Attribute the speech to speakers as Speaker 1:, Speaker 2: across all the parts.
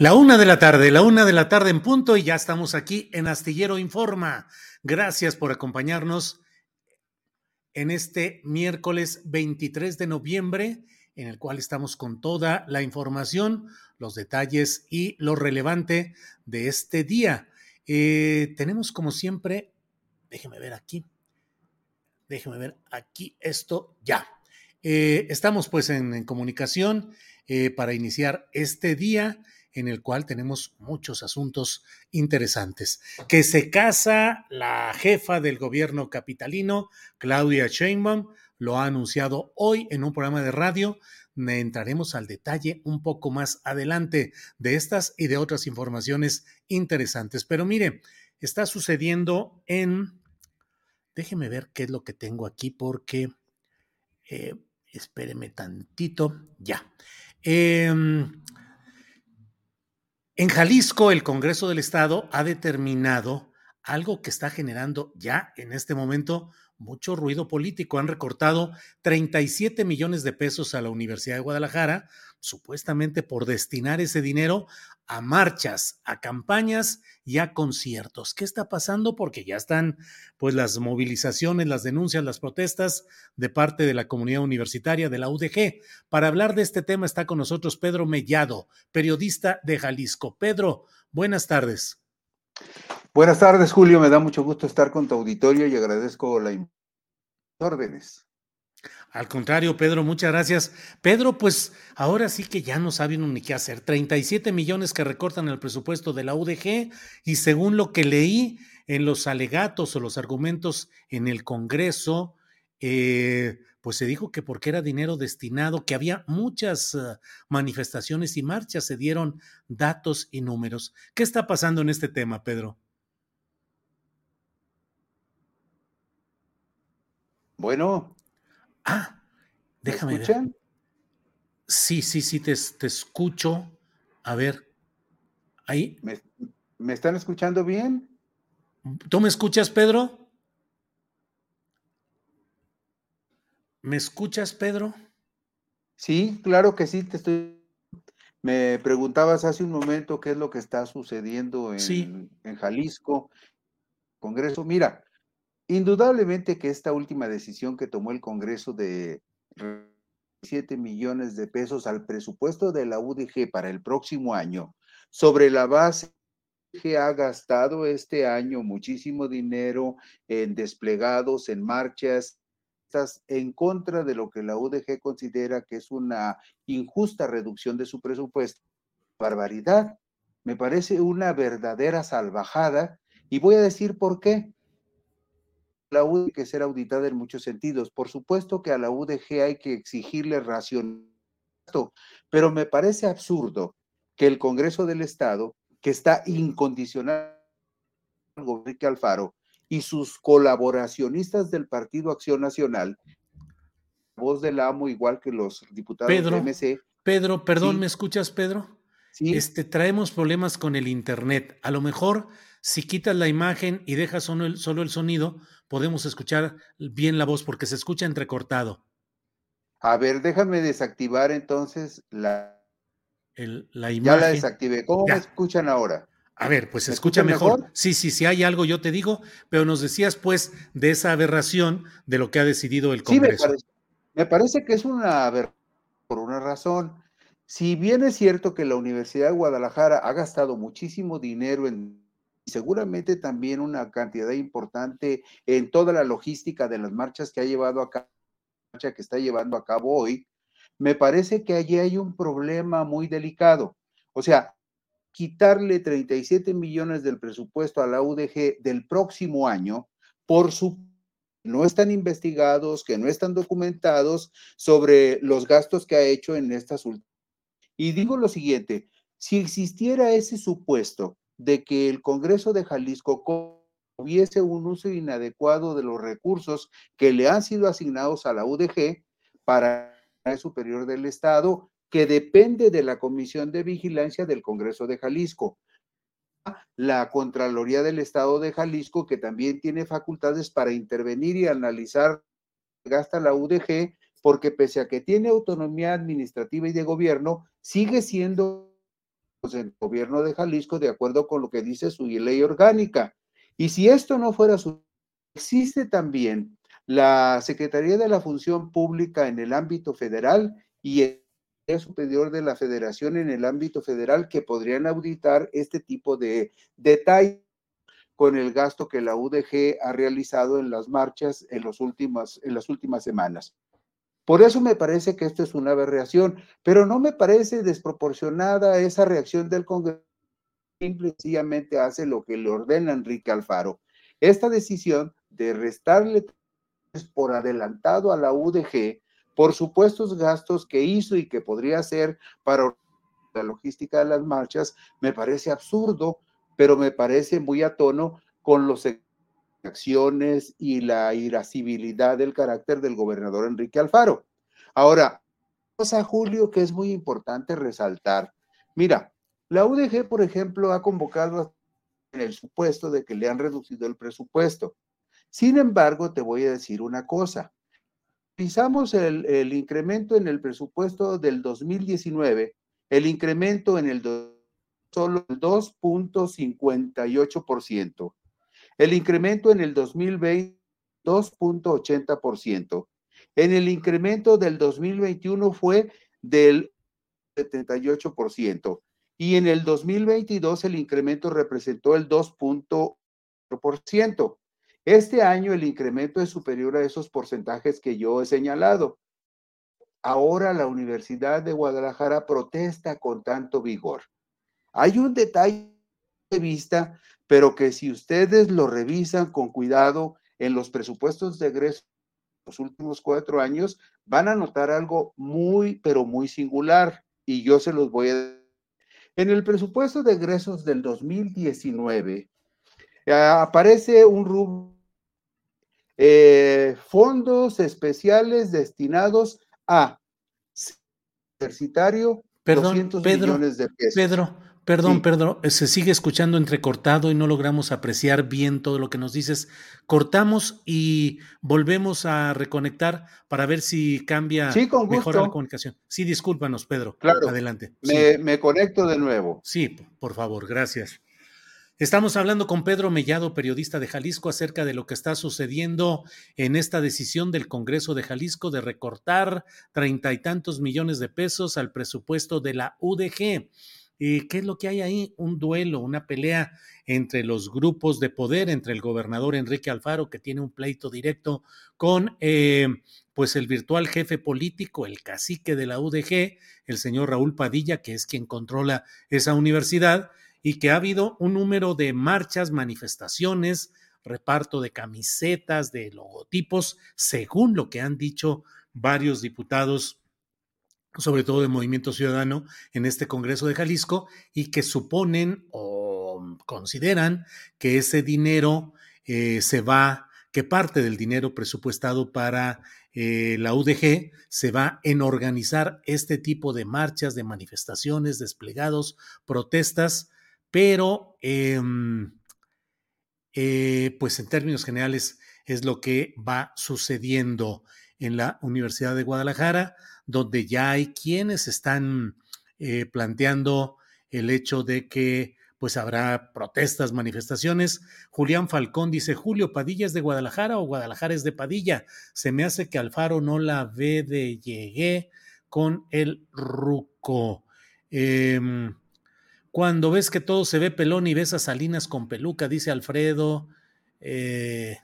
Speaker 1: La una de la tarde, la una de la tarde en punto y ya estamos aquí en Astillero Informa. Gracias por acompañarnos en este miércoles 23 de noviembre, en el cual estamos con toda la información, los detalles y lo relevante de este día. Eh, tenemos como siempre, déjeme ver aquí, déjeme ver aquí esto ya. Eh, estamos pues en, comunicación eh, para iniciar este día en el cual tenemos muchos asuntos interesantes. Que se casa la jefa del gobierno capitalino, Claudia Sheinbaum, lo ha anunciado hoy en un programa de radio. Entraremos al detalle un poco más adelante de estas y de otras informaciones interesantes. Pero mire, está sucediendo en... Déjeme ver qué es lo que tengo aquí porque... Eh, espéreme tantito. Ya. Eh, en Jalisco, el Congreso del Estado ha determinado algo que está generando ya en este momento mucho ruido político. Han recortado 37 millones de pesos a la Universidad de Guadalajara, supuestamente por destinar ese dinero a marchas, a campañas y a conciertos. ¿Qué está pasando? Porque ya están pues las movilizaciones, las denuncias, las protestas de parte de la comunidad universitaria de la UDG. Para hablar de este tema está con nosotros Pedro Mellado, periodista de Jalisco. Pedro, buenas tardes.
Speaker 2: Buenas tardes, Julio. Me da mucho gusto estar con tu auditorio y agradezco la órdenes.
Speaker 1: Al contrario, Pedro, muchas gracias. Pedro, pues ahora sí que ya no saben ni qué hacer. 37 millones que recortan el presupuesto de la UDG y según lo que leí en los alegatos o los argumentos en el Congreso, eh, pues se dijo que porque era dinero destinado, que había muchas uh, manifestaciones y marchas, se dieron datos y números. ¿Qué está pasando en este tema, Pedro?
Speaker 2: Bueno.
Speaker 1: Ah, déjame
Speaker 2: ¿Me escuchan?
Speaker 1: ver. Sí, sí, sí, te, te, escucho. A ver, ahí.
Speaker 2: ¿Me, ¿Me, están escuchando bien?
Speaker 1: ¿Tú me escuchas, Pedro? ¿Me escuchas, Pedro?
Speaker 2: Sí, claro que sí, te estoy. Me preguntabas hace un momento qué es lo que está sucediendo en,
Speaker 1: sí.
Speaker 2: en Jalisco, Congreso. Mira, Indudablemente que esta última decisión que tomó el Congreso de 7 millones de pesos al presupuesto de la UDG para el próximo año, sobre la base que ha gastado este año muchísimo dinero en desplegados, en marchas, en contra de lo que la UDG considera que es una injusta reducción de su presupuesto. Barbaridad. Me parece una verdadera salvajada y voy a decir por qué la UDG hay que ser auditada en muchos sentidos. Por supuesto que a la UDG hay que exigirle racionamiento, pero me parece absurdo que el Congreso del Estado que está incondicional Enrique Alfaro y sus colaboracionistas del Partido Acción Nacional, voz del amo, igual que los diputados
Speaker 1: Pedro,
Speaker 2: de MC.
Speaker 1: Pedro, perdón,
Speaker 2: Sí.
Speaker 1: ¿me escuchas, Pedro?
Speaker 2: Sí,
Speaker 1: Este, traemos problemas con el internet. A lo mejor, si quitas la imagen y dejas solo el, solo el sonido, podemos escuchar bien la voz porque se escucha entrecortado.
Speaker 2: a ver, déjame desactivar entonces la...
Speaker 1: El- la
Speaker 2: Ya
Speaker 1: imagen.
Speaker 2: la desactivé. ¿Cómo
Speaker 1: Ya.
Speaker 2: me escuchan ahora?
Speaker 1: A ver, pues se
Speaker 2: ¿Me
Speaker 1: escucha mejor.
Speaker 2: mejor?
Speaker 1: Sí, sí, si hay algo yo te digo, pero nos decías pues de esa aberración de lo que ha decidido el
Speaker 2: Sí, me
Speaker 1: Congreso.
Speaker 2: parece, me parece que es una ver- por una razón. Si bien es cierto que la Universidad de Guadalajara ha gastado muchísimo dinero en seguramente también una cantidad importante en toda la logística de las marchas que ha llevado a cabo, que está llevando a cabo hoy, me parece que allí hay un problema muy delicado. O sea, quitarle 37 millones del presupuesto a la UDG del próximo año, por su no están investigados, que no están documentados sobre los gastos que ha hecho en estas últimas. Y digo lo siguiente, si existiera ese supuesto de que el Congreso de Jalisco co- hubiese un uso inadecuado de los recursos que le han sido asignados a la UDG para el Superior del Estado, que depende de la Comisión de Vigilancia del Congreso de Jalisco la Contraloría del Estado de Jalisco, que también tiene facultades para intervenir y analizar gasta la UDG, porque pese a que tiene autonomía administrativa y de gobierno, sigue siendo pues, el gobierno de Jalisco de acuerdo con lo que dice su ley orgánica. Y si esto no fuera su... Existe también la Secretaría de la Función Pública en el ámbito federal y el superior de la federación en el ámbito federal que podrían auditar este tipo de detalles con el gasto que la UDG ha realizado en las marchas en, los últimas, en las últimas semanas. Por eso me parece que esto es una aberración, pero no me parece desproporcionada esa reacción del Congreso. Simple y sencillamente hace lo que le ordena Enrique Alfaro. Esta decisión de restarle por adelantado a la UDG por supuestos gastos que hizo y que podría hacer para la logística de las marchas, me parece absurdo, pero me parece muy a tono con los acciones y la irascibilidad del carácter del gobernador Enrique Alfaro. Ahora, cosa, Julio, que es muy importante resaltar. Mira, la UDG, por ejemplo, ha convocado en el supuesto de que le han reducido el presupuesto. Sin embargo, te voy a decir una cosa. Pisamos el, el incremento en el presupuesto del 2019, el incremento en el do, solo el 2.58%. El incremento en el 2020, 2.80%. En el incremento del 2021 fue del 78%. Y en el 2022 el incremento representó el 2.4%. Este año el incremento es superior a esos porcentajes que yo he señalado. Ahora la Universidad de Guadalajara protesta con tanto vigor. Hay un detalle de vista, pero que si ustedes lo revisan con cuidado en los presupuestos de egreso los últimos cuatro años, van a notar algo muy, pero muy singular. Y yo se los voy a... En el presupuesto de egresos del 2019, eh, aparece un rubro eh, fondos especiales destinados a universitario
Speaker 1: Perdón,
Speaker 2: 200
Speaker 1: Pedro,
Speaker 2: millones de pesos.
Speaker 1: Pedro, perdón,
Speaker 2: Sí.
Speaker 1: Pedro, se sigue escuchando entrecortado y no logramos apreciar bien todo lo que nos dices. Cortamos y volvemos a reconectar para ver si cambia,
Speaker 2: Sí, con
Speaker 1: mejora la comunicación. Sí, discúlpanos, Pedro.
Speaker 2: Claro.
Speaker 1: Adelante. Sí.
Speaker 2: Me, me conecto de nuevo.
Speaker 1: Sí, por favor, gracias. Estamos hablando con Pedro Mellado, periodista de Jalisco, acerca de lo que está sucediendo en esta decisión del Congreso de Jalisco de recortar treinta y tantos millones de pesos al presupuesto de la UDG. ¿Y qué es lo que hay ahí? Un duelo, una pelea entre los grupos de poder, entre el gobernador Enrique Alfaro, que tiene un pleito directo con eh, pues el virtual jefe político, el cacique de la UDG, el señor Raúl Padilla, que es quien controla esa universidad, y que ha habido un número de marchas, manifestaciones, reparto de camisetas, de logotipos, según lo que han dicho varios diputados sobre todo de Movimiento Ciudadano, en este Congreso de Jalisco y que suponen o consideran que ese dinero eh, se va, que parte del dinero presupuestado para eh, la UDG se va en organizar este tipo de marchas, de manifestaciones, desplegados, protestas, pero em, eh, pues en términos generales es lo que va sucediendo en la Universidad de Guadalajara, donde ya hay quienes están eh, planteando el hecho de que pues habrá protestas, manifestaciones. Julián Falcón dice, Julio, ¿Padilla es de Guadalajara o Guadalajara es de Padilla? Se me hace que Alfaro no la ve de llegué con el ruco. Em, cuando ves que todo se ve pelón y ves a Salinas con peluca, dice Alfredo eh,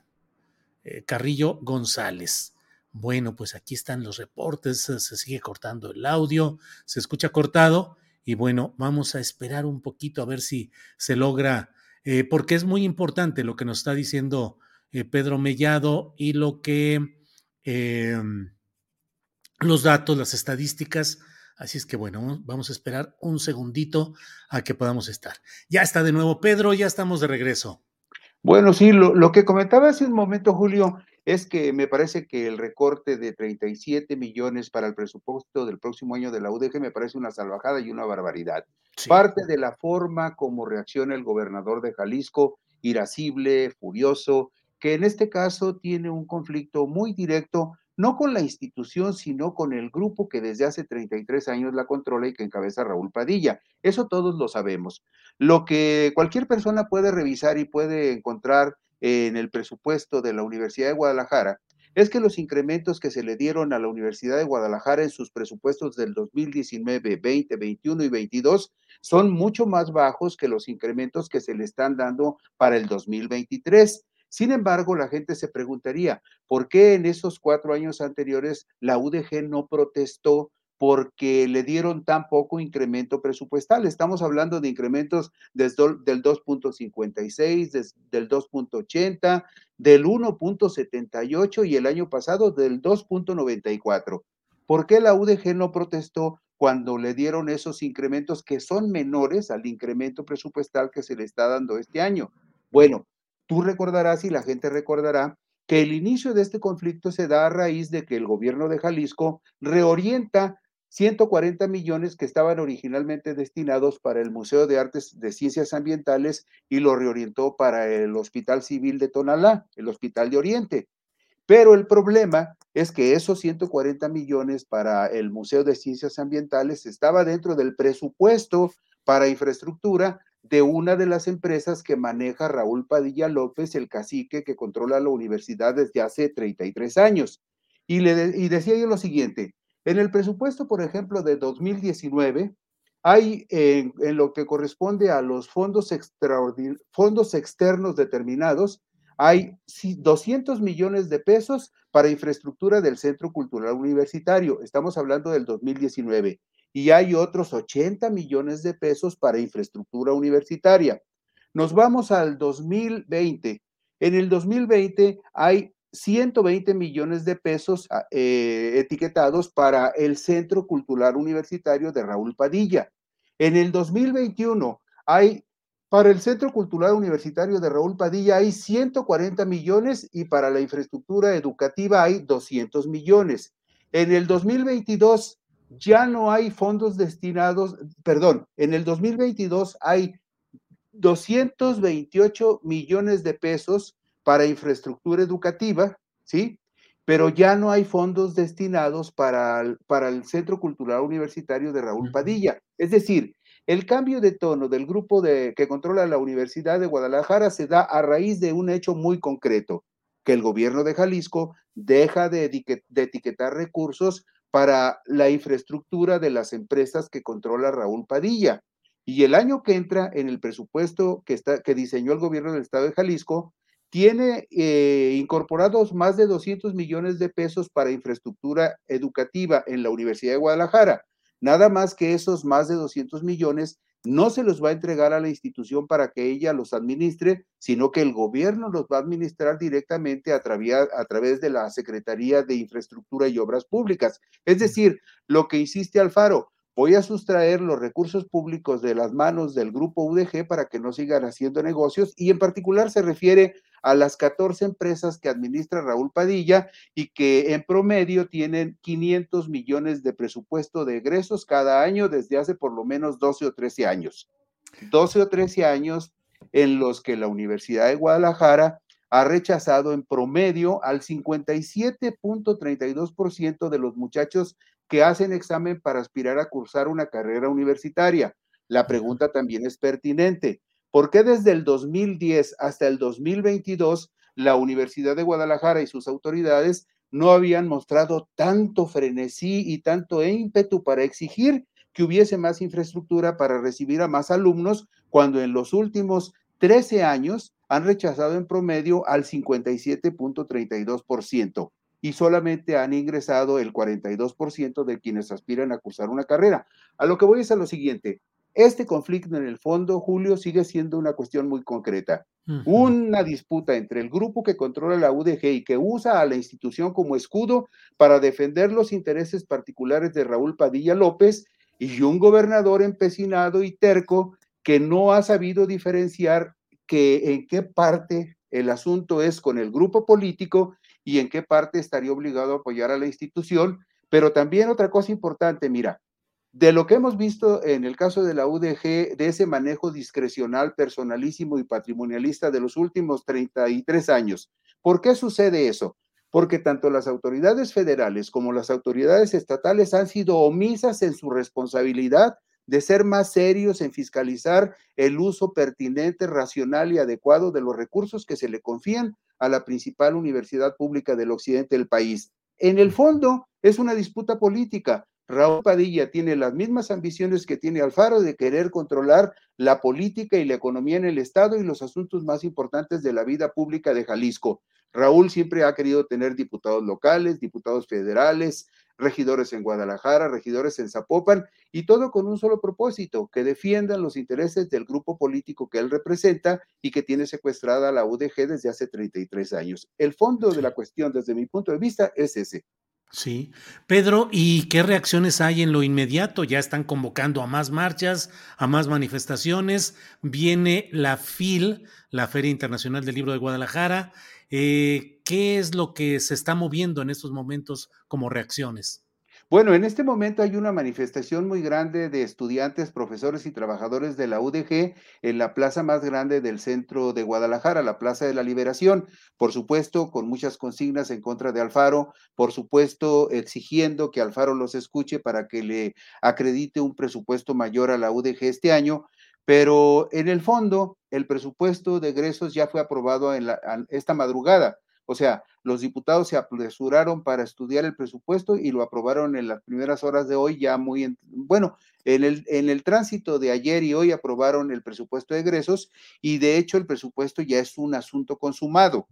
Speaker 1: eh, Carrillo González. Bueno, pues aquí están los reportes, se sigue cortando el audio, se escucha cortado y bueno, vamos a esperar un poquito a ver si se logra, eh, porque es muy importante lo que nos está diciendo eh, Pedro Mellado y lo que em, los datos, las estadísticas. Así es que bueno, vamos a esperar un segundito a que podamos estar. Ya está de nuevo Pedro, ya estamos de regreso.
Speaker 2: Bueno, sí, lo, lo que comentaba hace un momento, Julio, es que me parece que el recorte de 37 millones para el presupuesto del próximo año de la UDG me parece una salvajada y una barbaridad. Parte de la forma como reacciona el gobernador de Jalisco, irascible, furioso, que en este caso tiene un conflicto muy directo, no con la institución, sino con el grupo que desde hace 33 años la controla y que encabeza Raúl Padilla. Eso todos lo sabemos. Lo que cualquier persona puede revisar y puede encontrar en el presupuesto de la Universidad de Guadalajara es que los incrementos que se le dieron a la Universidad de Guadalajara en sus presupuestos del 2019, 20, 21 y 22 son mucho más bajos que los incrementos que se le están dando para el 2023. Sin embargo, la gente se preguntaría, ¿por qué en esos cuatro años anteriores la UDG no protestó porque le dieron tan poco incremento presupuestal. Estamos hablando de incrementos desde del 2.56, del 2.80, del 1.78 y el año pasado del 2.94. ¿Por qué la UDG no protestó cuando le dieron esos incrementos que son menores al incremento presupuestal que se le está dando este año? Bueno, tú recordarás y la gente recordará que el inicio de este conflicto se da a raíz de que el gobierno de Jalisco reorienta 140 millones que estaban originalmente destinados para el Museo de Artes de Ciencias Ambientales y lo reorientó para el Hospital Civil de Tonalá, el Hospital de Oriente. Pero el problema es que esos 140 millones para el Museo de Ciencias Ambientales estaba dentro del presupuesto para infraestructura de una de las empresas que maneja Raúl Padilla López, el cacique que controla la universidad desde hace 33 años. Y, le y decía yo lo siguiente, en el presupuesto, por ejemplo, de 2019, hay en, lo que corresponde a los fondos, fondos externos determinados, hay 200 millones de pesos para infraestructura del Centro Cultural Universitario. Estamos hablando del 2019. Y hay otros 80 millones de pesos para infraestructura universitaria. Nos vamos al 2020. En el 2020 hay 120 millones de pesos ah, eh, etiquetados para el Centro Cultural Universitario de Raúl Padilla. En el 2021 hay, para el Centro Cultural Universitario de Raúl Padilla hay 140 millones y para la infraestructura educativa hay 200 millones. En el 2022 ya no hay fondos destinados, perdón, en el 2022 hay 228 millones de pesos para infraestructura educativa, ¿sí? Pero ya no hay fondos destinados para el, para el Centro Cultural Universitario de Raúl Padilla. Es decir, el cambio de tono del grupo de, que controla la Universidad de Guadalajara se da a raíz de un hecho muy concreto, que el gobierno de Jalisco deja de, de etiquetar recursos para la infraestructura de las empresas que controla Raúl Padilla. Y el año que entra en el presupuesto que, está, que diseñó el gobierno del estado de Jalisco, tiene eh, incorporados más de 200 millones de pesos para infraestructura educativa en la Universidad de Guadalajara. Nada más que esos más de 200 millones no se los va a entregar a la institución para que ella los administre, sino que el gobierno los va a administrar directamente a, a través de la Secretaría de Infraestructura y Obras Públicas. Es decir, lo que insiste Alfaro, voy a sustraer los recursos públicos de las manos del grupo UDG para que no sigan haciendo negocios y en particular se refiere a las 14 empresas que administra Raúl Padilla y que en promedio tienen 500 millones de presupuesto de egresos cada año desde hace por lo menos 12 o 13 años. 12 o 13 años en los que la Universidad de Guadalajara ha rechazado en promedio al 57.32% de los muchachos que hacen examen para aspirar a cursar una carrera universitaria. La pregunta también es pertinente. ¿Por qué desde el 2010 hasta el 2022 la Universidad de Guadalajara y sus autoridades no habían mostrado tanto frenesí y tanto ímpetu para exigir que hubiese más infraestructura para recibir a más alumnos cuando en los últimos 13 años han rechazado en promedio al 57.32% y solamente han ingresado el 42% de quienes aspiran a cursar una carrera. A lo que voy es a lo siguiente. Este conflicto en el fondo, Julio, sigue siendo una cuestión muy concreta. Una disputa entre el grupo que controla la UDG y que usa a la institución como escudo para defender los intereses particulares de Raúl Padilla López y un gobernador empecinado y terco que no ha sabido diferenciar que en qué parte el asunto es con el grupo político y en qué parte estaría obligado a apoyar a la institución. Pero también otra cosa importante, mira, de lo que hemos visto en el caso de la UDG, de ese manejo discrecional, personalísimo y patrimonialista de los últimos 33 años. ¿Por qué sucede eso? Porque tanto las autoridades federales como las autoridades estatales han sido omisas en su responsabilidad de ser más serios en fiscalizar el uso pertinente, racional y adecuado de los recursos que se le confían a la principal universidad pública del occidente del país. En el fondo, es una disputa política. Raúl Padilla tiene las mismas ambiciones que tiene Alfaro de querer controlar la política y la economía en el Estado y los asuntos más importantes de la vida pública de Jalisco. Raúl siempre ha querido tener diputados locales, diputados federales, regidores en Guadalajara, regidores en Zapopan, y todo con un solo propósito, que defiendan los intereses del grupo político que él representa y que tiene secuestrada la UDG desde hace 33 años. El fondo de la cuestión, desde mi punto de vista, es ese.
Speaker 1: Sí. Pedro, ¿y qué reacciones hay en lo inmediato? Ya están convocando a más marchas, a más manifestaciones. Viene la FIL, la Feria Internacional del Libro de Guadalajara. Eh, ¿Qué es lo que se está moviendo en estos momentos como reacciones?
Speaker 2: Bueno, en este momento hay una manifestación muy grande de estudiantes, profesores y trabajadores de la UDG en la plaza más grande del centro de Guadalajara, la Plaza de la Liberación. Por supuesto, con muchas consignas en contra de Alfaro, por supuesto, exigiendo que Alfaro los escuche para que le acredite un presupuesto mayor a la UDG este año. Pero en el fondo, el presupuesto de egresos ya fue aprobado en esta madrugada. O sea, los diputados se apresuraron para estudiar el presupuesto y lo aprobaron en las primeras horas de hoy, ya muy, bueno, en el, en el tránsito de ayer y hoy aprobaron el presupuesto de egresos y de hecho el presupuesto ya es un asunto consumado.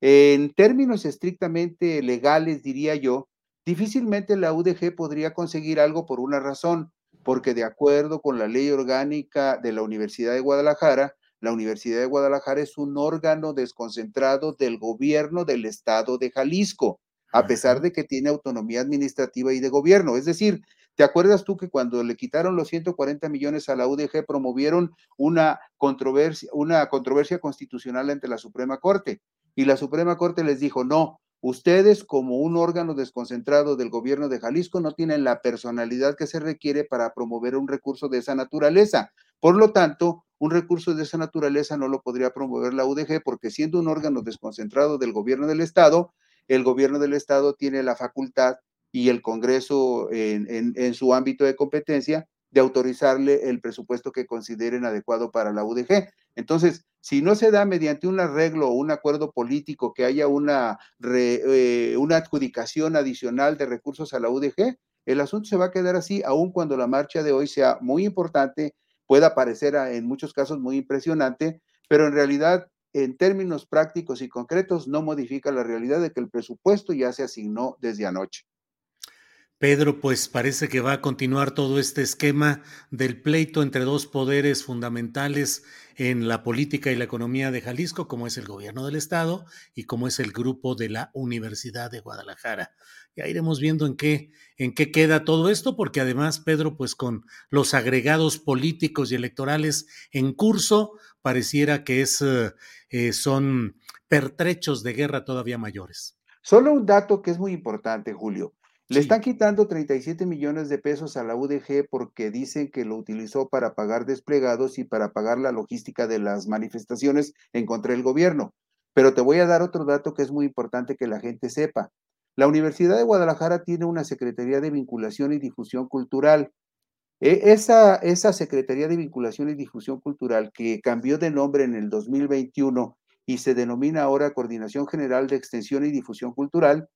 Speaker 2: En términos estrictamente legales, diría yo, difícilmente la UDG podría conseguir algo por una razón, porque de acuerdo con la ley orgánica de la Universidad de Guadalajara, la Universidad de Guadalajara es un órgano desconcentrado del gobierno del estado de Jalisco, a pesar de que tiene autonomía administrativa y de gobierno. Es decir, ¿te acuerdas tú que cuando le quitaron los 140 millones a la UDG promovieron una controversia, una controversia constitucional ante la Suprema Corte? Y la Suprema Corte les dijo, no, Ustedes, como un órgano desconcentrado del gobierno de Jalisco, no tienen la personalidad que se requiere para promover un recurso de esa naturaleza. Por lo tanto, un recurso de esa naturaleza no lo podría promover la UDG porque siendo un órgano desconcentrado del gobierno del Estado, el gobierno del Estado tiene la facultad y el Congreso en, su ámbito de competencia de autorizarle el presupuesto que consideren adecuado para la UDG. Entonces, si no se da mediante un arreglo o un acuerdo político que haya una, eh, una adjudicación adicional de recursos a la UDG, el asunto se va a quedar así, aun cuando la marcha de hoy sea muy importante, pueda parecer en muchos casos muy impresionante, pero en realidad, en términos prácticos y concretos, no modifica la realidad de que el presupuesto ya se asignó desde anoche.
Speaker 1: Pedro, pues parece que va a continuar todo este esquema del pleito entre dos poderes fundamentales en la política y la economía de Jalisco, como es el gobierno del estado y como es el grupo de la Universidad de Guadalajara. Ya iremos viendo en qué, en qué queda todo esto, porque además, Pedro, pues con los agregados políticos y electorales en curso, pareciera que es, eh, son pertrechos de guerra todavía mayores.
Speaker 2: Solo un dato que es muy importante, Julio. Le están quitando 37 millones de pesos a la UDG porque dicen que lo utilizó para pagar desplegados y para pagar la logística de las manifestaciones en contra del gobierno. Pero te voy a dar otro dato que es muy importante que la gente sepa. La Universidad de Guadalajara tiene una Secretaría de Vinculación y Difusión Cultural. E, esa, esa Secretaría de Vinculación y Difusión Cultural que cambió de nombre en el 2021 y se denomina ahora Coordinación General de Extensión y Difusión Cultural,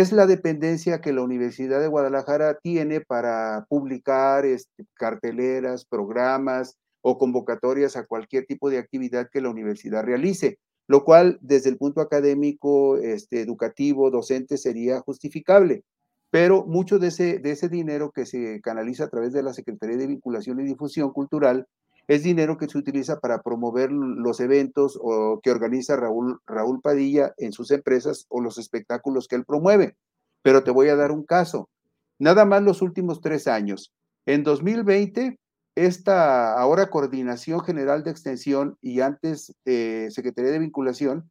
Speaker 2: es la dependencia que la Universidad de Guadalajara tiene para publicar este, carteleras, programas o convocatorias a cualquier tipo de actividad que la universidad realice, lo cual desde el punto académico, este, educativo, docente sería justificable. Pero mucho de ese, de ese dinero que se canaliza a través de la Secretaría de Vinculación y Difusión Cultural es dinero que se utiliza para promover los eventos que organiza Raúl, Raúl Padilla en sus empresas o los espectáculos que él promueve. Pero te voy a dar un caso. Nada más los últimos tres años. En 2020, esta ahora Coordinación General de Extensión y antes eh, Secretaría de Vinculación,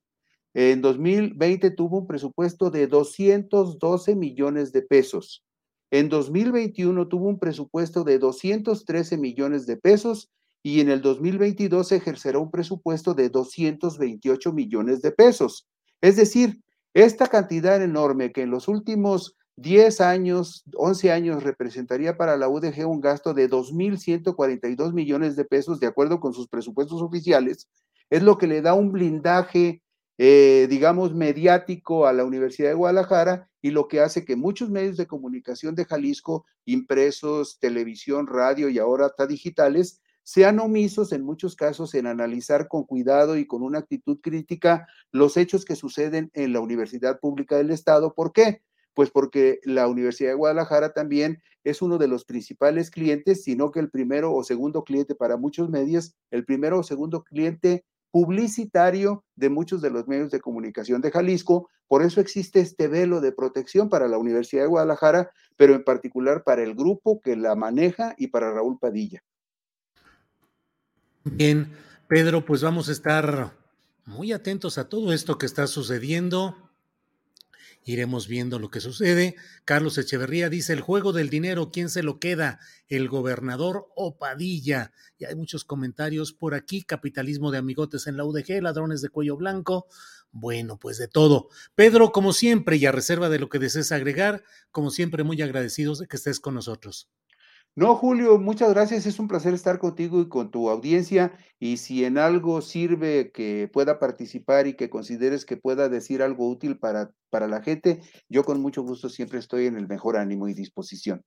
Speaker 2: en 2020 tuvo un presupuesto de 212 millones de pesos. En 2021 tuvo un presupuesto de 213 millones de pesos y en el 2022 ejercerá un presupuesto de 228 millones de pesos. Es decir, esta cantidad enorme que en los últimos 10 años, 11 años representaría para la UDG un gasto de 2.142 millones de pesos de acuerdo con sus presupuestos oficiales, es lo que le da un blindaje, eh, digamos, mediático a la Universidad de Guadalajara y lo que hace que muchos medios de comunicación de Jalisco, impresos, televisión, radio y ahora hasta digitales, sean omisos en muchos casos en analizar con cuidado y con una actitud crítica los hechos que suceden en la Universidad Pública del Estado. ¿Por qué? Pues porque la Universidad de Guadalajara también es uno de los principales clientes, sino que el primero o segundo cliente para muchos medios, el primero o segundo cliente publicitario de muchos de los medios de comunicación de Jalisco. Por eso existe este velo de protección para la Universidad de Guadalajara, pero en particular para el grupo que la maneja y para Raúl Padilla.
Speaker 1: Bien, Pedro, pues vamos a estar muy atentos a todo esto que está sucediendo. Iremos viendo lo que sucede. Carlos Echeverría dice, el juego del dinero, ¿quién se lo queda? ¿El gobernador o Padilla? Y hay muchos comentarios por aquí. Capitalismo de amigotes en la UDG, ladrones de cuello blanco. Bueno, pues de todo. Pedro, como siempre, y a reserva de lo que desees agregar, como siempre, muy agradecidos de que estés con nosotros.
Speaker 2: No, Julio, muchas gracias. Es un placer estar contigo y con tu audiencia. Y si en algo sirve que pueda participar y que consideres que pueda decir algo útil para, para la gente, yo con mucho gusto siempre estoy en el mejor ánimo y disposición.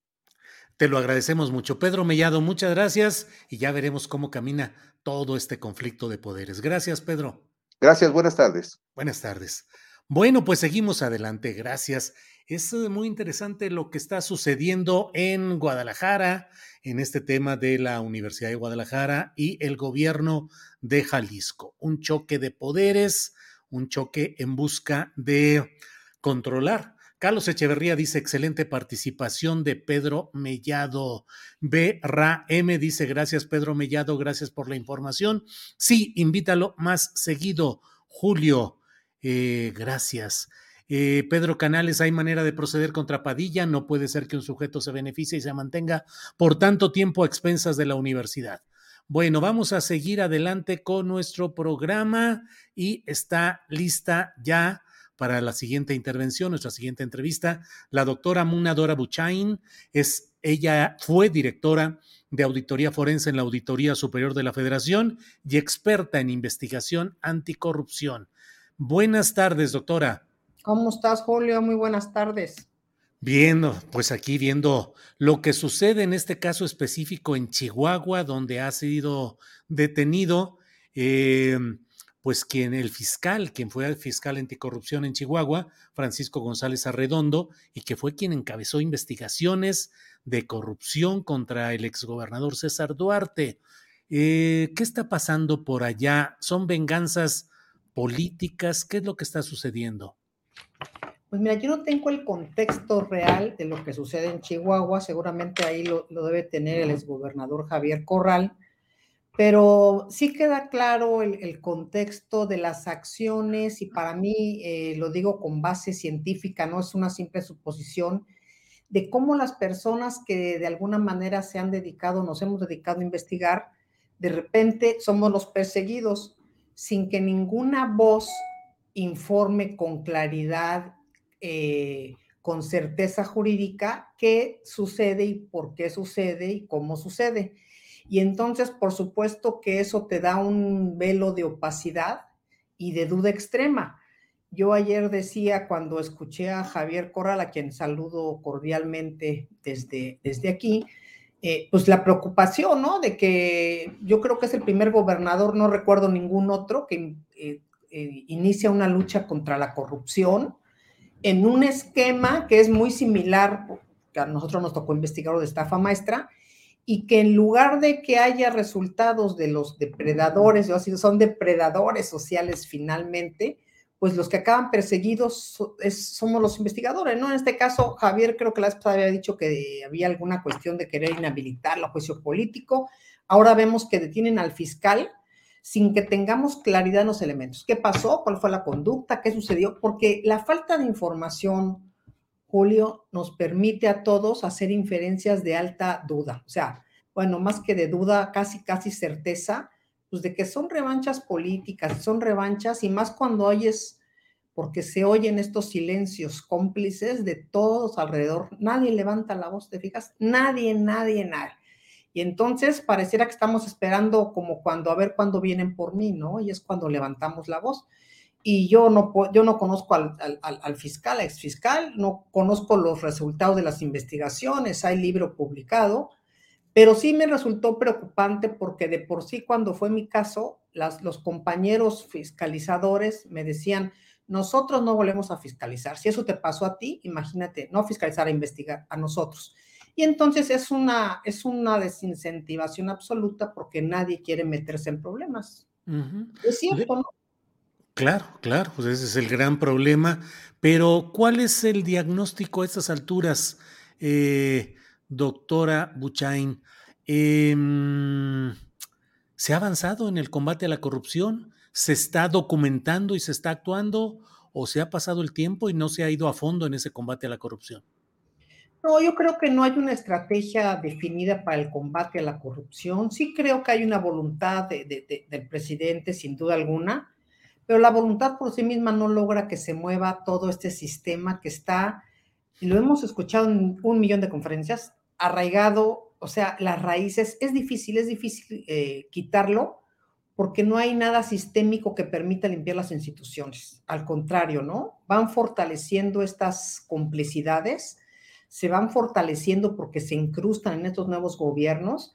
Speaker 1: Te lo agradecemos mucho. Pedro Mellado, muchas gracias y ya veremos cómo camina todo este conflicto de poderes. Gracias, Pedro.
Speaker 2: Gracias, buenas tardes.
Speaker 1: Buenas tardes. Bueno, pues seguimos adelante. Gracias. Es eh, muy interesante lo que está sucediendo en Guadalajara, en este tema de la Universidad de Guadalajara y el gobierno de Jalisco. Un choque de poderes, un choque en busca de controlar. Carlos Echeverría dice excelente participación de Pedro Mellado. B. Ra M dice gracias Pedro Mellado, gracias por la información. Sí, invítalo más seguido. Julio, eh, gracias. Eh, Pedro Canales, hay manera de proceder contra Padilla. No puede ser que un sujeto se beneficie y se mantenga por tanto tiempo a expensas de la universidad. Bueno, vamos a seguir adelante con nuestro programa y está lista ya para la siguiente intervención, nuestra siguiente entrevista, la doctora Munadora Buchain. Es, ella fue directora de auditoría forense en la Auditoría Superior de la Federación y experta en investigación anticorrupción. Buenas tardes, doctora.
Speaker 3: ¿Cómo estás, Julio? Muy buenas tardes.
Speaker 1: Bien, pues aquí viendo lo que sucede en este caso específico en Chihuahua, donde ha sido detenido, eh, pues quien el fiscal, quien fue el fiscal anticorrupción en Chihuahua, Francisco González Arredondo, y que fue quien encabezó investigaciones de corrupción contra el exgobernador César Duarte. Eh, ¿Qué está pasando por allá? ¿Son venganzas políticas? ¿Qué es lo que está sucediendo?
Speaker 3: Pues mira, yo no tengo el contexto real de lo que sucede en Chihuahua, seguramente ahí lo, debe tener el exgobernador Javier Corral, pero sí queda claro el, contexto de las acciones y para mí, eh, lo digo con base científica, no es una simple suposición, de cómo las personas que de alguna manera se han dedicado, nos hemos dedicado a investigar, de repente somos los perseguidos sin que ninguna voz informe con claridad, eh, con certeza jurídica qué sucede y por qué sucede y cómo sucede. Y entonces, por supuesto que eso te da un velo de opacidad y de duda extrema. Yo ayer decía cuando escuché a Javier Corral, a quien saludo cordialmente desde, desde aquí, eh, pues la preocupación, ¿no? De que yo creo que es el primer gobernador, no recuerdo ningún otro, que eh, eh, inicia una lucha contra la corrupción en un esquema que es muy similar, que a nosotros nos tocó investigar de estafa maestra, y que en lugar de que haya resultados de los depredadores, yo así son depredadores sociales finalmente, pues los que acaban perseguidos somos los investigadores, ¿no? En este caso, Javier creo que la vez había dicho que había alguna cuestión de querer inhabilitar la juicio político. Ahora vemos que detienen al fiscal sin que tengamos claridad en los elementos. ¿Qué pasó? ¿Cuál fue la conducta? ¿Qué sucedió? Porque la falta de información, Julio, nos permite a todos hacer inferencias de alta duda. O sea, bueno, más que de duda, casi, casi certeza pues de que son revanchas políticas, son revanchas y más cuando oyes, porque se oyen estos silencios cómplices de todos alrededor, nadie levanta la voz, ¿te fijas? Nadie, nadie, nadie. Y entonces pareciera que estamos esperando como cuando a ver cuándo vienen por mí, ¿no? Y es cuando levantamos la voz. Y yo no, yo no conozco al, al, al fiscal, ex fiscal, no conozco los resultados de las investigaciones, hay libro publicado, pero sí me resultó preocupante porque de por sí cuando fue mi caso, las, los compañeros fiscalizadores me decían, nosotros no volvemos a fiscalizar. Si eso te pasó a ti, imagínate, no fiscalizar, a investigar a nosotros. Y entonces es una, es una desincentivación absoluta porque nadie quiere meterse en problemas. Es cierto, ¿no?
Speaker 1: Claro, claro, pues ese es el gran problema. Pero, ¿cuál es el diagnóstico a estas alturas? Eh, doctora Buchain. Em, ¿Se ha avanzado en el combate a la corrupción? ¿Se está documentando y se está actuando? ¿O se ha pasado el tiempo y no se ha ido a fondo en ese combate a la corrupción?
Speaker 3: No, yo creo que no hay una estrategia definida para el combate a la corrupción. Sí creo que hay una voluntad del presidente, sin duda alguna, pero la voluntad por sí misma no logra que se mueva todo este sistema que está, lo hemos escuchado en un millón de conferencias, arraigado, o sea, las raíces, es difícil, es difícil eh, quitarlo porque no hay nada sistémico que permita limpiar las instituciones. Al contrario, ¿no? Van fortaleciendo estas complicidades, se van fortaleciendo porque se incrustan en estos nuevos gobiernos,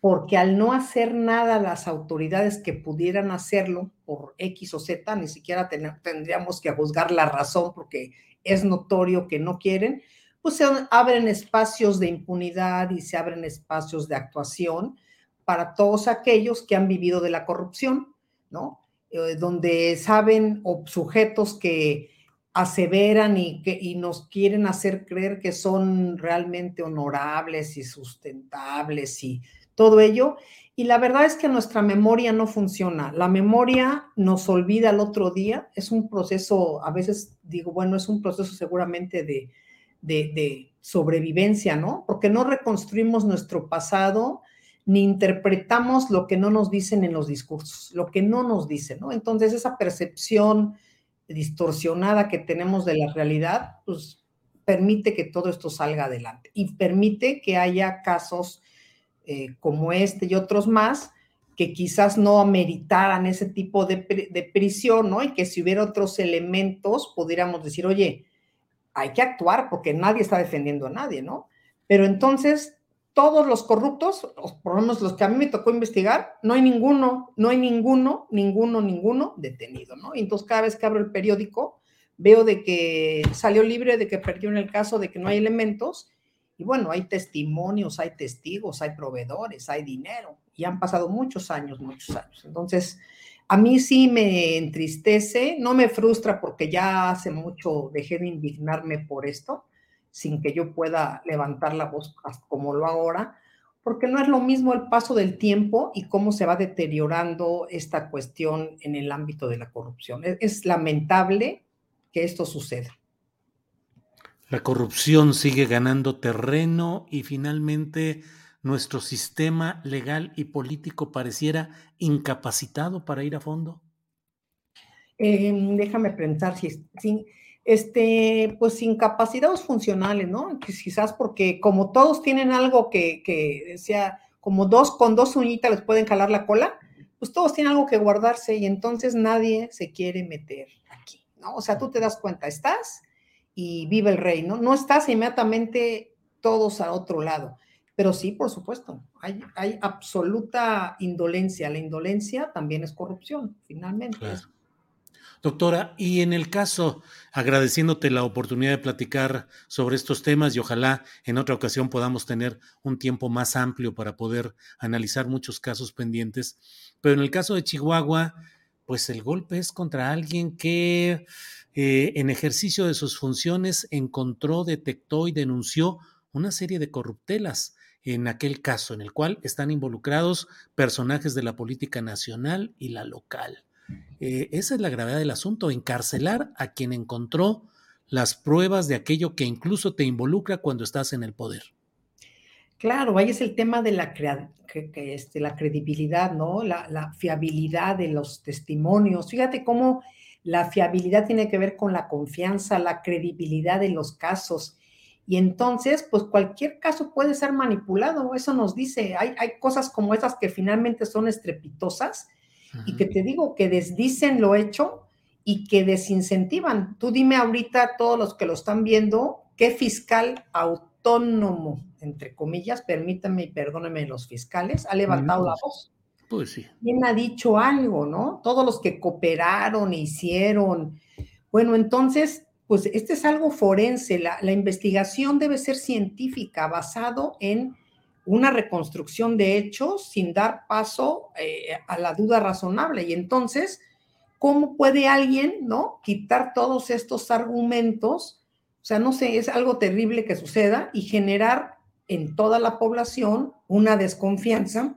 Speaker 3: porque al no hacer nada las autoridades que pudieran hacerlo por X o Z, ni siquiera tendríamos que juzgar la razón porque es notorio que no quieren, pues se abren espacios de impunidad y se abren espacios de actuación para todos aquellos que han vivido de la corrupción, ¿no? Eh, donde saben o sujetos que aseveran y, que, y nos quieren hacer creer que son realmente honorables y sustentables y todo ello. Y la verdad es que nuestra memoria no funciona. La memoria nos olvida el otro día. Es un proceso, a veces digo, bueno, es un proceso seguramente de, de, sobrevivencia, ¿no? Porque no reconstruimos nuestro pasado ni interpretamos lo que no nos dicen en los discursos, lo que no nos dicen, ¿no? Entonces esa percepción distorsionada que tenemos de la realidad, pues permite que todo esto salga adelante y permite que haya casos eh, como este y otros más que quizás no ameritaran ese tipo de, prisión, ¿no? Y que si hubiera otros elementos, pudiéramos decir, oye, hay que actuar porque nadie está defendiendo a nadie, ¿no? Pero entonces todos los corruptos, por lo menos los que a mí me tocó investigar, no hay ninguno, no hay ninguno, ninguno, ninguno detenido, ¿no? Entonces cada vez que abro el periódico, veo de que salió libre, de que perdió en el caso, de que no hay elementos, y bueno, hay testimonios, hay testigos, hay proveedores, hay dinero, y han pasado muchos años, muchos años. Entonces, a mí sí me entristece, no me frustra porque ya hace mucho dejé de indignarme por esto, sin que yo pueda levantar la voz como lo ahora, porque no es lo mismo el paso del tiempo y cómo se va deteriorando esta cuestión en el ámbito de la corrupción. Es, lamentable que esto suceda.
Speaker 1: La corrupción sigue ganando terreno y finalmente nuestro sistema legal y político pareciera incapacitado para ir a fondo.
Speaker 3: Em, déjame pensar si, si este, pues incapacidades funcionales, ¿no? Quizás porque como todos tienen algo que, que sea como dos con dos uñitas les pueden jalar la cola, pues todos tienen algo que guardarse y entonces nadie se quiere meter aquí, ¿no? O sea, tú te das cuenta, estás y vive el rey, ¿no? No estás inmediatamente todos a otro lado, pero sí, por supuesto, hay, hay absoluta indolencia. La indolencia también es corrupción, finalmente.
Speaker 1: Doctora, y en el caso, agradeciéndote la oportunidad de platicar sobre estos temas y ojalá en otra ocasión podamos tener un tiempo más amplio para poder analizar muchos casos pendientes, pero en el caso de Chihuahua, pues el golpe es contra alguien que eh, en ejercicio de sus funciones encontró, detectó y denunció una serie de corruptelas en aquel caso, en el cual están involucrados personajes de la política nacional y la local. Eh, esa es la gravedad del asunto, encarcelar a quien encontró las pruebas de aquello que incluso te involucra cuando estás en el poder.
Speaker 3: Claro, ahí es el tema de la, este, credibilidad, ¿no? La, la, fiabilidad de los testimonios. Fíjate cómo la fiabilidad tiene que ver con la confianza, la credibilidad de los casos. Y entonces, pues cualquier caso puede ser manipulado. Eso nos dice, hay, hay cosas como esas que finalmente son estrepitosas y que te digo que desdicen lo hecho y que desincentivan. Tú dime ahorita, todos los que lo están viendo, qué fiscal autónomo, entre comillas, permítanme y perdónenme los fiscales, ha levantado la voz.
Speaker 1: Pues sí.
Speaker 3: ¿Quién ha dicho algo, no? Todos los que cooperaron, hicieron. Bueno, entonces, pues este es algo forense. La, la investigación debe ser científica, basado en una reconstrucción de hechos sin dar paso eh, a la duda razonable. Y entonces, ¿cómo puede alguien, no, quitar todos estos argumentos? O sea, no sé, es algo terrible que suceda y generar en toda la población una desconfianza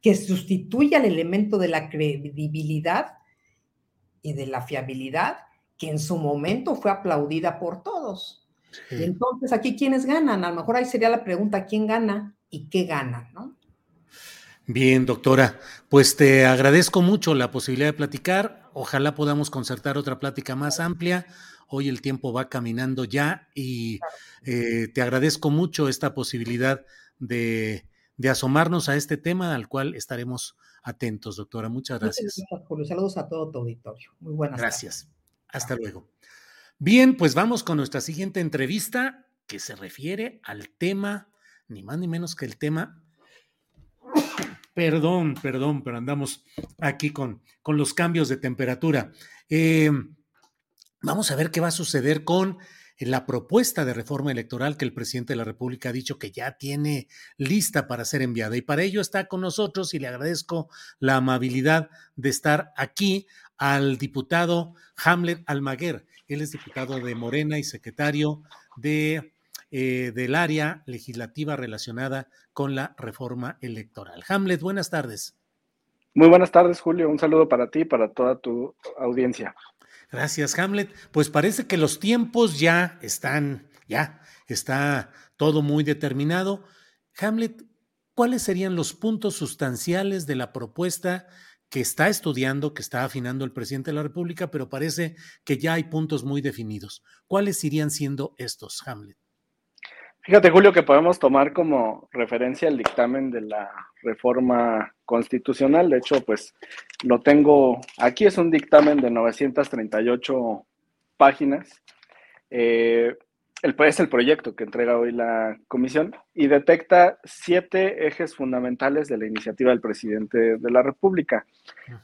Speaker 3: que sustituya el elemento de la credibilidad y de la fiabilidad que en su momento fue aplaudida por todos. entonces, aquí, ¿quiénes ganan? A lo mejor ahí sería la pregunta, ¿quién gana? y qué ganan, ¿no?
Speaker 1: Bien, doctora, pues te agradezco mucho la posibilidad de platicar. Ojalá podamos concertar otra plática más amplia. Hoy el tiempo va caminando ya y eh, te agradezco mucho esta posibilidad de, asomarnos a este tema al cual estaremos atentos, doctora. Muchas gracias.
Speaker 3: Saludos a todo tu auditorio. Muy buenas
Speaker 1: Gracias. Hasta luego. Bien, pues vamos con nuestra siguiente entrevista que se refiere al tema ni más ni menos que el tema. Perdón, perdón, pero andamos aquí con, con los cambios de temperatura. Em, vamos a ver qué va a suceder con la propuesta de reforma electoral que el presidente de la República ha dicho que ya tiene lista para ser enviada. Y para ello está con nosotros y le agradezco la amabilidad de estar aquí al diputado Hamlet Almaguer. Él es diputado de Morena y secretario de eh, del área legislativa relacionada con la reforma electoral. Hamlet, buenas tardes.
Speaker 4: Muy buenas tardes, Julio. Un saludo para ti y para toda tu audiencia.
Speaker 1: Gracias, Hamlet. Pues parece que los tiempos ya están, ya está todo muy determinado. Hamlet, ¿cuáles serían los puntos sustanciales de la propuesta que está estudiando, que está afinando el presidente de la República, pero parece que ya hay puntos muy definidos? ¿Cuáles irían siendo estos, Hamlet?
Speaker 4: Fíjate, Julio, que podemos tomar como referencia el dictamen de la reforma constitucional. De hecho, pues lo tengo aquí, es un dictamen de 938 páginas. Eh, el, es el proyecto que entrega hoy la comisión y detecta siete ejes fundamentales de la iniciativa del presidente de la República.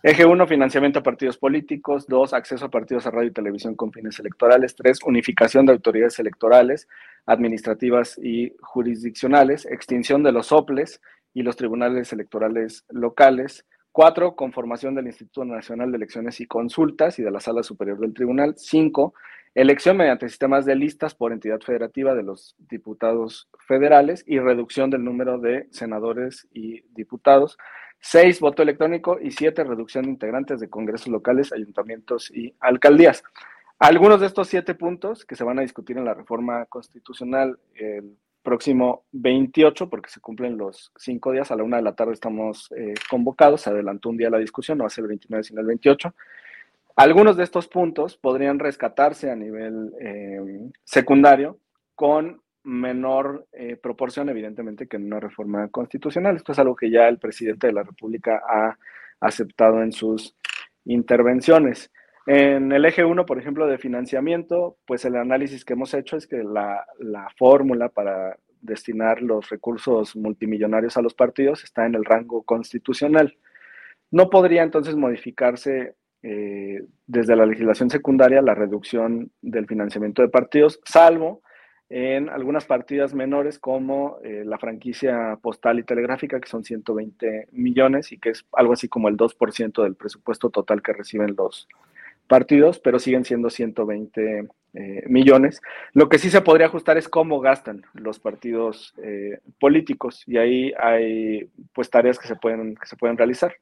Speaker 4: Eje 1, financiamiento a partidos políticos. 2, acceso a partidos a radio y televisión con fines electorales. 3, unificación de autoridades electorales, administrativas y jurisdiccionales. Extinción de los OPLES y los tribunales electorales locales. 4, conformación del Instituto Nacional de Elecciones y Consultas y de la Sala Superior del Tribunal. 5, elección mediante sistemas de listas por entidad federativa de los diputados federales y reducción del número de senadores y diputados. Seis, voto electrónico y siete, reducción de integrantes de congresos locales, ayuntamientos y alcaldías. Algunos de estos siete puntos que se van a discutir en la reforma constitucional el próximo 28, porque se cumplen los cinco días, a la una de la tarde estamos eh, convocados, se adelantó un día la discusión, no va a ser el 29, sino el 28. Algunos de estos puntos podrían rescatarse a nivel eh, secundario con menor eh, proporción, evidentemente, que en una reforma constitucional. Esto es algo que ya el presidente de la República ha aceptado en sus intervenciones. En el eje 1, por ejemplo, de financiamiento, pues el análisis que hemos hecho es que la fórmula para destinar los recursos multimillonarios a los partidos está en el rango constitucional. No podría entonces modificarse eh, desde la legislación secundaria la reducción del financiamiento de partidos, salvo en algunas partidas menores como eh, la franquicia postal y telegráfica, que son 120 millones y que es algo así como el 2% del presupuesto total que reciben los partidos, pero siguen siendo 120 eh, millones. Lo que sí se podría ajustar es cómo gastan los partidos políticos y ahí hay pues tareas que se pueden, que se pueden realizar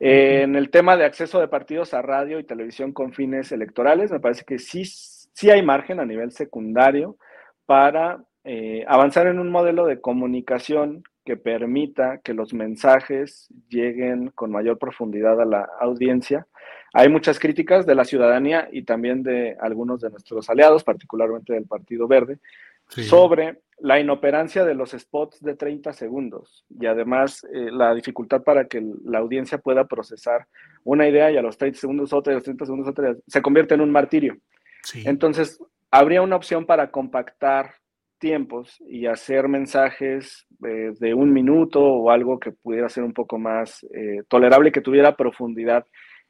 Speaker 4: en el tema de acceso de partidos a radio y televisión con fines electorales, me parece que sí, sí hay margen a nivel secundario para eh, avanzar en un modelo de comunicación que permita que los mensajes lleguen con mayor profundidad a la audiencia. Hay muchas críticas de la ciudadanía y también de algunos de nuestros aliados, particularmente del Partido Verde, sobre la inoperancia de los spots de 30 segundos. Y además eh, la dificultad para que la audiencia pueda procesar una idea y a los 30 segundos otra y a los 30 segundos otra, se convierte en un martirio. Entonces, habría una opción para compactar tiempos y hacer mensajes eh, de un minuto o algo que pudiera ser un poco más eh, tolerable, que tuviera profundidad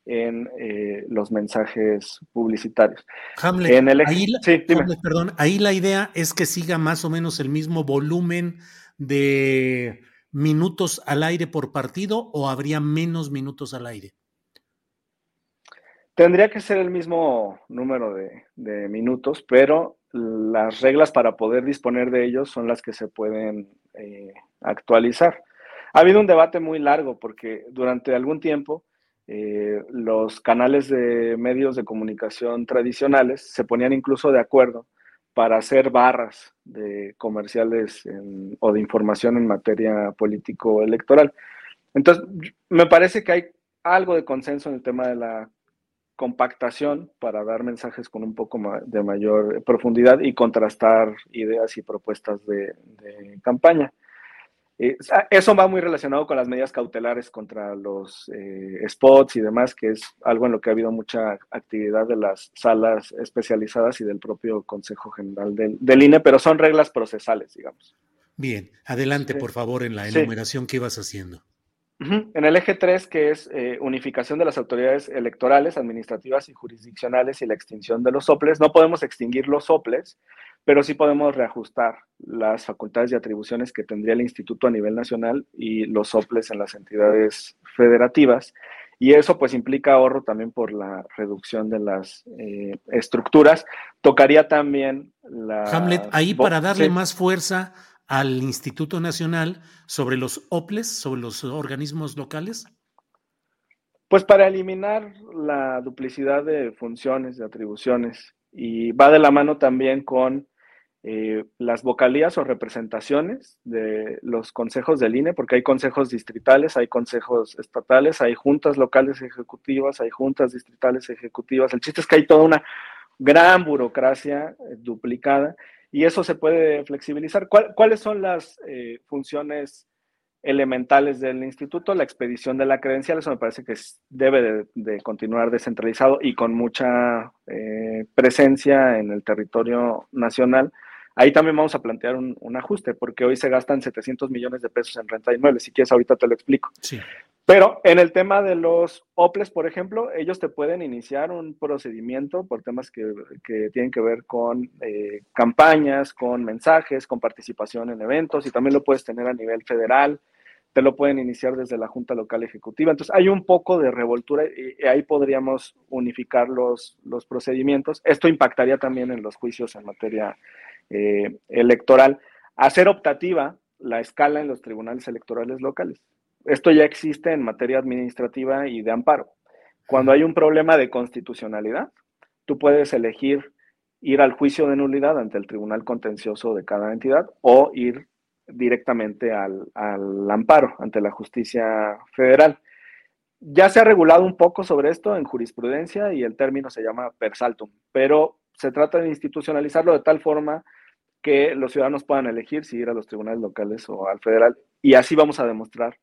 Speaker 4: en eh, los mensajes publicitarios.
Speaker 1: en el... ahí, la, perdón, ahí la idea es que siga más o menos el mismo volumen de minutos al aire por partido o habría menos minutos al aire.
Speaker 4: Tendría que ser el mismo número de, minutos, pero las reglas para poder disponer de ellos son las que se pueden eh, actualizar. Ha habido un debate muy largo porque durante algún tiempo eh, los canales de medios de comunicación tradicionales se ponían incluso de acuerdo para hacer barras de comerciales o de información en materia político-electoral. Entonces, me parece que hay algo de consenso en el tema de la compactación para dar mensajes con un poco de mayor profundidad y contrastar ideas y propuestas de campaña. Eh, eso va muy relacionado con las medidas cautelares contra los eh, spots y demás, que es algo en lo que ha habido mucha actividad de las salas especializadas y del propio Consejo General del, INE, pero son reglas procesales, digamos.
Speaker 1: Bien, adelante por favor en la enumeración que ibas haciendo.
Speaker 4: En el eje 3, que es eh, unificación de las autoridades electorales, administrativas y jurisdiccionales y la extinción de los soples, no podemos extinguir los soples, pero sí podemos reajustar las facultades y atribuciones que tendría el instituto a nivel nacional y los soples en las entidades federativas. Y eso pues implica ahorro también por la reducción de las eh, estructuras. Tocaría también la...
Speaker 1: Hamlet, ahí para darle más fuerza al Instituto Nacional sobre los OPLES, sobre los organismos locales.
Speaker 4: Pues para eliminar la duplicidad de funciones, de atribuciones, y va de la mano también con eh, las vocalías o representaciones de los consejos del INE, porque hay consejos distritales, hay consejos estatales, hay juntas locales ejecutivas, hay juntas distritales ejecutivas. El chiste es que hay toda una gran burocracia eh, duplicada y eso se puede flexibilizar. ¿Cuáles son las eh, funciones elementales del instituto, la expedición de la credencial, eso me parece que debe de, continuar descentralizado y con mucha eh, presencia en el territorio nacional. Ahí también vamos a plantear un, ajuste, porque hoy se gastan 700 millones de pesos en renta de inmuebles. Si quieres, ahorita te lo explico.
Speaker 1: Sí.
Speaker 4: Pero en el tema de los OPLES, por ejemplo, ellos te pueden iniciar un procedimiento por temas que, tienen que ver con eh, campañas, con mensajes, con participación en eventos y también lo puedes tener a nivel federal, te lo pueden iniciar desde la Junta Local Ejecutiva. Entonces hay un poco de revoltura y, ahí podríamos unificar los, los procedimientos. Esto impactaría también en los juicios en materia eh, electoral. Hacer optativa la escala en los tribunales electorales locales. Esto ya existe en materia administrativa y de amparo. Cuando hay un problema de constitucionalidad, tú puedes elegir ir al juicio de nulidad ante el tribunal contencioso de cada entidad o ir directamente al, amparo ante la justicia federal. Ya se ha regulado un poco sobre esto en jurisprudencia y el término se llama per saltum, pero se trata de institucionalizarlo de tal forma que los ciudadanos puedan elegir si ir a los tribunales locales o al federal y así vamos a demostrar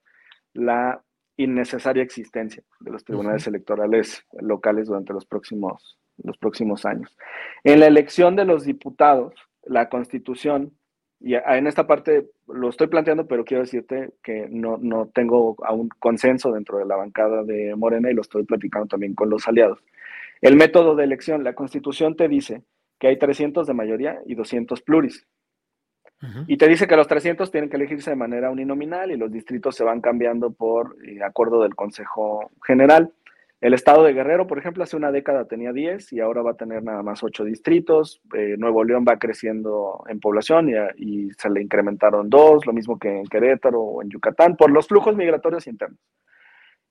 Speaker 4: la innecesaria existencia de los tribunales electorales locales durante los próximos, los próximos años. En la elección de los diputados, la constitución, y en esta parte lo estoy planteando, pero quiero decirte que no, no tengo aún consenso dentro de la bancada de Morena y lo estoy platicando también con los aliados. El método de elección, la constitución te dice que hay 300 de mayoría y 200 pluris. Y te dice que los 300 tienen que elegirse de manera uninominal y los distritos se van cambiando por eh, acuerdo del Consejo General. El estado de Guerrero, por ejemplo, hace una década tenía 10 y ahora va a tener nada más 8 distritos. Eh, Nuevo León va creciendo en población y, se le incrementaron dos, lo mismo que en Querétaro o en Yucatán, por los flujos migratorios internos.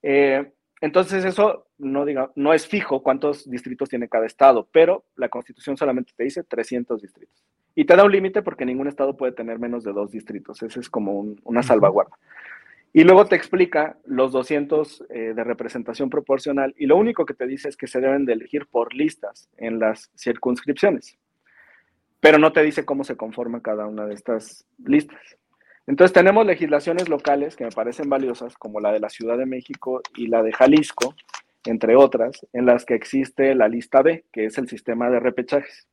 Speaker 4: Eh, entonces eso no, diga, no es fijo cuántos distritos tiene cada estado, pero la constitución solamente te dice 300 distritos. Y te da un límite porque ningún estado puede tener menos de dos distritos. Ese es como una salvaguarda. Y luego te explica los 200 eh, de representación proporcional y lo único que te dice es que se deben de elegir por listas en las circunscripciones. Pero no te dice cómo se conforma cada una de estas listas. Entonces tenemos legislaciones locales que me parecen valiosas, como la de la Ciudad de México y la de Jalisco, entre otras, en las que existe la lista B, que es el sistema de repechajes.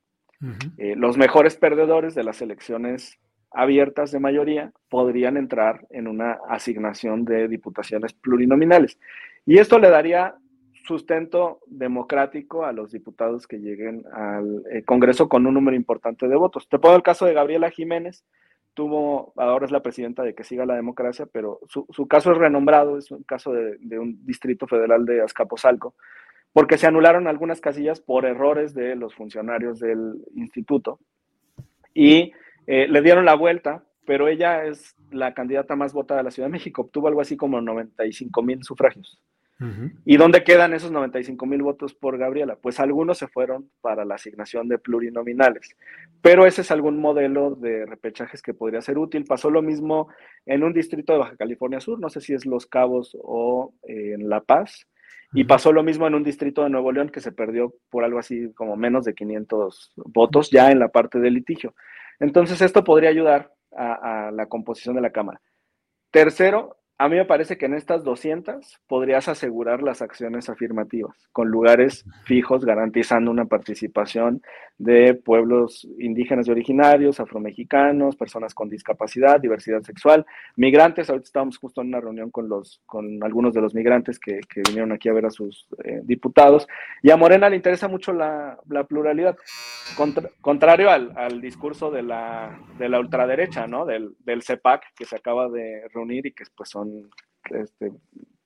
Speaker 4: Eh, los mejores perdedores de las elecciones abiertas de mayoría podrían entrar en una asignación de diputaciones plurinominales. Y esto le daría sustento democrático a los diputados que lleguen al eh, Congreso con un número importante de votos. Te pongo el caso de Gabriela Jiménez, tuvo, ahora es la presidenta de que siga la democracia, pero su, caso es renombrado, es un caso de, de, un distrito federal de Azcapotzalco, porque se anularon algunas casillas por errores de los funcionarios del instituto y eh, le dieron la vuelta, pero ella es la candidata más votada de la Ciudad de México, obtuvo algo así como 95 mil sufragios. ¿Y dónde quedan esos 95 mil votos por Gabriela? Pues algunos se fueron para la asignación de plurinominales, pero ese es algún modelo de repechajes que podría ser útil. Pasó lo mismo en un distrito de Baja California Sur, no sé si es Los Cabos o eh, en La Paz, y pasó lo mismo en un distrito de Nuevo León que se perdió por algo así como menos de 500 votos ya en la parte del litigio. Entonces esto podría ayudar a, a la composición de la Cámara. Tercero, a mí me parece que en estas 200 podrías asegurar las acciones afirmativas con lugares fijos garantizando una participación de pueblos indígenas y originarios, afromexicanos, personas con discapacidad, diversidad sexual, migrantes. Ahorita estábamos justo en una reunión con, los, con algunos de los migrantes que, vinieron aquí a ver a sus eh, diputados. Y a Morena le interesa mucho la, pluralidad, contrario al, discurso de la, de la ultraderecha, ¿no? Del, del CEPAC que se acaba de reunir y que pues son este,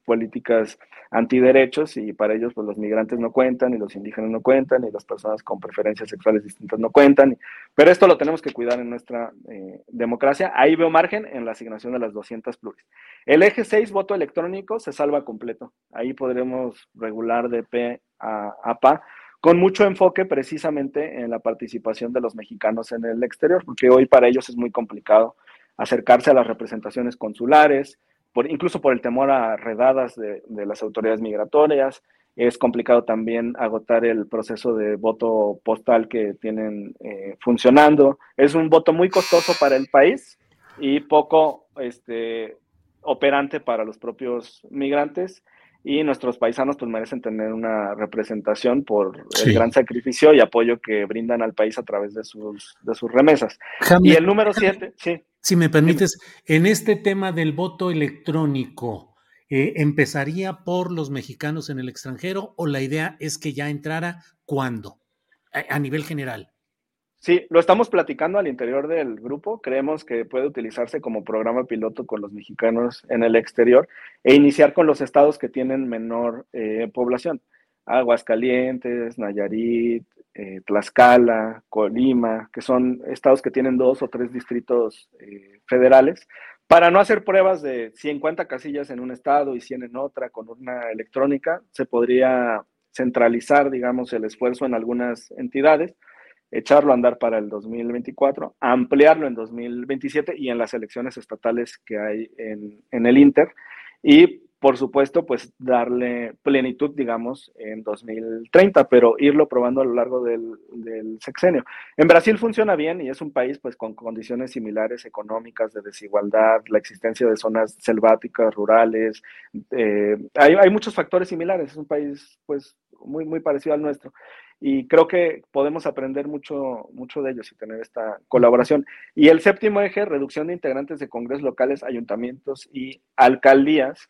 Speaker 4: políticas antiderechos y para ellos pues los migrantes no cuentan y los indígenas no cuentan y las personas con preferencias sexuales distintas no cuentan. Pero esto lo tenemos que cuidar en nuestra eh, democracia. Ahí veo margen en la asignación de las 200 pluris. El eje 6, voto electrónico, se salva completo. Ahí podremos regular de P a PA con mucho enfoque precisamente en la participación de los mexicanos en el exterior, porque hoy para ellos es muy complicado acercarse a las representaciones consulares, por, incluso por el temor a redadas de, las autoridades migratorias. Es complicado también agotar el proceso de voto postal que tienen eh, funcionando. Es un voto muy costoso para el país y poco este, operante para los propios migrantes y nuestros paisanos pues merecen tener una representación por el gran sacrificio y apoyo que brindan al país a través de sus, de sus remesas. y el número siete, sí.
Speaker 1: Si me permites, en este tema del voto electrónico, eh, ¿empezaría por los mexicanos en el extranjero o la idea es que ya entrara cuándo? a nivel general.
Speaker 4: Sí, lo estamos platicando al interior del grupo. Creemos que puede utilizarse como programa piloto con los mexicanos en el exterior e iniciar con los estados que tienen menor eh, población. Aguascalientes, Nayarit, eh, Tlaxcala, Colima, que son estados que tienen dos o tres distritos eh, federales, para no hacer pruebas de 50 casillas en un estado y 100 en otra con una electrónica, se podría centralizar, digamos, el esfuerzo en algunas entidades echarlo a andar para el 2024, ampliarlo en 2027 y en las elecciones estatales que hay en, en el Inter. Y por supuesto, pues darle plenitud, digamos, en 2030, pero irlo probando a lo largo del, del, sexenio. En Brasil funciona bien y es un país pues con condiciones similares económicas, de desigualdad, la existencia de zonas selváticas, rurales, eh, hay, hay, muchos factores similares, es un país pues muy, muy parecido al nuestro y creo que podemos aprender mucho, mucho de ellos y tener esta colaboración. Y el séptimo eje, reducción de integrantes de congresos locales, ayuntamientos y alcaldías,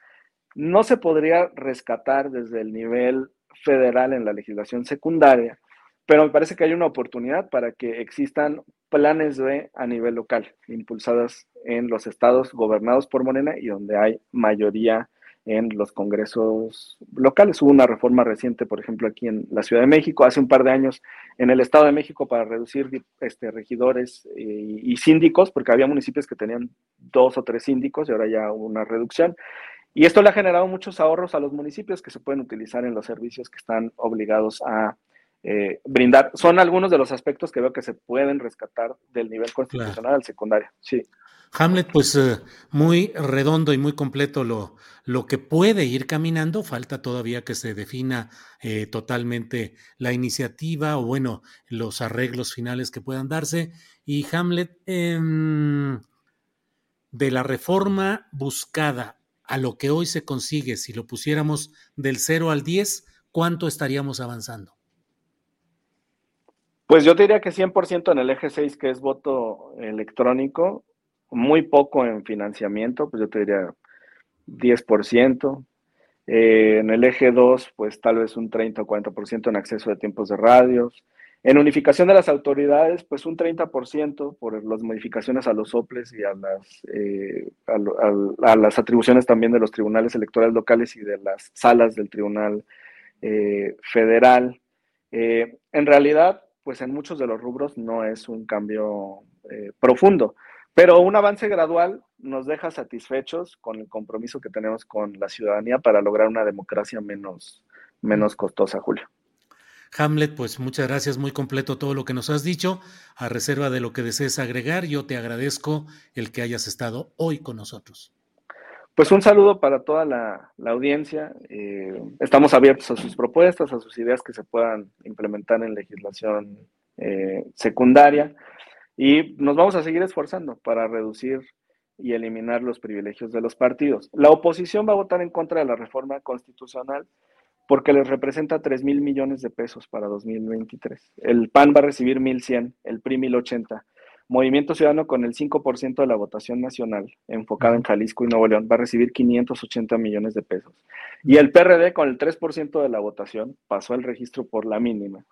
Speaker 4: no se podría rescatar desde el nivel federal en la legislación secundaria, pero me parece que hay una oportunidad para que existan planes B a nivel local, impulsadas en los estados gobernados por Morena y donde hay mayoría en los congresos locales. Hubo una reforma reciente, por ejemplo, aquí en la Ciudad de México, hace un par de años en el Estado de México para reducir este, regidores y, y síndicos, porque había municipios que tenían dos o tres síndicos y ahora ya hubo una reducción. Y esto le ha generado muchos ahorros a los municipios que se pueden utilizar en los servicios que están obligados a eh, brindar. Son algunos de los aspectos que veo que se pueden rescatar del nivel constitucional al secundario. Sí.
Speaker 1: Hamlet, pues eh, muy redondo y muy completo lo, lo que puede ir caminando. Falta todavía que se defina eh, totalmente la iniciativa o, bueno, los arreglos finales que puedan darse. Y Hamlet, em, de la reforma buscada a lo que hoy se consigue, si lo pusiéramos del 0 al 10, ¿cuánto estaríamos avanzando?
Speaker 4: Pues yo diría que 100% en el eje 6, que es voto electrónico, muy poco en financiamiento, pues yo te diría 10%. Eh, en el eje 2, pues tal vez un 30 o 40% en acceso de tiempos de radios. En unificación de las autoridades, pues un 30% por las modificaciones a los soples y a las, eh, a, las atribuciones también de los tribunales electorales locales y de las salas del Tribunal eh, Federal. en realidad, pues en muchos de los rubros no es un cambio profundo. Pero un avance gradual nos deja satisfechos con el compromiso que tenemos con la ciudadanía para lograr una democracia menos, menos costosa, Julio.
Speaker 1: Hamlet, pues muchas gracias, muy completo todo lo que nos has dicho. A reserva de lo que desees agregar, yo te agradezco el que hayas estado hoy con nosotros.
Speaker 4: Pues un saludo para toda la, audiencia. Eh, estamos abiertos a sus propuestas, a sus ideas que se puedan implementar en legislación eh, secundaria. Y nos vamos a seguir esforzando para reducir y eliminar los privilegios de los partidos. La oposición va a votar en contra de la reforma constitucional porque les representa 3 mil millones de pesos para 2023. El PAN va a recibir 1.100, el PRI 1.080. Movimiento Ciudadano con el 5% de la votación nacional enfocada en Jalisco y Nuevo León va a recibir 580 millones de pesos. Y el PRD con el 3% de la votación pasó el registro por la mínima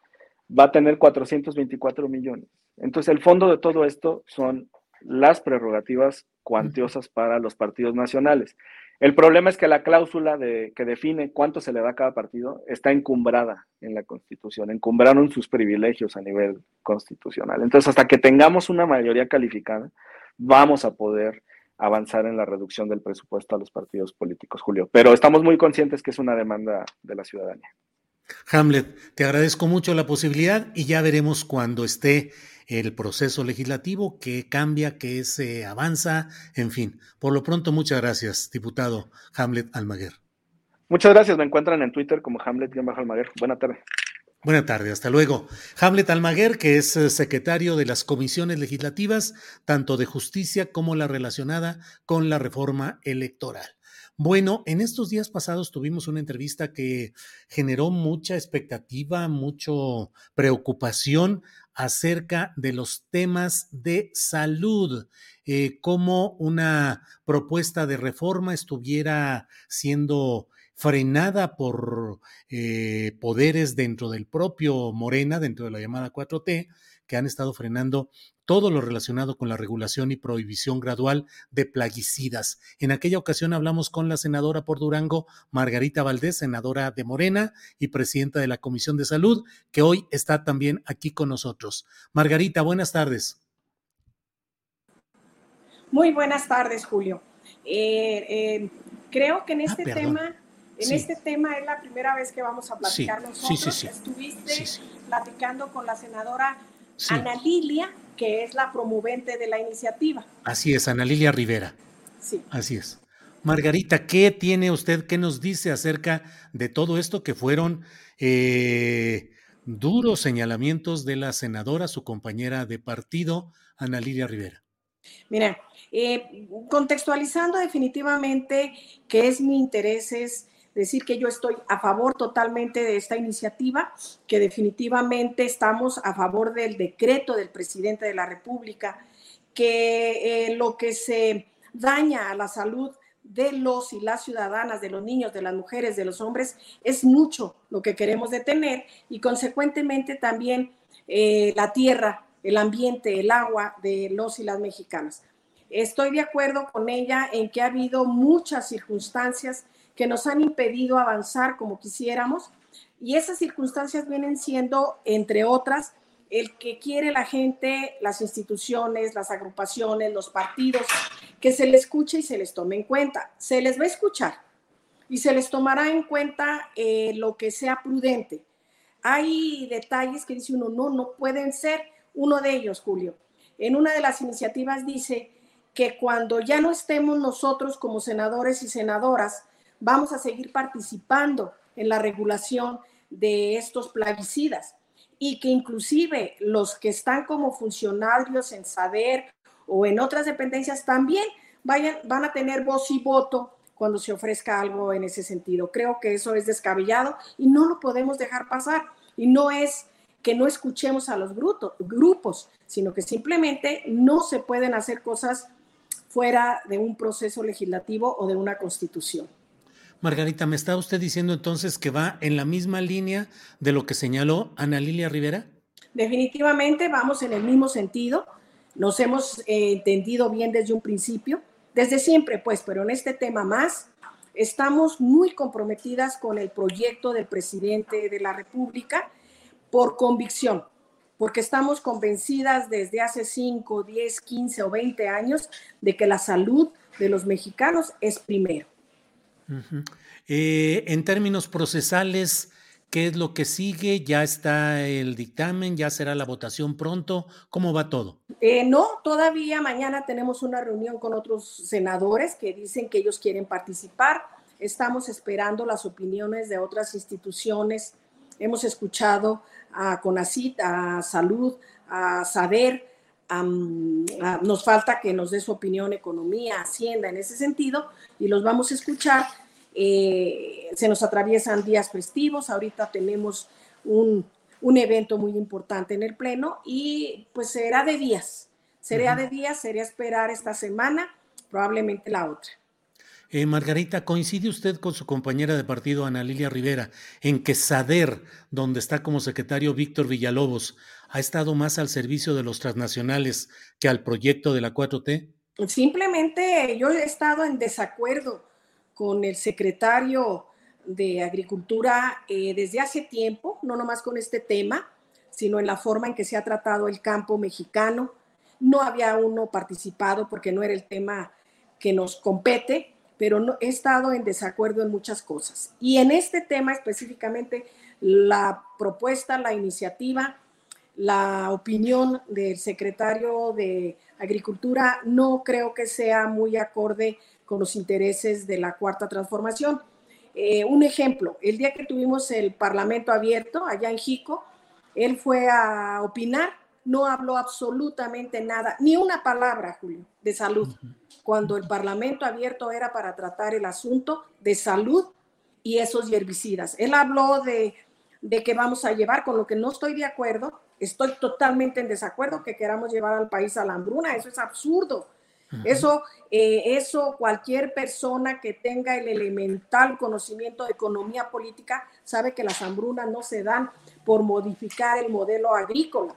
Speaker 4: va a tener 424 millones. Entonces, el fondo de todo esto son las prerrogativas cuantiosas para los partidos nacionales. El problema es que la cláusula de, que define cuánto se le da a cada partido está encumbrada en la Constitución, encumbraron sus privilegios a nivel constitucional. Entonces, hasta que tengamos una mayoría calificada, vamos a poder avanzar en la reducción del presupuesto a los partidos políticos, Julio. Pero estamos muy conscientes que es una demanda de la ciudadanía.
Speaker 1: Hamlet, te agradezco mucho la posibilidad y ya veremos cuando esté el proceso legislativo, que cambia, que se avanza, en fin. Por lo pronto, muchas gracias, diputado Hamlet Almaguer.
Speaker 4: Muchas gracias, me encuentran en Twitter como Hamlet-Almaguer. Buena tarde.
Speaker 1: Buenas tardes, hasta luego. Hamlet Almaguer, que es eh, secretario de las comisiones legislativas, tanto de justicia como la relacionada con la reforma electoral. Bueno, en estos días pasados tuvimos una entrevista que generó mucha expectativa, mucha preocupación acerca de los temas de salud, eh, cómo una propuesta de reforma estuviera siendo frenada por eh, poderes dentro del propio Morena, dentro de la llamada 4T, que han estado frenando todo lo relacionado con la regulación y prohibición gradual de plaguicidas. En aquella ocasión hablamos con la senadora por Durango, Margarita Valdés, senadora de Morena y presidenta de la Comisión de Salud, que hoy está también aquí con nosotros. Margarita, buenas tardes.
Speaker 5: Muy buenas tardes, Julio. Eh, eh, creo que en ah, este tema en este tema es la primera vez que vamos a platicar nosotros. Estuviste platicando con la senadora Ana Lilia, que es la promovente de la iniciativa.
Speaker 1: Así es, Ana Lilia Rivera. Sí. Así es. Margarita, ¿qué tiene usted, qué nos dice acerca de todo esto que fueron eh, duros señalamientos de la senadora, su compañera de partido, Ana Lilia Rivera?
Speaker 5: Mira, eh, contextualizando definitivamente que es mi interés es decir que yo estoy a favor totalmente de esta iniciativa, que definitivamente estamos a favor del decreto del presidente de la República, que eh, lo que se daña a la salud de los y las ciudadanas, de los niños, de las mujeres, de los hombres, es mucho lo que queremos detener y consecuentemente también eh, la tierra, el ambiente, el agua de los y las mexicanas. Estoy de acuerdo con ella en que ha habido muchas circunstancias que nos han impedido avanzar como quisiéramos. Y esas circunstancias vienen siendo, entre otras, el que quiere la gente, las instituciones, las agrupaciones, los partidos, que se les escuche y se les tome en cuenta. Se les va a escuchar y se les tomará en cuenta eh, lo que sea prudente. Hay detalles que dice uno, no, no pueden ser. Uno de ellos, Julio, en una de las iniciativas dice que cuando ya no estemos nosotros como senadores y senadoras, vamos a seguir participando en la regulación de estos plaguicidas y que inclusive los que están como funcionarios en saber o en otras dependencias también vayan, van a tener voz y voto cuando se ofrezca algo en ese sentido. Creo que eso es descabellado y no lo podemos dejar pasar. Y no es que no escuchemos a los grupos, sino que simplemente no se pueden hacer cosas fuera de un proceso legislativo o de una constitución.
Speaker 1: Margarita, ¿me está usted diciendo entonces que va en la misma línea de lo que señaló Ana Lilia Rivera?
Speaker 5: Definitivamente vamos en el mismo sentido. Nos hemos eh, entendido bien desde un principio, desde siempre, pues, pero en este tema más, estamos muy comprometidas con el proyecto del presidente de la República por convicción, porque estamos convencidas desde hace 5, 10, 15 o 20 años de que la salud de los mexicanos es primero.
Speaker 1: Eh, en términos procesales, ¿qué es lo que sigue? ¿Ya está el dictamen? ¿Ya será la votación pronto? ¿Cómo va todo?
Speaker 5: Eh, no, todavía mañana tenemos una reunión con otros senadores que dicen que ellos quieren participar. Estamos esperando las opiniones de otras instituciones. Hemos escuchado a CONACIT, a Salud, a Saber. Nos falta que nos dé su opinión economía, hacienda en ese sentido y los vamos a escuchar. Eh, se nos atraviesan días festivos, ahorita tenemos un, evento muy importante en el Pleno y pues será de días, será de días, sería esperar esta semana, probablemente la otra.
Speaker 1: Eh, Margarita, ¿coincide usted con su compañera de partido, Ana Lilia Rivera, en que SADER, donde está como secretario Víctor Villalobos, ha estado más al servicio de los transnacionales que al proyecto de la 4T?
Speaker 5: Simplemente yo he estado en desacuerdo con el secretario de Agricultura eh, desde hace tiempo, no nomás con este tema, sino en la forma en que se ha tratado el campo mexicano. No había uno participado porque no era el tema que nos compete, pero no, he estado en desacuerdo en muchas cosas. Y en este tema específicamente, la propuesta, la iniciativa, la opinión del secretario de Agricultura no creo que sea muy acorde con los intereses de la cuarta transformación. Eh, un ejemplo, el día que tuvimos el Parlamento abierto allá en Jico, él fue a opinar, no habló absolutamente nada, ni una palabra, Julio, de salud, cuando el Parlamento abierto era para tratar el asunto de salud y esos herbicidas. Él habló de, de que vamos a llevar, con lo que no estoy de acuerdo, estoy totalmente en desacuerdo que queramos llevar al país a la hambruna, eso es absurdo. Eso, eh, eso cualquier persona que tenga el elemental conocimiento de economía política sabe que las hambrunas no se dan por modificar el modelo agrícola.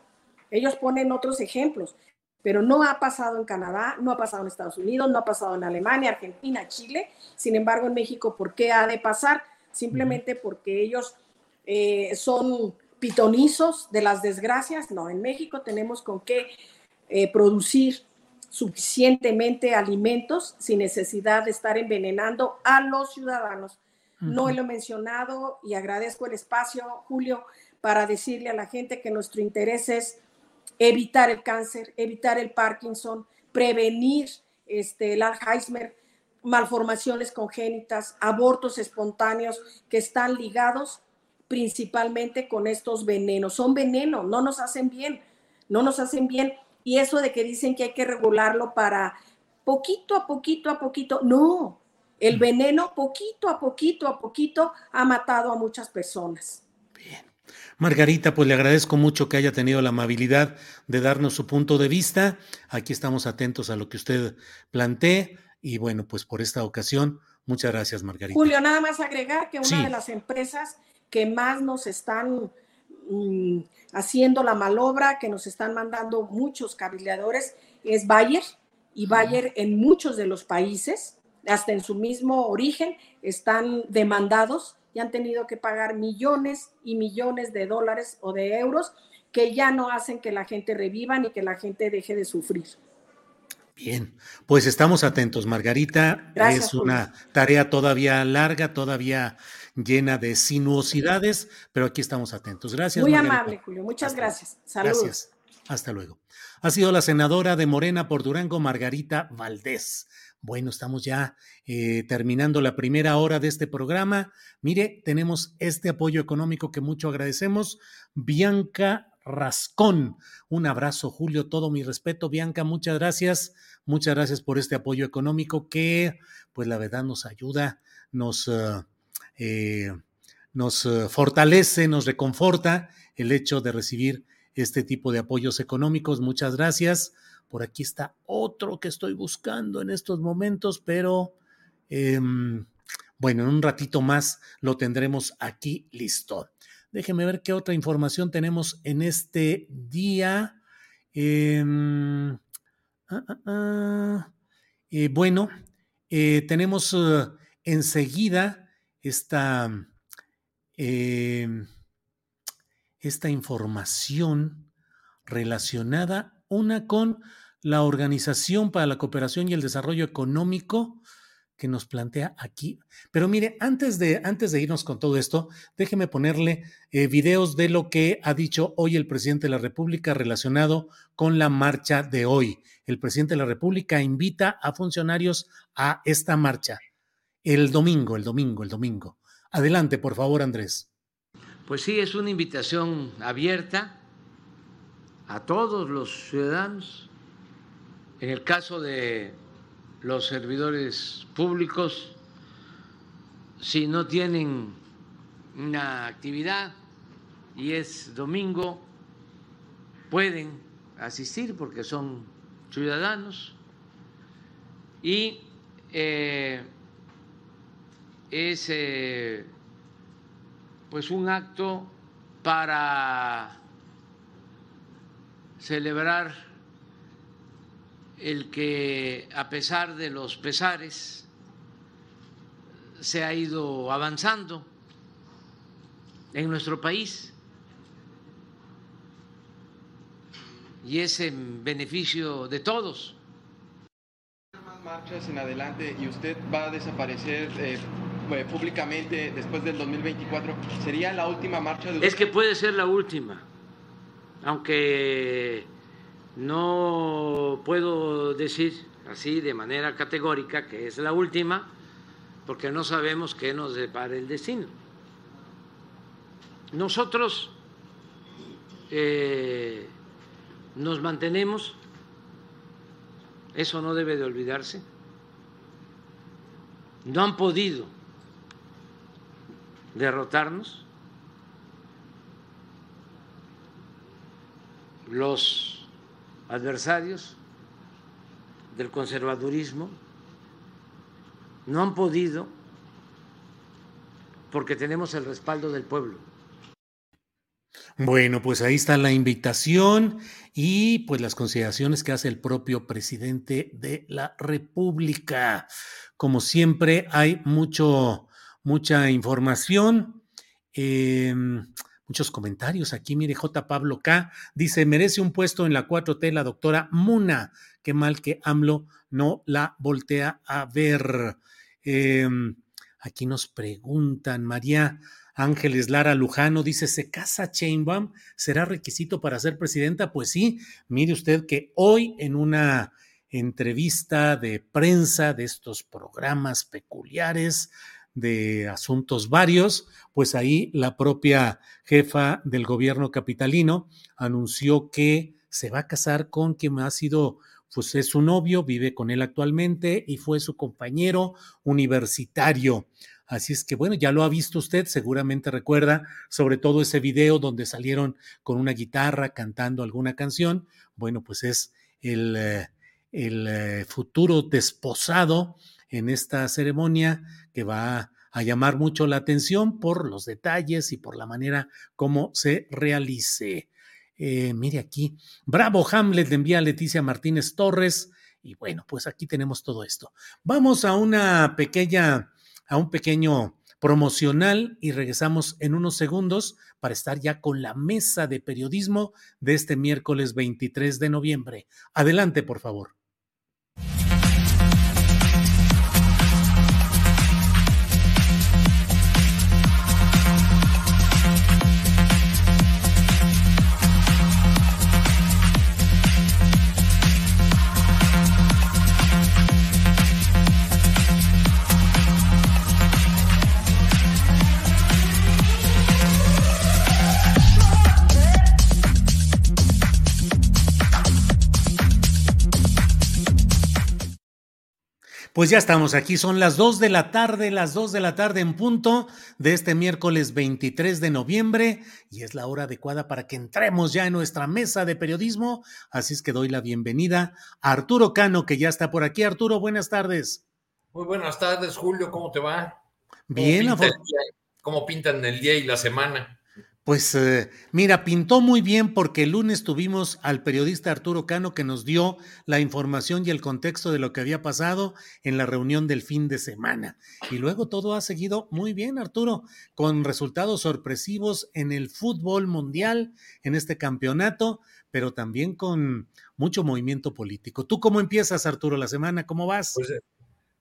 Speaker 5: Ellos ponen otros ejemplos, pero no ha pasado en Canadá, no ha pasado en Estados Unidos, no ha pasado en Alemania, Argentina, Chile. Sin embargo, en México, ¿por qué ha de pasar? Simplemente porque ellos eh, son pitonizos de las desgracias. No, en México tenemos con qué eh, producir suficientemente alimentos sin necesidad de estar envenenando a los ciudadanos. No lo he mencionado y agradezco el espacio, Julio, para decirle a la gente que nuestro interés es evitar el cáncer, evitar el Parkinson, prevenir este, el Alzheimer, malformaciones congénitas, abortos espontáneos que están ligados principalmente con estos venenos. Son venenos, no nos hacen bien, no nos hacen bien y eso de que dicen que hay que regularlo para poquito a poquito a poquito, no, el mm. veneno poquito a poquito a poquito ha matado a muchas personas.
Speaker 1: Bien. Margarita, pues le agradezco mucho que haya tenido la amabilidad de darnos su punto de vista. Aquí estamos atentos a lo que usted plantee y bueno, pues por esta ocasión, muchas gracias, Margarita.
Speaker 5: Julio, nada más agregar que una de las empresas que más nos están mm, haciendo la malobra, que nos están mandando muchos cabildeadores, es Bayer, y Bayer en muchos de los países, hasta en su mismo origen, están demandados y han tenido que pagar millones y millones de dólares o de euros que ya no hacen que la gente reviva ni que la gente deje de sufrir.
Speaker 1: Bien, pues estamos atentos, Margarita. es una tarea todavía larga, todavía llena de sinuosidades, pero aquí estamos atentos. Gracias.
Speaker 5: Muy amable, Julio. Muchas gracias. Saludos. Gracias.
Speaker 1: Hasta luego. Ha sido la senadora de Morena por Durango, Margarita Valdés. Bueno, estamos ya eh, terminando la primera hora de este programa. Mire, tenemos este apoyo económico que mucho agradecemos. Bianca Rascón. Un abrazo, Julio, todo mi respeto. Bianca, muchas gracias. Muchas gracias por este apoyo económico que, pues la verdad, nos ayuda, nos... Uh, eh, nos eh, fortalece, nos reconforta el hecho de recibir este tipo de apoyos económicos. Muchas gracias. Por aquí está otro que estoy buscando en estos momentos, pero em, bueno, en un ratito más lo tendremos aquí listo. Déjeme ver qué otra información tenemos en este día. Em, ah, ah, ah. Eh, bueno, tenemos enseguida esta, em, esta información relacionada, una con la Organización para la Cooperación y el Desarrollo Económico que nos plantea aquí. Pero mire, antes de, antes de irnos con todo esto, déjeme ponerle eh, videos de lo que ha dicho hoy el presidente de la República relacionado con la marcha de hoy. El presidente de la República invita a funcionarios a esta marcha el domingo, el domingo, el domingo. Adelante, por favor, Andrés.
Speaker 6: Pues sí, es una invitación abierta a todos los ciudadanos. En el caso de los servidores públicos, si no tienen una actividad y es domingo, pueden asistir porque son ciudadanos y eh, es eh, pues un acto para celebrar el que a pesar de los pesares se ha ido avanzando en nuestro país y es en beneficio de todos.
Speaker 7: marchas en adelante y usted va a desaparecer eh, eh, públicamente después del 2024, ¿sería la última marcha de
Speaker 6: Es que puede ser la última, aunque no puedo decir así de manera categórica que es la última, porque no sabemos qué nos depara el destino. Nosotros eh, nos mantenemos, eso no debe de olvidarse, no han podido derrotarnos los adversarios del conservadurismo no han podido porque tenemos el respaldo del pueblo.
Speaker 1: Bueno, pues ahí está la invitación y pues las consideraciones que hace el propio presidente de la República. Como siempre, hay mucho, mucha información. Eh, muchos comentarios aquí. Mire, J. Pablo K. dice: merece un puesto en la 4T la doctora Muna. Qué mal que AMLO no la voltea a ver. Em, aquí nos preguntan, María Ángeles Lara Lujano dice: ¿se casa Chainbaum? ¿Será requisito para ser presidenta? Pues sí, mire usted que hoy en una entrevista de prensa de estos programas peculiares, de asuntos varios, pues ahí la propia jefa del gobierno capitalino anunció que se va a casar con quien ha sido, pues es su novio, vive con él actualmente y fue su compañero universitario. Así es que bueno, ya lo ha visto usted, seguramente recuerda sobre todo ese video donde salieron con una guitarra cantando alguna canción. Bueno, pues es el, eh, el eh, futuro desposado en esta ceremonia que va a llamar mucho la atención por los detalles y por la manera como se realice. Eh, mire aquí, bravo Hamlet, le envía a Leticia Martínez Torres. Y bueno, pues aquí tenemos todo esto. Vamos a una pequeña, a un pequeño promocional y regresamos en unos segundos para estar ya con la mesa de periodismo de este miércoles 23 de noviembre. Adelante, por favor. Pues ya estamos aquí, son las 2 de la tarde, las 2 de la tarde en punto de este miércoles 23 de noviembre y es la hora adecuada para que entremos ya en nuestra mesa de periodismo. Así es que doy la bienvenida a Arturo Cano, que ya está por aquí. Arturo, buenas tardes.
Speaker 8: Muy buenas tardes, Julio, ¿cómo te va?
Speaker 1: Bien,
Speaker 8: ¿Cómo pintan el día y la semana?
Speaker 1: Pues eh, mira, pintó muy bien porque el lunes tuvimos al periodista Arturo Cano que nos dio la información y el contexto de lo que había pasado en la reunión del fin de semana. Y luego todo ha seguido muy bien, Arturo, con resultados sorpresivos en el fútbol mundial, en este campeonato, pero también con mucho movimiento político. ¿Tú cómo empiezas, Arturo, la semana? ¿Cómo vas?
Speaker 8: Pues, eh,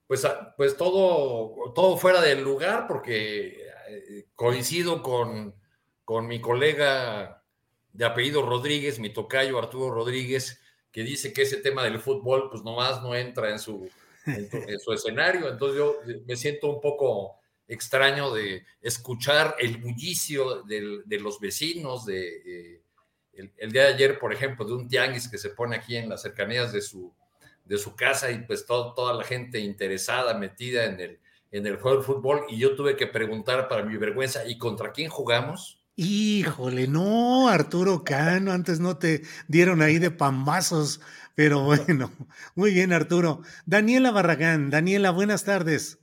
Speaker 8: pues, ah, pues todo, todo fuera del lugar porque eh, coincido con con mi colega de apellido Rodríguez, mi tocayo Arturo Rodríguez, que dice que ese tema del fútbol, pues nomás no entra en su, en, su escenario. Entonces yo me siento un poco extraño de escuchar el bullicio de los vecinos, de el, día de ayer, por ejemplo, de un tianguis que se pone aquí en las cercanías de su, de su casa y pues toda la gente interesada, metida en el, en el juego del fútbol y yo tuve que preguntar para mi vergüenza, ¿y contra quién jugamos?
Speaker 1: Híjole, no, Arturo Cano, antes no te dieron ahí de pambazos, pero bueno, muy bien, Arturo. Daniela Barragán, Daniela, buenas tardes.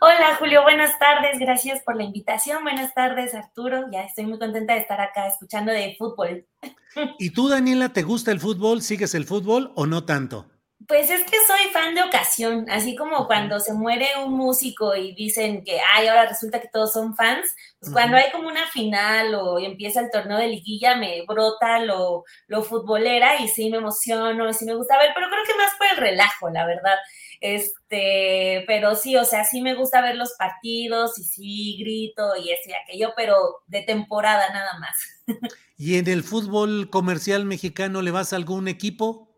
Speaker 9: Hola, Julio, buenas tardes, gracias por la invitación. Buenas tardes, Arturo. Ya estoy muy contenta de estar acá escuchando de fútbol.
Speaker 1: ¿Y tú, Daniela, te gusta el fútbol? ¿Sigues el fútbol o no tanto?
Speaker 9: Pues es que soy fan de ocasión, así como cuando se muere un músico y dicen que, ay, ahora resulta que todos son fans, pues cuando hay como una final o empieza el torneo de liguilla, me brota lo, lo futbolera y sí me emociono, y sí me gusta ver, pero creo que más por el relajo, la verdad. Este, pero sí, o sea, sí me gusta ver los partidos y sí grito y eso y aquello, pero de temporada nada más.
Speaker 1: ¿Y en el fútbol comercial mexicano le vas a algún equipo?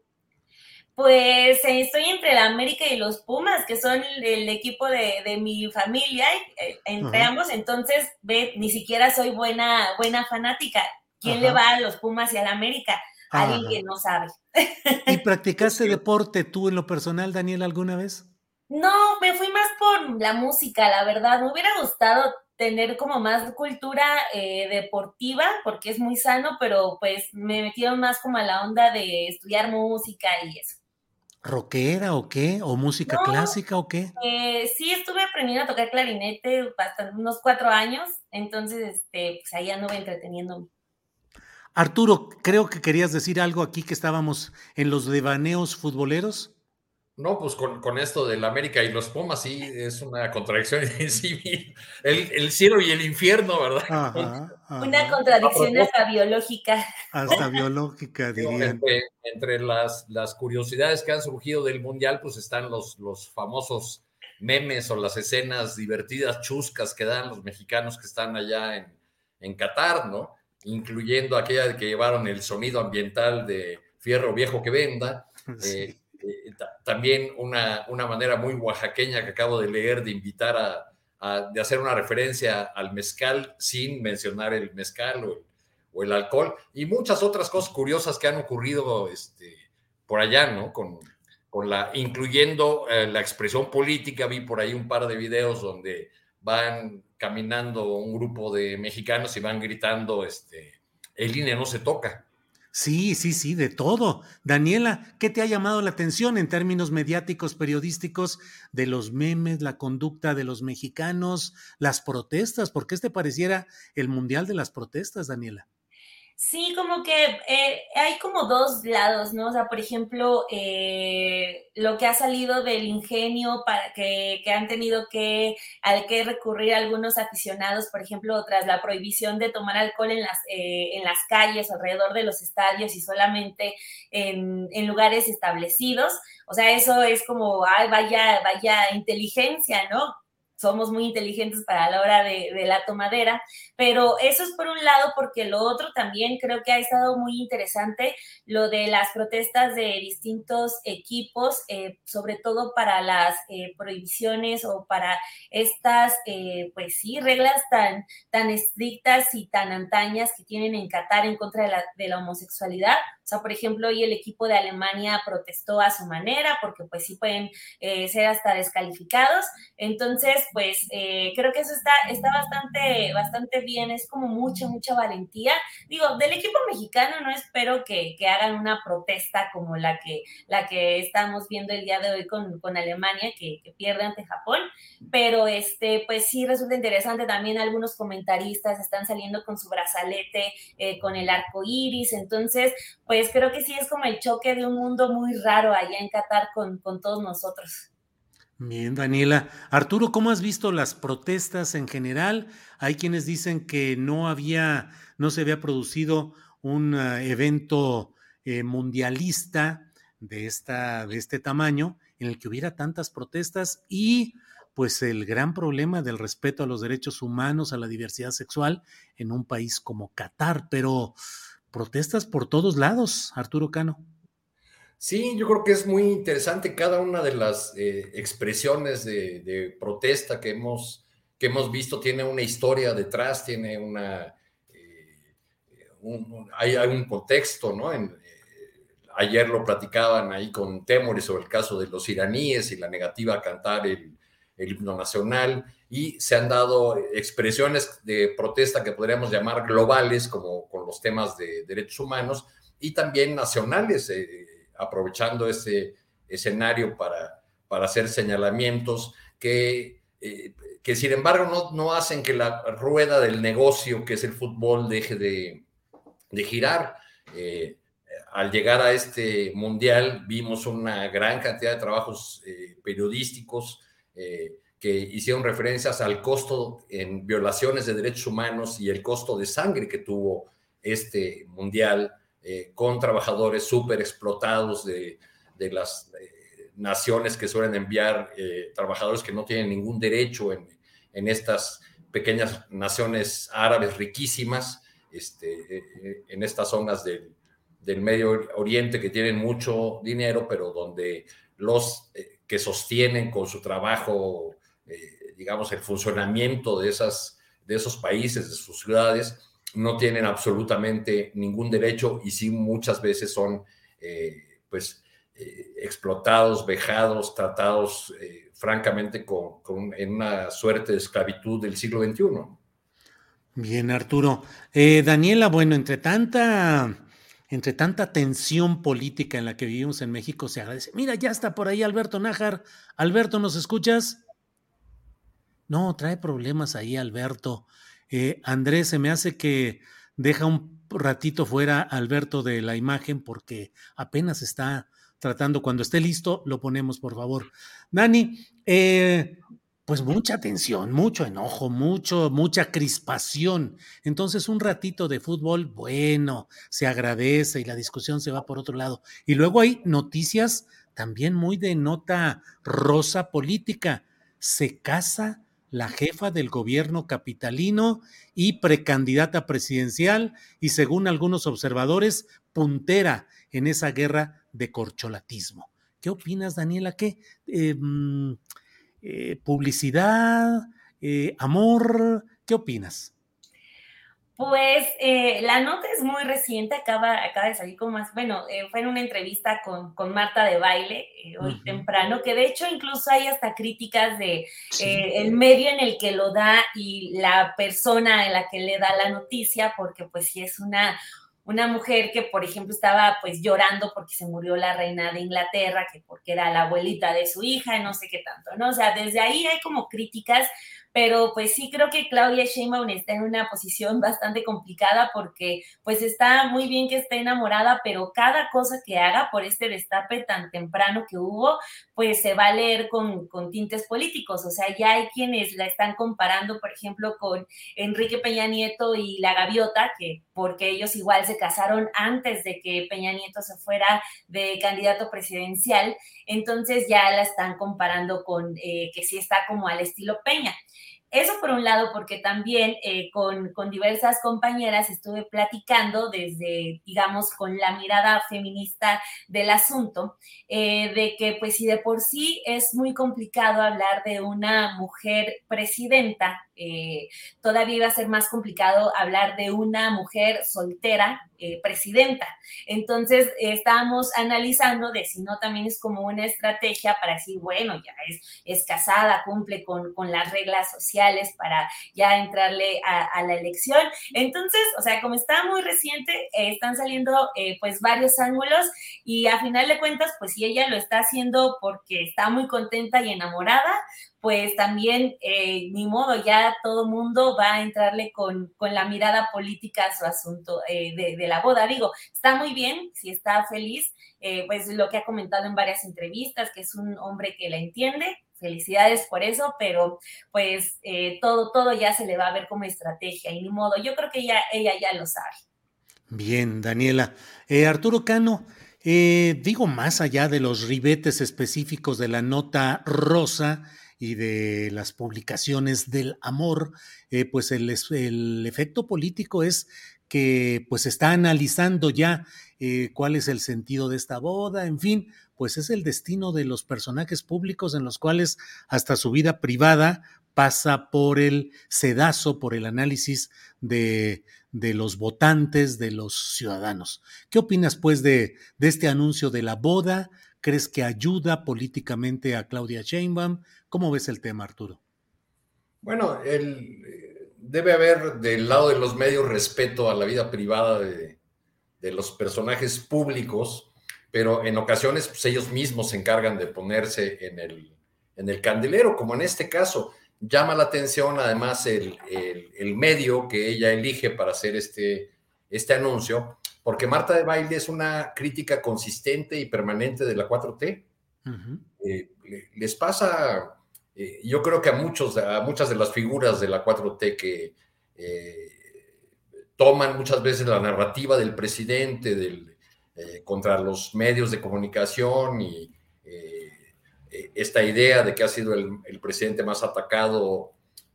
Speaker 9: Pues eh, estoy entre la América y los Pumas, que son el, equipo de, mi familia, eh, entre ambos, entonces ve, ni siquiera soy buena, buena fanática. ¿Quién le va a los Pumas y a la América? Alguien que no sabe.
Speaker 1: ¿Y practicaste deporte tú en lo personal, Daniel, alguna vez?
Speaker 9: No, me fui más por la música, la verdad. Me hubiera gustado tener como más cultura eh, deportiva, porque es muy sano, pero pues me metieron más como a la onda de estudiar música y eso.
Speaker 1: ¿Rockera o qué? ¿O música clásica o qué?
Speaker 9: Eh, sí, estuve aprendiendo a tocar clarinete bastante, unos cuatro años, entonces este, pues ahí anduve entreteniéndome.
Speaker 1: Arturo, creo que querías decir algo aquí que estábamos en los devaneos futboleros.
Speaker 8: No, pues con, esto del América y los Pumas, sí, es una contradicción en sí. El, cielo y el infierno, ¿verdad?
Speaker 9: Una contradicción hasta biológica.
Speaker 1: Hasta biológica, dirían.
Speaker 8: Entre, las, las, curiosidades que han surgido del Mundial, pues están los, los famosos memes o las escenas divertidas, chuscas que dan los mexicanos que están allá en, en Qatar, ¿no? Incluyendo aquella de que llevaron el sonido ambiental de Fierro Viejo que Venda. Eh, eh, también una, una, manera muy oaxaqueña que acabo de leer de invitar a, de hacer una referencia al mezcal sin mencionar el mezcal o el, alcohol y muchas otras cosas curiosas que han ocurrido este, por allá, ¿no? Con, con la, incluyendo eh, la expresión política, vi por ahí un par de videos donde van caminando un grupo de mexicanos y van gritando, este, el INE no se toca.
Speaker 1: Sí, sí, sí, de todo. Daniela, ¿qué te ha llamado la atención en términos mediáticos, periodísticos, de los memes, la conducta de los mexicanos, las protestas? ¿Por qué te pareciera el Mundial de las Protestas, Daniela?
Speaker 9: Sí, como que eh, hay como dos lados, ¿no? O sea, por ejemplo, eh, lo que ha salido del ingenio para que, que, han tenido que, al que recurrir algunos aficionados, por ejemplo, tras la prohibición de tomar alcohol en las, eh, en las calles, alrededor de los estadios y solamente en, en lugares establecidos. O sea, eso es como, ay, vaya, vaya inteligencia, ¿no? Somos muy inteligentes para la hora de, la tomadera, pero eso es por un lado, porque lo otro también creo que ha estado muy interesante, lo de las protestas de distintos equipos, eh, sobre todo para las eh, prohibiciones o para estas, eh, pues sí, reglas tan, tan estrictas y tan antañas que tienen en Qatar en contra de la, de la homosexualidad. O sea, por ejemplo, hoy el equipo de Alemania protestó a su manera porque pues sí pueden ser hasta descalificados. Entonces, pues eh, creo que eso está, está bastante, bastante bien, es como mucha, mucha valentía. Digo, del equipo mexicano no espero que, hagan una protesta como la que, la que estamos viendo el día de hoy con, Alemania, que, pierde ante Japón, pero este, pues sí resulta interesante también algunos comentaristas están saliendo con su brazalete, eh, con el arco iris, entonces, pues creo que sí es como el choque de un mundo muy raro allá en Qatar con, con todos nosotros.
Speaker 1: Bien, Daniela. Arturo, ¿cómo has visto las protestas en general? Hay quienes dicen que no había, no se había producido un eh, evento eh, mundialista de, esta, de este tamaño en el que hubiera tantas protestas y pues el gran problema del respeto a los derechos humanos, a la diversidad sexual en un país como Qatar, pero protestas por todos lados, Arturo Cano.
Speaker 8: Sí, yo creo que es muy interesante cada una de las eh, expresiones de, protesta que hemos, que hemos visto, tiene una historia detrás, tiene una... Eh, hay, un contexto, ¿no? Eh, ayer lo platicaban ahí con Temori sobre el caso de los iraníes y la negativa a cantar el himno nacional y se han dado expresiones de protesta que podríamos llamar globales, como con los temas de derechos humanos, y también nacionales aprovechando ese escenario para, para hacer señalamientos que, eh, que sin embargo no, no, hacen que la rueda del negocio, que es el fútbol, deje de, de girar. Eh, al llegar a este mundial vimos una gran cantidad de trabajos eh, periodísticos que hicieron referencias al costo en violaciones de derechos humanos y el costo de sangre que tuvo este mundial eh, con trabajadores súper explotados de, las eh, naciones que suelen enviar eh, trabajadores que no tienen ningún derecho en, estas pequeñas naciones árabes riquísimas, este, en estas zonas del, del Medio Oriente que tienen mucho dinero, pero donde los que sostienen con su trabajo, digamos, el funcionamiento de, esas, de esos países, de sus ciudades, no tienen absolutamente ningún derecho y sí muchas veces son, eh, pues, explotados, vejados, tratados francamente con, en una suerte de esclavitud del siglo XXI.
Speaker 1: Bien, Arturo. Daniela, bueno, entre tanta entre tanta tensión política en la que vivimos en México, se agradece. Mira, ya está por ahí Alberto Nájar. Alberto, ¿nos escuchas? No, trae problemas ahí, Alberto. Eh, Andrés, se me hace que deja un ratito fuera Alberto de la imagen porque apenas está tratando. Cuando esté listo, lo ponemos, por favor. Dani, eh, pues mucha tensión, mucho enojo, mucho, mucha crispación. Entonces un ratito de fútbol, bueno, se agradece y la discusión se va por otro lado. Y luego hay noticias también muy de nota rosa política. Se casa la jefa del gobierno capitalino y precandidata presidencial y según algunos observadores, puntera en esa guerra de corcholatismo. ¿Qué opinas, Daniela? ¿Qué? Eh, eh, publicidad, eh, amor. ¿Qué opinas?
Speaker 9: Pues eh, la nota es muy reciente, acaba, acaba de salir como más, bueno, fue en una entrevista con, Marta de Baile hoy temprano, que de hecho incluso hay hasta críticas de el medio en el que lo da y la persona en la que le da la noticia, porque pues sí es una, una mujer que, por ejemplo, estaba pues llorando porque se murió la reina de Inglaterra, que porque era la abuelita de su hija, no sé qué tanto, ¿no? O sea, desde ahí hay como críticas pero pues sí creo que Claudia Sheinbaum está en una posición bastante complicada porque pues está muy bien que esté enamorada, pero cada cosa que haga por este destape tan temprano que hubo, pues se va a leer con, con tintes políticos, o sea, ya hay quienes la están comparando, por ejemplo, con Enrique Peña Nieto y la gaviota, que porque ellos igual se casaron antes de que Peña Nieto se fuera de candidato presidencial, entonces ya la están comparando con eh, que sí está como al estilo Peña. Eso por un lado, porque también eh, con, con, diversas compañeras estuve platicando desde, digamos, con la mirada feminista del asunto, eh, de que pues si de por sí es muy complicado hablar de una mujer presidenta, eh, todavía iba a ser más complicado hablar de una mujer soltera eh, presidenta. Entonces, estábamos analizando de si no también es como una estrategia para decir, bueno, ya es, es casada, cumple con, las reglas sociales para ya entrarle a, la elección. Entonces, o sea, como está muy reciente, eh, están saliendo pues varios ángulos y a final de cuentas, pues si ella lo está haciendo porque está muy contenta y enamorada, pues también, eh, ni modo, ya todo mundo va a entrarle con, la mirada política a su asunto eh, de, la boda. Digo, está muy bien, si está feliz, eh, pues lo que ha comentado en varias entrevistas, que es un hombre que la entiende, felicidades por eso, pero pues todo, todo ya se le va a ver como estrategia y ni modo, yo creo que ella, ella ya lo sabe.
Speaker 1: Bien, Daniela. Arturo Cano, digo, más allá de los ribetes específicos de la nota rosa, y de las publicaciones del amor, eh, pues el, el, efecto político es que pues está analizando ya eh, cuál es el sentido de esta boda, en fin, pues es el destino de los personajes públicos en los cuales hasta su vida privada pasa por el sedazo, por el análisis de, de los votantes, de los ciudadanos. ¿Qué opinas pues de, de este anuncio de la boda? ¿Crees que ayuda políticamente a Claudia Sheinbaum? ¿Cómo ves el tema, Arturo?
Speaker 8: Bueno, el, debe haber del lado de los medios respeto a la vida privada de, los personajes públicos, pero en ocasiones pues, ellos mismos se encargan de ponerse en el, candelero, como en este caso. Llama la atención además el, el, medio que ella elige para hacer este, este anuncio, porque Marta de Baile es una crítica consistente y permanente de la 4T. Eh, les pasa, eh, yo creo que a, muchos, a muchas de las figuras de la 4T que eh, toman muchas veces la narrativa del presidente del, contra los medios de comunicación y esta idea de que ha sido el, presidente más atacado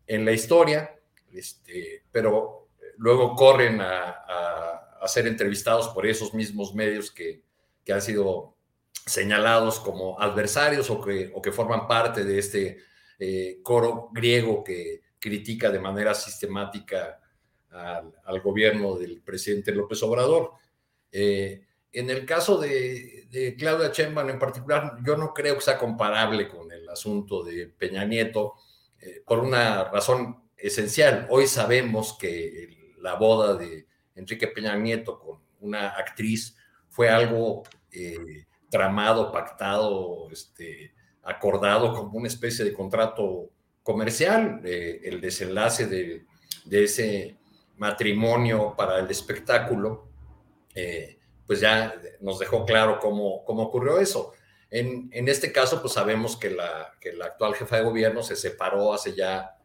Speaker 8: en la historia, este, pero luego corren a a, ser entrevistados por esos mismos medios que, que, han sido señalados como adversarios o que, o que forman parte de este eh, coro griego que critica de manera sistemática al, gobierno del presidente López Obrador. Eh, en el caso de, de Claudia Sheinbaum en particular, yo no creo que sea comparable con el asunto de Peña Nieto eh, por una razón esencial. Hoy sabemos que la boda de Enrique Peña Nieto con una actriz fue algo eh, tramado, pactado, este, acordado como una especie de contrato comercial. Eh, el desenlace de, ese matrimonio para el espectáculo, pues ya nos dejó claro cómo, cómo ocurrió eso. En, este caso, pues sabemos que la, que la actual jefa de gobierno se separó hace ya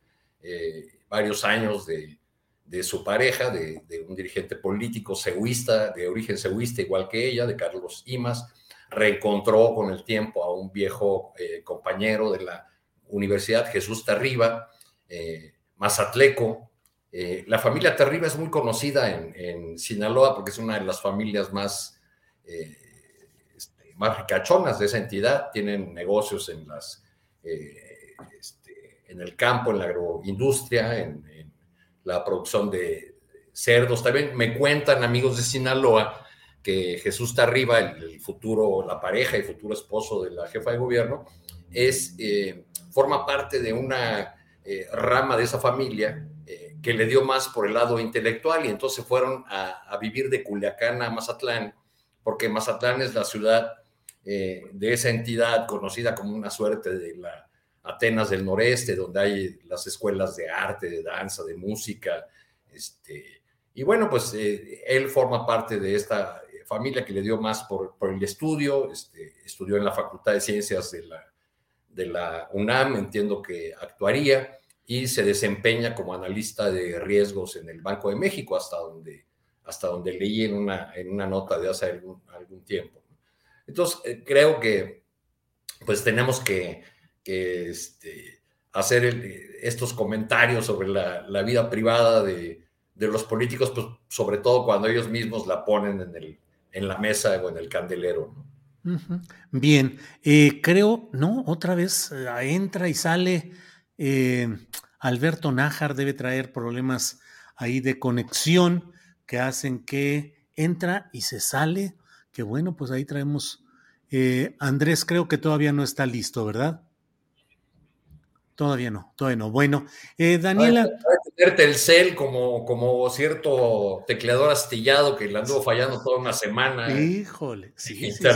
Speaker 8: eh, varios años de, de su pareja, de, un dirigente político seguista, de origen seguista igual que ella, de Carlos Imas, reencontró con el tiempo a un viejo eh, compañero de la Universidad, Jesús Tarriba, eh, mazatleco. Eh, la familia Tarriba es muy conocida en, en, Sinaloa porque es una de las familias más eh, más ricachonas de esa entidad, tienen negocios en las este, en el campo, en la agroindustria, en, la producción de cerdos. También me cuentan amigos de Sinaloa que Jesús Tarriba, el, futuro, la pareja y futuro esposo de la jefa de gobierno, es, eh, forma parte de una eh, rama de esa familia eh, que le dio más por el lado intelectual y entonces fueron a, a vivir de Culiacán a Mazatlán, porque Mazatlán es la ciudad de esa entidad conocida como una suerte de la Atenas del Noreste, donde hay las escuelas de arte, de danza, de música. Este, y bueno, pues eh, él forma parte de esta familia que le dio más por, por el estudio, este, estudió en la Facultad de Ciencias de la, de la UNAM, entiendo que actuaría, y se desempeña como analista de riesgos en el Banco de México, hasta donde, hasta donde leí en una, en una nota de hace algún, algún tiempo. Entonces, eh, creo que pues tenemos que, que este, hacer estos comentarios sobre la, vida privada de, los políticos, pues sobre todo cuando ellos mismos la ponen en, la mesa o en el candelero.
Speaker 1: ¿no? Bien, eh, creo, ¿no? Otra vez eh, entra y sale. Eh, Alberto Nájar debe traer problemas ahí de conexión que hacen que entra y se sale que bueno, pues ahí traemos. Andrés, creo que todavía no está listo, ¿verdad? Todavía no, todavía no. Bueno, eh, Daniela.
Speaker 8: Tener Telcel como, como cierto tecleador astillado que le anduvo fallando toda una semana.
Speaker 1: Híjole, sí, sí, sí.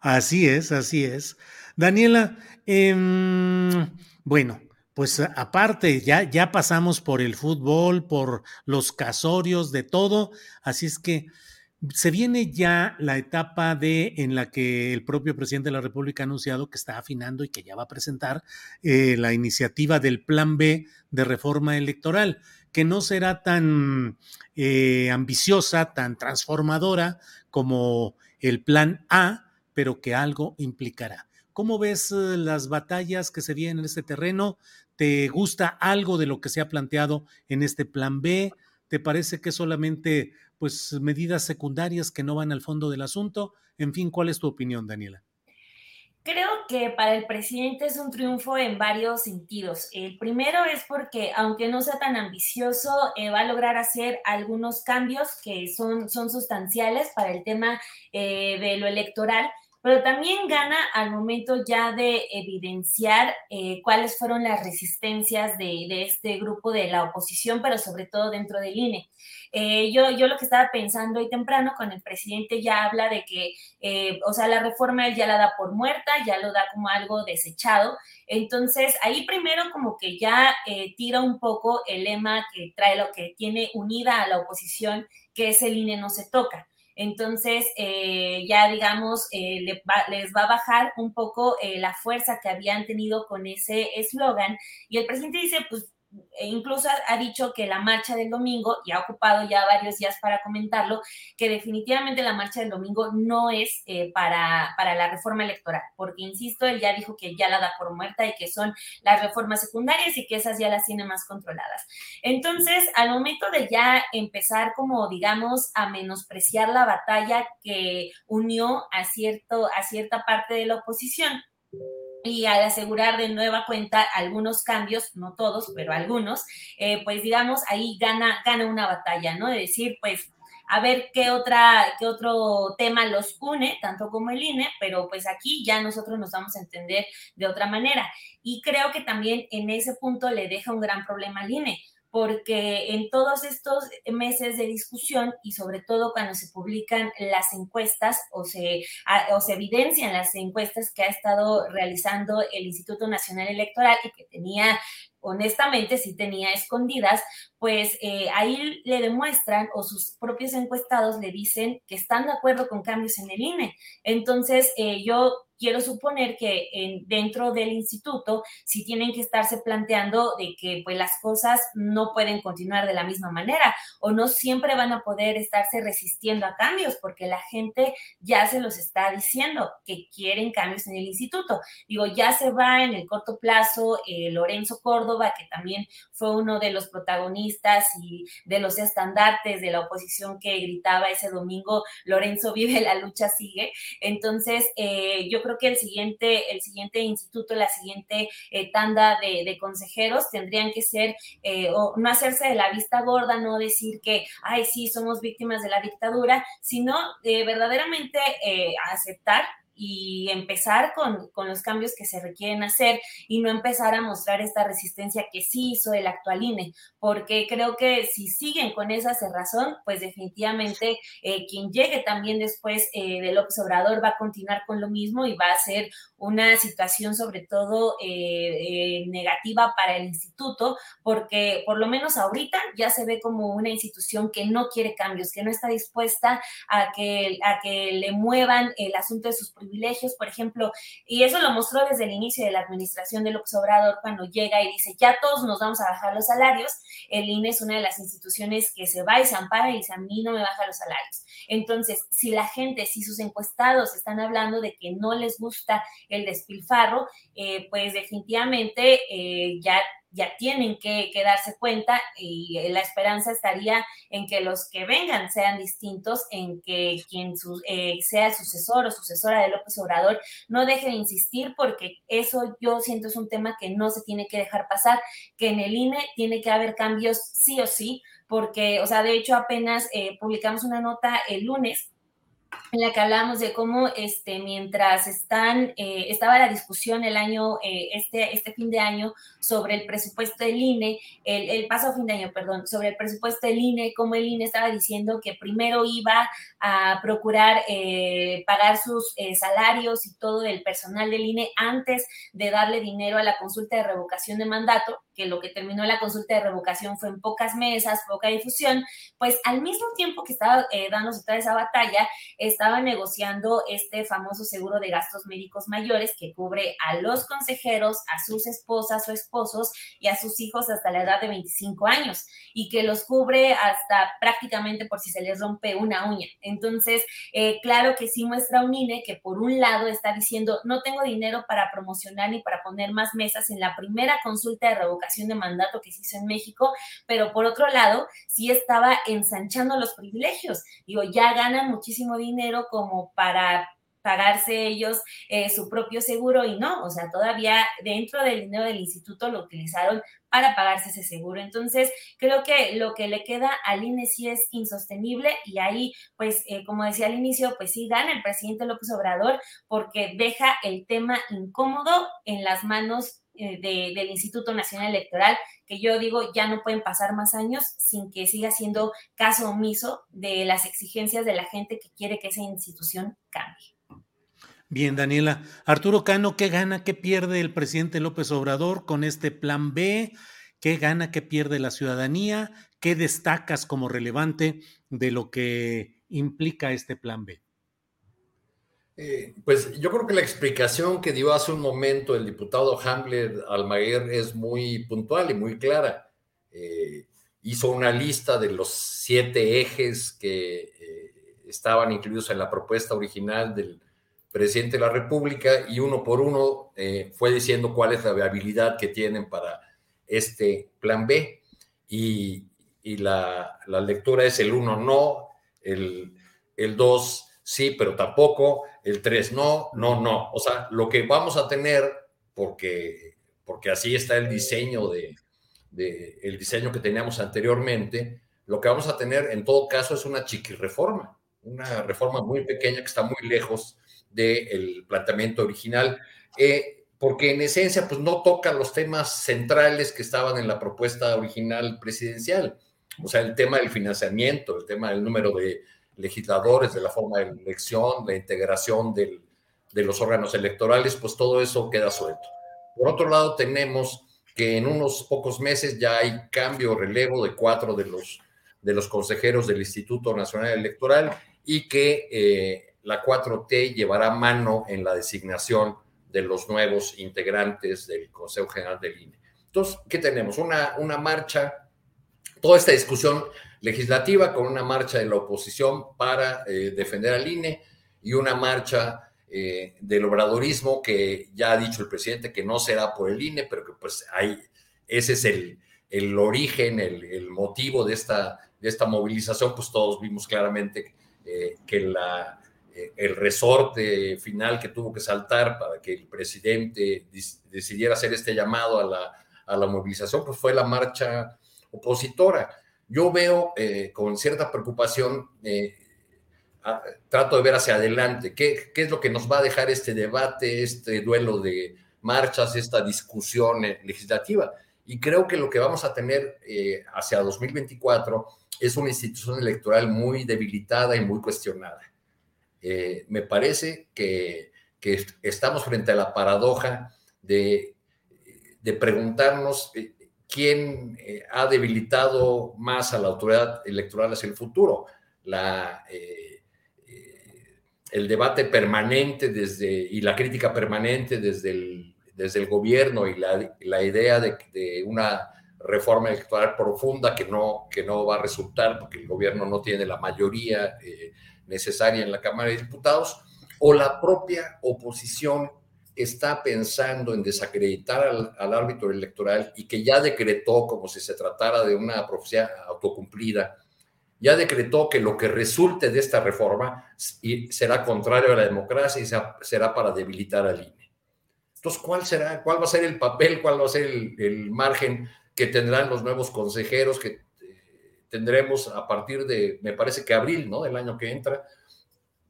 Speaker 1: Así es, así es. Daniela, eh, bueno, pues aparte, ya, ya pasamos por el fútbol, por los casorios, de todo, así es que se viene ya la etapa de en la que el propio presidente de la República ha anunciado que está afinando y que ya va a presentar eh, la iniciativa del Plan B de reforma electoral, que no será tan eh, ambiciosa, tan transformadora como el Plan A, pero que algo implicará. ¿Cómo ves eh, las batallas que se vienen en este terreno? ¿Te gusta algo de lo que se ha planteado en este Plan B? ¿Te parece que solamente pues medidas secundarias que no van al fondo del asunto. En fin, ¿cuál es tu opinión, Daniela?
Speaker 9: Creo que para el presidente es un triunfo en varios sentidos. El primero es porque, aunque no sea tan ambicioso, eh, va a lograr hacer algunos cambios que son, son sustanciales para el tema eh, de lo electoral, pero también gana al momento ya de evidenciar eh, cuáles fueron las resistencias de, de, este grupo de la oposición, pero sobre todo dentro del INE. Eh, yo, yo lo que estaba pensando hoy temprano con el presidente ya habla de que, eh, o sea, la reforma él ya la da por muerta, ya lo da como algo desechado. Entonces, ahí primero como que ya tira un poco el lema que trae lo que tiene unida a la oposición, que es el INE no se toca. Entonces, eh, ya digamos, eh, le va, les va a bajar un poco eh, la fuerza que habían tenido con ese eslogan. Y el presidente dice, pues incluso ha, dicho que la marcha del domingo, y ha ocupado ya varios días para comentarlo, que definitivamente la marcha del domingo no es eh, para, para la reforma electoral, porque, insisto, él ya dijo que ya la da por muerta y que son las reformas secundarias y que esas ya las tiene más controladas. Entonces, al momento de ya empezar como, digamos, a menospreciar la batalla que unió a, cierto, a cierta parte de la oposición, y al asegurar de nueva cuenta algunos cambios, no todos, pero algunos, eh, pues digamos, ahí gana, gana una batalla, ¿no? De decir, pues, a ver qué otra, qué otro tema los une, tanto como el INE, pero pues aquí ya nosotros nos vamos a entender de otra manera. Y creo que también en ese punto le deja un gran problema al INE, porque en todos estos meses de discusión y sobre todo cuando se publican las encuestas o se, o se evidencian las encuestas que ha estado realizando el Instituto Nacional Electoral y que tenía honestamente sí tenía escondidas, pues eh, ahí le demuestran o sus propios encuestados le dicen que están de acuerdo con cambios en el INE. Entonces, eh, yo quiero suponer que en, dentro del instituto sí tienen que estarse planteando de que pues las cosas no pueden continuar de la misma manera o no siempre van a poder estarse resistiendo a cambios porque la gente ya se los está diciendo que quieren cambios en el instituto. Digo, ya se va en el corto plazo eh, Lorenzo Córdoba, que también fue uno de los protagonistas y de los estandartes de la oposición que gritaba ese domingo, Lorenzo vive, la lucha sigue. Entonces, eh, yo creo que el siguiente, el siguiente instituto, la siguiente eh, tanda de, consejeros tendrían que ser, eh, o no hacerse de la vista gorda, no decir que, ay, sí, somos víctimas de la dictadura, sino eh, verdaderamente aceptar y empezar con, con, los cambios que se requieren hacer y no empezar a mostrar esta resistencia que sí hizo el actual INE, porque creo que si siguen con esa cerrazón, pues definitivamente eh, quien llegue también después eh, de López Obrador va a continuar con lo mismo y va a ser una situación sobre todo eh, negativa para el instituto, porque por lo menos ahorita ya se ve como una institución que no quiere cambios, que no está dispuesta a que, a que le muevan el asunto de sus privilegios, por ejemplo, y eso lo mostró desde el inicio de la administración de López Obrador cuando llega y dice, ya todos nos vamos a bajar los salarios, el INE es una de las instituciones que se va y se ampara y dice, a mí no me baja los salarios. Entonces, si la gente, si sus encuestados están hablando de que no les gusta el despilfarro, eh, pues definitivamente eh, ya ya tienen que, darse cuenta y la esperanza estaría en que los que vengan sean distintos, en que quien eh, sea sucesor o sucesora de López Obrador no deje de insistir porque eso yo siento es un tema que no se tiene que dejar pasar, que en el INE tiene que haber cambios sí o sí, porque, o sea, de hecho apenas eh, publicamos una nota el lunes en la que hablamos de cómo este, mientras están, eh, estaba la discusión el año, eh, este, este fin de año sobre el presupuesto del INE, el, el pasado fin de año, perdón, sobre el presupuesto del INE, cómo el INE estaba diciendo que primero iba a procurar eh, pagar sus salarios y todo el personal del INE antes de darle dinero a la consulta de revocación de mandato, que lo que terminó la consulta de revocación fue en pocas mesas, poca difusión, pues al mismo tiempo que estaba dándose toda esa batalla, estaba negociando este famoso seguro de gastos médicos mayores que cubre a los consejeros, a sus esposas o esposos y a sus hijos hasta la edad de 25 años y que los cubre hasta prácticamente por si se les rompe una uña. Entonces, eh, claro que sí muestra un INE que por un lado está diciendo, no tengo dinero para promocionar ni para poner más mesas en la primera consulta de revocación de mandato que se hizo en México, pero por otro lado, sí estaba ensanchando los privilegios. Digo, ya ganan muchísimo dinero como para pagarse ellos eh, su propio seguro y no, o sea, todavía dentro del dinero del instituto lo utilizaron para pagarse ese seguro. Entonces, creo que lo que le queda al INE sí es insostenible y ahí, pues, eh, como decía al inicio, pues sí gana el presidente López Obrador porque deja el tema incómodo en las manos eh, del Instituto Nacional Electoral, que yo digo ya no pueden pasar más años sin que siga siendo caso omiso de las exigencias de la gente que quiere que esa institución cambie.
Speaker 1: Bien, Daniela. Arturo Cano, ¿qué gana, qué pierde el presidente López Obrador con este plan B? ¿Qué gana, qué pierde la ciudadanía? ¿Qué destacas como relevante de lo que implica este plan B?
Speaker 8: Eh, pues yo creo que la explicación que dio hace un momento el diputado Hamler Almaguer es muy puntual y muy clara. Eh, hizo una lista de los siete ejes que eh, estaban incluidos en la propuesta original del presidente de la República y uno por uno fue diciendo cuál es la viabilidad que tienen para este plan B. Y, la, lectura es el uno no, el dos sí, pero tampoco, el 3 no, no, no. O sea, lo que vamos a tener, porque, porque así está el diseño de, el diseño que teníamos anteriormente, lo que vamos a tener en todo caso es una chiqui-reforma, una reforma muy pequeña que está muy lejos del planteamiento original, eh, porque en esencia pues no toca los temas centrales que estaban en la propuesta original presidencial, o sea, el tema del financiamiento, el tema del número de legisladores, de la forma de elección, la integración de los órganos electorales, pues todo eso queda suelto. Por otro lado, tenemos que en unos pocos meses ya hay cambio, relevo de cuatro de los, consejeros del Instituto Nacional Electoral y que eh, la 4T llevará mano en la designación de los nuevos integrantes del Consejo General del INE. Entonces, ¿qué tenemos? Una marcha, toda esta discusión legislativa con una marcha de la oposición para eh, defender al INE y una marcha eh, del obradorismo que ya ha dicho el presidente que no será por el INE, pero que pues hay, ese es el, el origen, el, motivo de esta, de esta movilización, pues todos vimos claramente eh, que la, el resorte final que tuvo que saltar para que el presidente decidiera hacer este llamado a la, a la movilización, pues fue la marcha opositora yo veo eh, con cierta preocupación, eh, trato de ver hacia adelante, ¿qué, ¿qué, es lo que nos va a dejar este debate, este duelo de marchas, esta discusión eh, legislativa. Y creo que lo que vamos a tener hacia 2024 es una institución electoral muy debilitada y muy cuestionada. me parece que, estamos frente a la paradoja de preguntarnos quién eh, ha debilitado más a la autoridad electoral hacia el futuro. Eh, eh, el debate permanente desde, y la crítica permanente desde el, desde el gobierno y la, la idea de, de, una reforma electoral profunda que no, que no va a resultar porque el gobierno no tiene la mayoría necesaria en la Cámara de Diputados, o la propia oposición está pensando en desacreditar al, árbitro electoral y que ya decretó, como si se tratara de una profecía autocumplida, ya decretó que lo que resulte de esta reforma será contrario a la democracia y será para debilitar al INE. Entonces, ¿cuál será, cuál va a ser el papel, cuál va a ser el, margen que tendrán los nuevos consejeros que eh, tendremos a partir de, me parece que abril, ¿no? Del año que entra,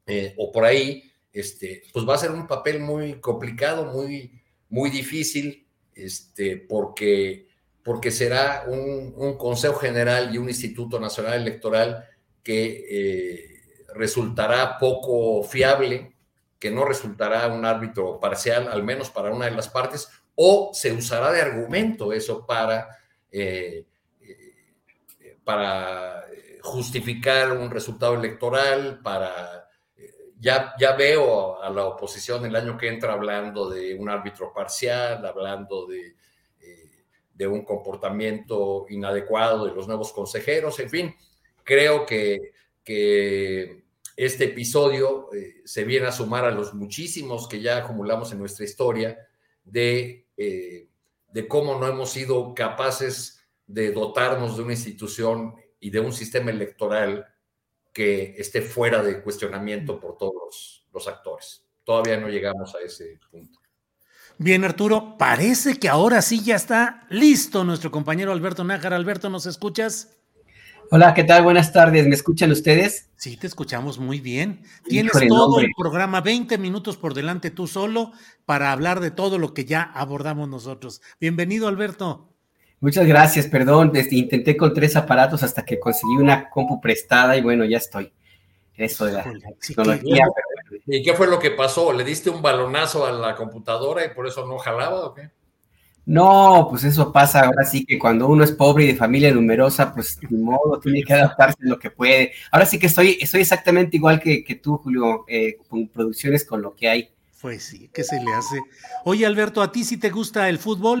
Speaker 8: eh, o por ahí, este, pues va a ser un papel muy complicado, muy, muy difícil, este, porque, porque será un, Consejo General y un Instituto Nacional Electoral que eh, resultará poco fiable, que no resultará un árbitro parcial, al menos para una de las partes, o se usará de argumento eso para, eh, eh, para justificar un resultado electoral, para ya, veo a la oposición el año que entra hablando de un árbitro parcial, hablando de, eh, un comportamiento inadecuado de los nuevos consejeros, en fin, creo que, este episodio eh, se viene a sumar a los muchísimos que ya acumulamos en nuestra historia eh, de cómo no hemos sido capaces de dotarnos de una institución y de un sistema electoral que esté fuera de cuestionamiento por todos los, actores. Todavía no llegamos a ese punto.
Speaker 1: Bien, Arturo, parece que ahora sí ya está listo nuestro compañero Alberto Nájar. Alberto, ¿nos escuchas?
Speaker 10: Hola, ¿qué tal? Buenas tardes. ¿Me escuchan ustedes?
Speaker 1: Sí, te escuchamos muy bien. Tienes todo el programa, 20 minutos por delante tú solo, para hablar de todo lo que ya abordamos nosotros. Bienvenido, Alberto.
Speaker 10: Muchas gracias, perdón, desde, intenté con tres aparatos hasta que conseguí una compu prestada y bueno, ya estoy. Eso de la
Speaker 8: tecnología. ¿Y qué fue lo que pasó? ¿Le diste un balonazo a la computadora y por eso no jalaba o qué?
Speaker 10: No, pues eso pasa ahora sí que cuando uno es pobre y de familia numerosa, pues ni modo, tiene que adaptarse lo que puede. Ahora sí que estoy, estoy exactamente igual que, que tú, Julio, eh, con producciones con lo que hay.
Speaker 1: Pues sí, ¿qué se le hace? Oye, Alberto, ¿a ti sí te gusta el fútbol?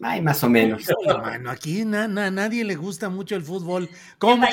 Speaker 10: Ay, más o menos.
Speaker 1: Bueno, aquí na, na, nadie le gusta mucho el fútbol. ¿Cómo?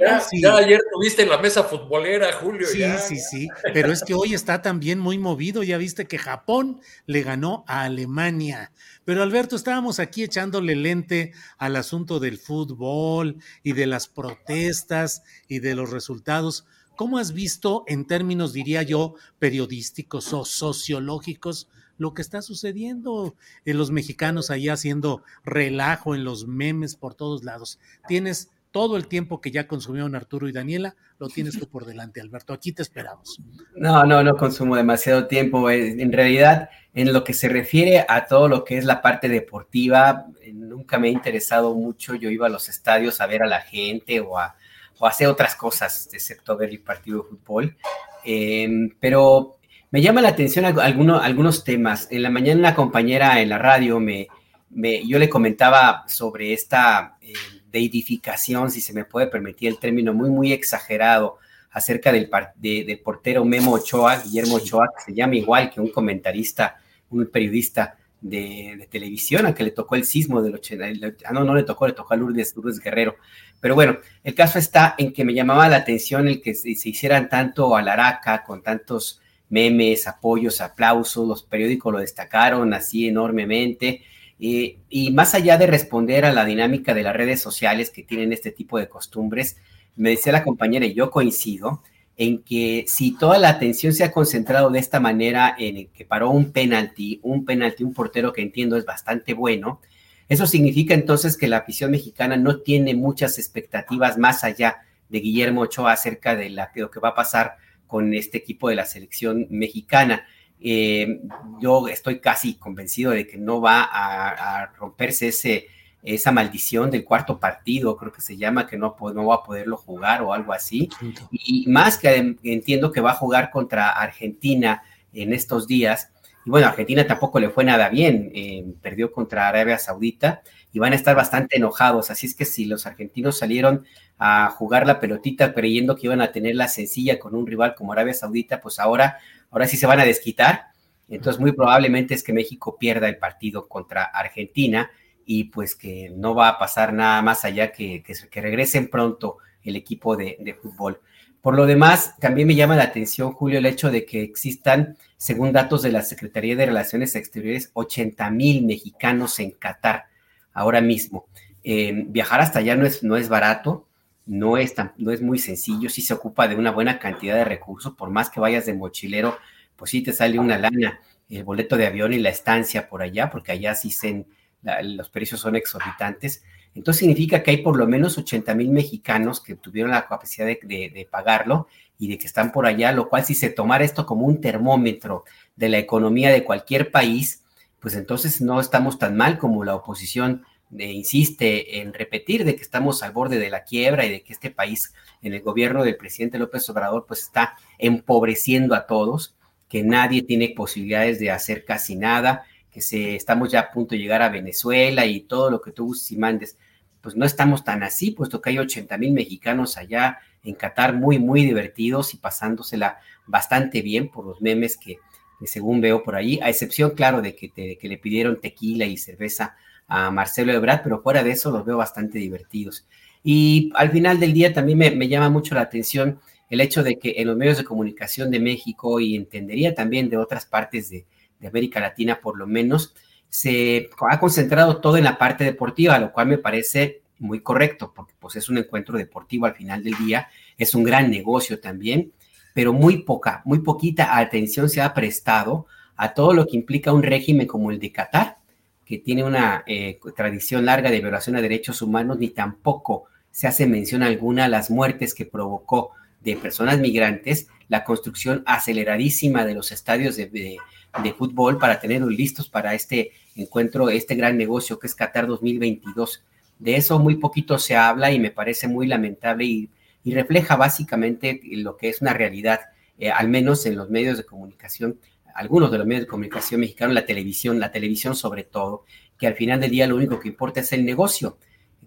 Speaker 8: Ya, sí. ya, ayer tuviste en la mesa futbolera, Julio.
Speaker 1: Sí,
Speaker 8: ya.
Speaker 1: sí, sí. Pero es que hoy está también muy movido. Ya viste que Japón le ganó a Alemania. Pero Alberto, estábamos aquí echándole lente al asunto del fútbol y de las protestas y de los resultados. ¿Cómo has visto en términos, diría yo, periodísticos o sociológicos? Lo que está sucediendo en los mexicanos ahí haciendo relajo en los memes por todos lados. Tienes todo el tiempo que ya consumieron Arturo y Daniela, lo tienes tú por delante, Alberto. Aquí te esperamos.
Speaker 10: No, no, no consumo demasiado tiempo. En realidad, en lo que se refiere a todo lo que es la parte deportiva, nunca me ha interesado mucho. Yo iba a los estadios a ver a la gente o a, o hacer otras cosas, excepto ver el partido de fútbol. Eh, pero me llama la atención algunos, algunos temas. En la mañana una compañera en la radio me, me yo le comentaba sobre esta eh, deidificación, si se me puede permitir el término, muy, muy exagerado acerca del, de, del portero Memo Ochoa, Guillermo Ochoa, que se llama igual que un comentarista, un periodista de, de televisión, a que le tocó el sismo del 80, ah, no, no le tocó, le tocó a Lourdes, Lourdes Guerrero. Pero bueno, el caso está en que me llamaba la atención el que se, se hicieran tanto alaraca con tantos memes, apoyos, aplausos, los periódicos lo destacaron así enormemente. Eh, y más allá de responder a la dinámica de las redes sociales que tienen este tipo de costumbres, me decía la compañera, y yo coincido, en que si toda la atención se ha concentrado de esta manera en que paró un penalti, un penalti, un portero que entiendo es bastante bueno, eso significa entonces que la afición mexicana no tiene muchas expectativas más allá de Guillermo Ochoa acerca de lo que va a pasar con este equipo de la selección mexicana. Eh, yo estoy casi convencido de que no va a, romperse ese, esa maldición del cuarto partido, creo que se llama, que no, no va a poderlo jugar o algo así. Y más que entiendo que va a jugar contra Argentina en estos días. Y bueno, Argentina tampoco le fue nada bien, eh, perdió contra Arabia Saudita y van a estar bastante enojados. Así es que si los argentinos salieron a jugar la pelotita creyendo que iban a tener la sencilla con un rival como Arabia Saudita, pues ahora, ahora sí se van a desquitar. Entonces, muy probablemente es que México pierda el partido contra Argentina y pues que no va a pasar nada más allá que, que, regresen pronto el equipo de, de, fútbol. Por lo demás, también me llama la atención, Julio, el hecho de que existan, según datos de la Secretaría de Relaciones Exteriores, 80 mil mexicanos en Qatar ahora mismo. Eh, viajar hasta allá no es, no es barato no es, tan, no es muy sencillo, sí se ocupa de una buena cantidad de recursos, por más que vayas de mochilero, pues sí te sale una lana, el boleto de avión y la estancia por allá, porque allá sí se, la, los precios son exorbitantes. Entonces significa que hay por lo menos 80 mil mexicanos que tuvieron la capacidad de, de, de, pagarlo y de que están por allá, lo cual si se tomara esto como un termómetro de la economía de cualquier país, pues entonces no estamos tan mal como la oposición insiste en repetir de que estamos al borde de la quiebra y de que este país en el gobierno del presidente López Obrador pues está empobreciendo a todos, que nadie tiene posibilidades de hacer casi nada, que se, estamos ya a punto de llegar a Venezuela y todo lo que tú gustes y mandes. pues no estamos tan así, puesto que hay 80 mil mexicanos allá en Qatar muy, muy divertidos y pasándosela bastante bien por los memes que, según veo por ahí, a excepción, claro, de que, que le pidieron tequila y cerveza a Marcelo Ebrard, pero fuera de eso los veo bastante divertidos. Y al final del día también me, llama mucho la atención el hecho de que en los medios de comunicación de México y entendería también de otras partes de, de América Latina por lo menos, se ha concentrado todo en la parte deportiva, lo cual me parece muy correcto, porque pues es un encuentro deportivo al final del día, es un gran negocio también, pero muy poca, muy poquita atención se ha prestado a todo lo que implica un régimen como el de Qatar, que tiene una eh, tradición larga de violación a derechos humanos, ni tampoco se hace mención alguna a las muertes que provocó de personas migrantes, la construcción aceleradísima de los estadios de, de, fútbol para tenerlos listos para este encuentro, este gran negocio que es Qatar 2022. De eso muy poquito se habla y me parece muy lamentable y, refleja básicamente lo que es una realidad, eh, al menos en los medios de comunicación algunos de los medios de comunicación mexicanos, la televisión, la televisión sobre todo, que al final del día lo único que importa es el negocio.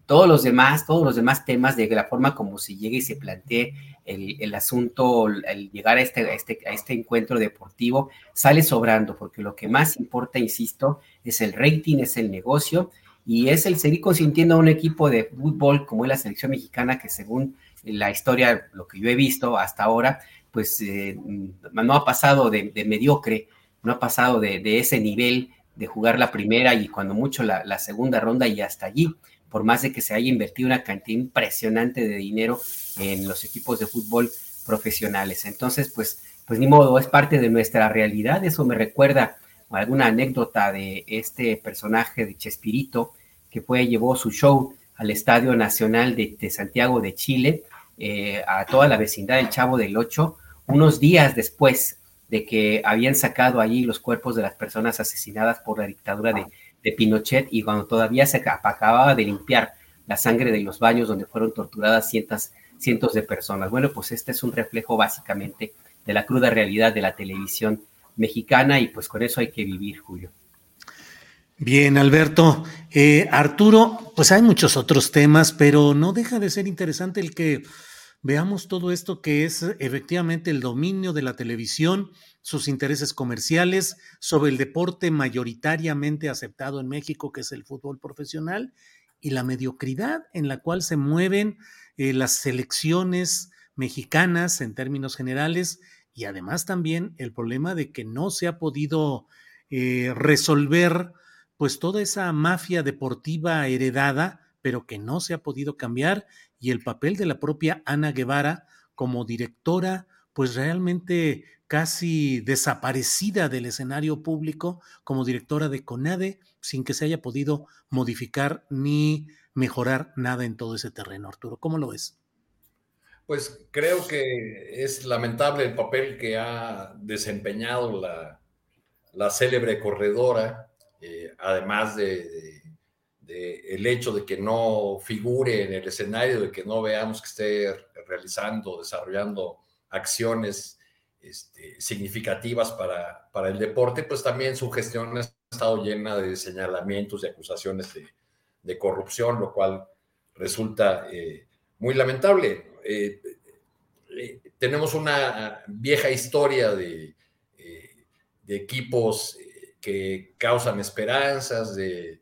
Speaker 10: Todos los demás, todos los demás temas de la forma como se llegue y se plantee el, asunto, el llegar a este, este, a este encuentro deportivo, sale sobrando, porque lo que más importa, insisto, es el rating, es el negocio y es el seguir consintiendo a un equipo de fútbol como es la selección mexicana, que según la historia, lo que yo he visto hasta ahora, pues eh, no ha pasado de, mediocre, no ha pasado de, ese nivel de jugar la primera y cuando mucho la, segunda ronda y hasta allí, por más de que se haya invertido una cantidad impresionante de dinero en los equipos de fútbol profesionales. Entonces, pues, pues ni modo, es parte de nuestra realidad. Eso me recuerda alguna anécdota de este personaje de Chespirito que fue, llevó su show al Estadio Nacional de, Santiago de Chile, eh, a toda la vecindad del Chavo del Ocho, unos días después de que habían sacado allí los cuerpos de las personas asesinadas por la dictadura de, Pinochet y cuando todavía se acababa de limpiar la sangre de los baños donde fueron torturadas cientos, cientos de personas. Bueno, pues este es un reflejo básicamente de la cruda realidad de la televisión mexicana y pues con eso hay que vivir, Julio.
Speaker 1: Bien, Alberto. Eh, Arturo, pues hay muchos otros temas, pero no deja de ser interesante el que veamos todo esto que es efectivamente el dominio de la televisión, sus intereses comerciales sobre el deporte mayoritariamente aceptado en México, que es el fútbol profesional, y la mediocridad en la cual se mueven eh, las selecciones mexicanas en términos generales, y además también el problema de que no se ha podido eh, resolver pues toda esa mafia deportiva heredada, pero que no se ha podido cambiar y el papel de la propia Ana Guevara como directora, pues realmente casi desaparecida del escenario público como directora de CONADE, sin que se haya podido modificar ni mejorar nada en todo ese terreno. Arturo, ¿cómo lo ves?
Speaker 8: Pues creo que es lamentable el papel que ha desempeñado la, la célebre corredora, eh, además de el hecho de que no figure en el escenario, de que no veamos que esté realizando, desarrollando acciones este, significativas para, para, el deporte, pues también su gestión ha estado llena de señalamientos y acusaciones de, corrupción, lo cual resulta eh, muy lamentable. Eh, tenemos una vieja historia de equipos que causan esperanzas, de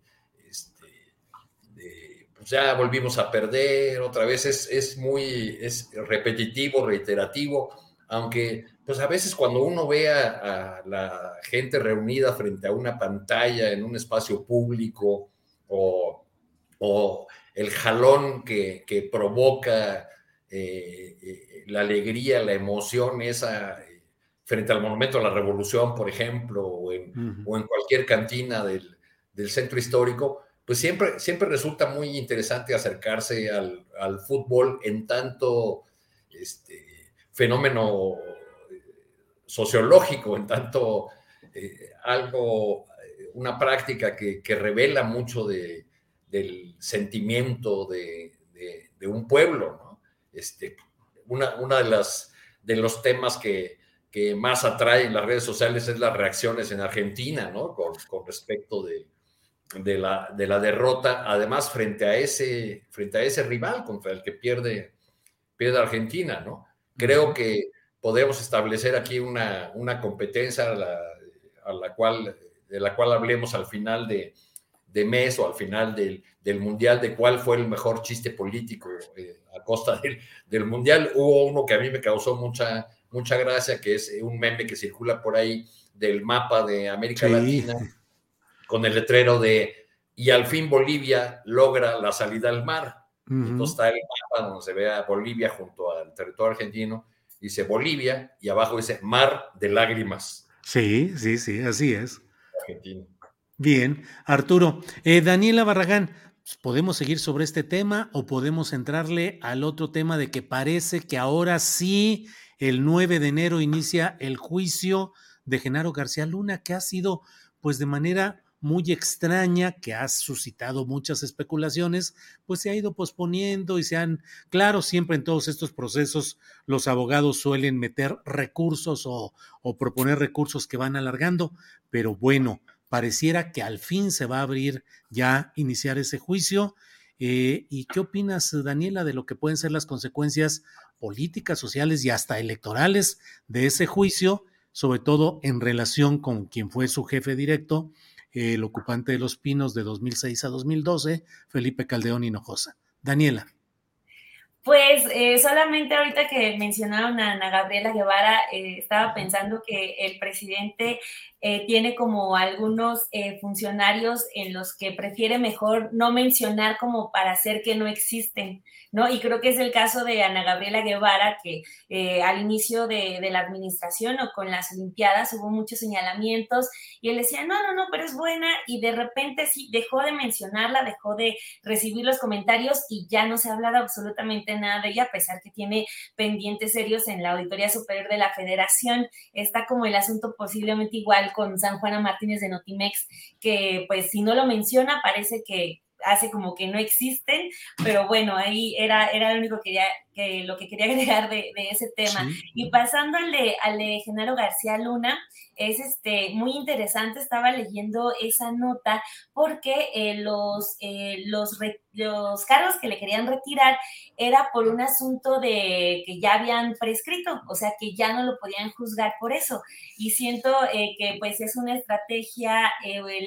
Speaker 8: ya volvimos a perder, otra vez es, muy es repetitivo, reiterativo, aunque pues a veces cuando uno ve a, la gente reunida frente a una pantalla en un espacio público o, el jalón que, provoca eh, eh, la alegría, la emoción esa frente al monumento a la revolución, por ejemplo, o en, cualquier cantina del, del centro histórico, pues siempre, siempre resulta muy interesante acercarse al, fútbol en tanto este, fenómeno sociológico, en tanto eh, algo, una práctica que, revela mucho de, del sentimiento de, un pueblo. Este, una, una, de, las, de los temas que, que más atraen las redes sociales es las reacciones en Argentina, ¿no? Con, con respecto de, de la, de la derrota, además frente a, ese, frente a ese rival contra el que pierde, pierde Argentina, ¿no? Creo que podemos establecer aquí una, una competencia a la, a la, cual, de la cual hablemos al final de, de mes o al final del, del, Mundial, de cuál fue el mejor chiste político eh, a costa del, del, Mundial. Hubo uno que a mí me causó mucha, mucha gracia, que es un meme que circula por ahí del mapa de América sí. Latina con el letrero de y al fin Bolivia logra la salida al mar. Uh -huh. Entonces está el mapa donde se ve a Bolivia junto al territorio argentino, dice Bolivia y abajo dice mar de lágrimas.
Speaker 1: Sí, sí, sí, así es. Argentina. Bien, Arturo. Eh, Daniela Barragán, ¿podemos seguir sobre este tema o podemos entrarle al otro tema de que parece que ahora sí, el 9 de enero inicia el juicio de Genaro García Luna, que ha sido, pues de manera muy extraña que ha suscitado muchas especulaciones, pues se ha ido posponiendo y se han, claro, siempre en todos estos procesos los abogados suelen meter recursos o, o proponer recursos que van alargando, pero bueno, pareciera que al fin se va a abrir ya, iniciar ese juicio. Eh, ¿Y qué opinas, Daniela, de lo que pueden ser las consecuencias políticas, sociales y hasta electorales de ese juicio, sobre todo en relación con quien fue su jefe directo, el ocupante de Los Pinos de 2006 a 2012, Felipe Caldeón Hinojosa. Daniela.
Speaker 9: Pues eh, solamente ahorita que mencionaron a Ana Gabriela Guevara, eh, estaba pensando que el presidente eh, tiene como algunos eh, funcionarios en los que prefiere mejor no mencionar como para hacer que no existen, ¿no? Y creo que es el caso de Ana Gabriela Guevara, que al inicio de, de, la administración o con las Olimpiadas hubo muchos señalamientos y él decía, no, no, no, pero es buena y de repente sí dejó de mencionarla, dejó de recibir los comentarios y ya no se ha hablado absolutamente nada de ella, a pesar que tiene pendientes serios en la Auditoría Superior de la Federación. Está como el asunto posiblemente igual con San Juana Martínez de Notimex, que pues si no lo menciona parece que hace como que no existen, pero bueno, ahí era, era lo único que, quería, que lo que quería agregar de, de ese tema. Sí. Y pasando al de, al de Genaro García Luna, es este, muy interesante, estaba leyendo esa nota porque eh, los, eh, los, re, los cargos que le querían retirar era por un asunto de que ya habían prescrito, o sea que ya no lo podían juzgar por eso. Y siento eh, que pues es una estrategia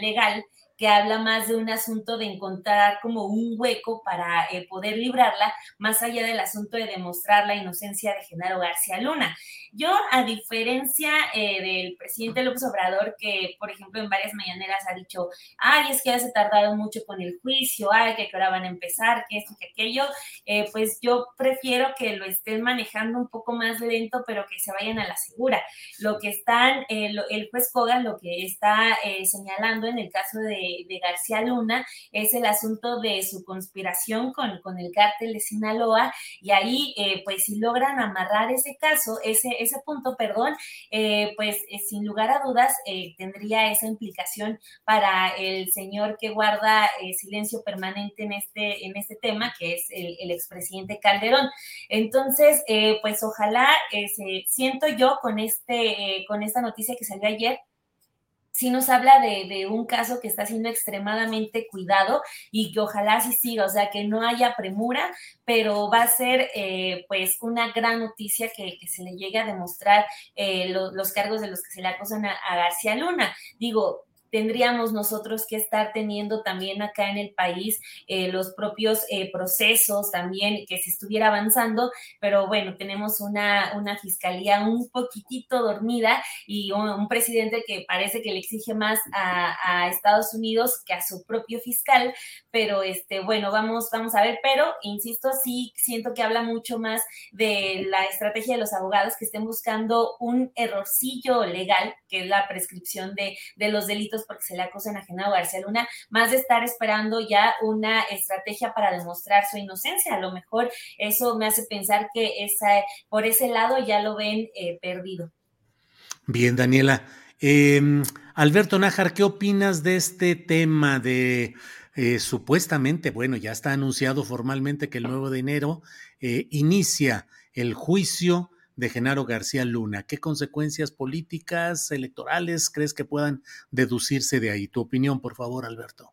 Speaker 9: legal que habla más de un asunto de encontrar como un hueco para eh, poder librarla, más allá del asunto de demostrar la inocencia de Genaro García Luna. Yo, a diferencia eh, del presidente López Obrador, que por ejemplo en varias mañaneras ha dicho, ay, es que ya se tardaron mucho con el juicio, ay, que ahora van a empezar, que esto, que aquello, eh, pues yo prefiero que lo estén manejando un poco más lento, pero que se vayan a la segura. Lo que están, eh, lo, el juez Kogan lo que está señalando en el caso de, de, García Luna es el asunto de su conspiración con, con el cártel de Sinaloa, y ahí, pues si logran amarrar ese caso, ese ese punto, perdón, eh, pues eh, sin lugar a dudas eh, tendría esa implicación para el señor que guarda eh, silencio permanente en este, en este tema, que es el, expresidente Calderón. Entonces, eh, pues ojalá, se, siento yo con, este, con esta noticia que salió ayer, sí nos habla de, un caso que está siendo extremadamente cuidado y que ojalá sí siga, o sea, que no haya premura, pero va a ser eh, pues una gran noticia que, se le llegue a demostrar eh, lo, los cargos de los que se le acusan a García Luna. Digo, tendríamos nosotros que estar teniendo también acá en el país eh, los propios eh, procesos también que se estuviera avanzando, pero bueno, tenemos una, una fiscalía un poquitito dormida y un, presidente que parece que le exige más a, a, Estados Unidos que a su propio fiscal, pero este, bueno, vamos, vamos a ver, pero insisto, sí siento que habla mucho más de la estrategia de los abogados que estén buscando un errorcillo legal, que es la prescripción de, de los delitos porque se le acusan a Genaro García Luna, más de estar esperando ya una estrategia para demostrar su inocencia. A lo mejor eso me hace pensar que esa, por ese lado ya lo ven eh, perdido.
Speaker 1: Bien, Daniela. Eh, Alberto Nájar, ¿qué opinas de este tema de eh, supuestamente, bueno, ya está anunciado formalmente que el 9 de enero inicia el juicio de Genaro García Luna. ¿Qué consecuencias políticas, electorales crees que puedan deducirse de ahí? Tu opinión, por favor, Alberto.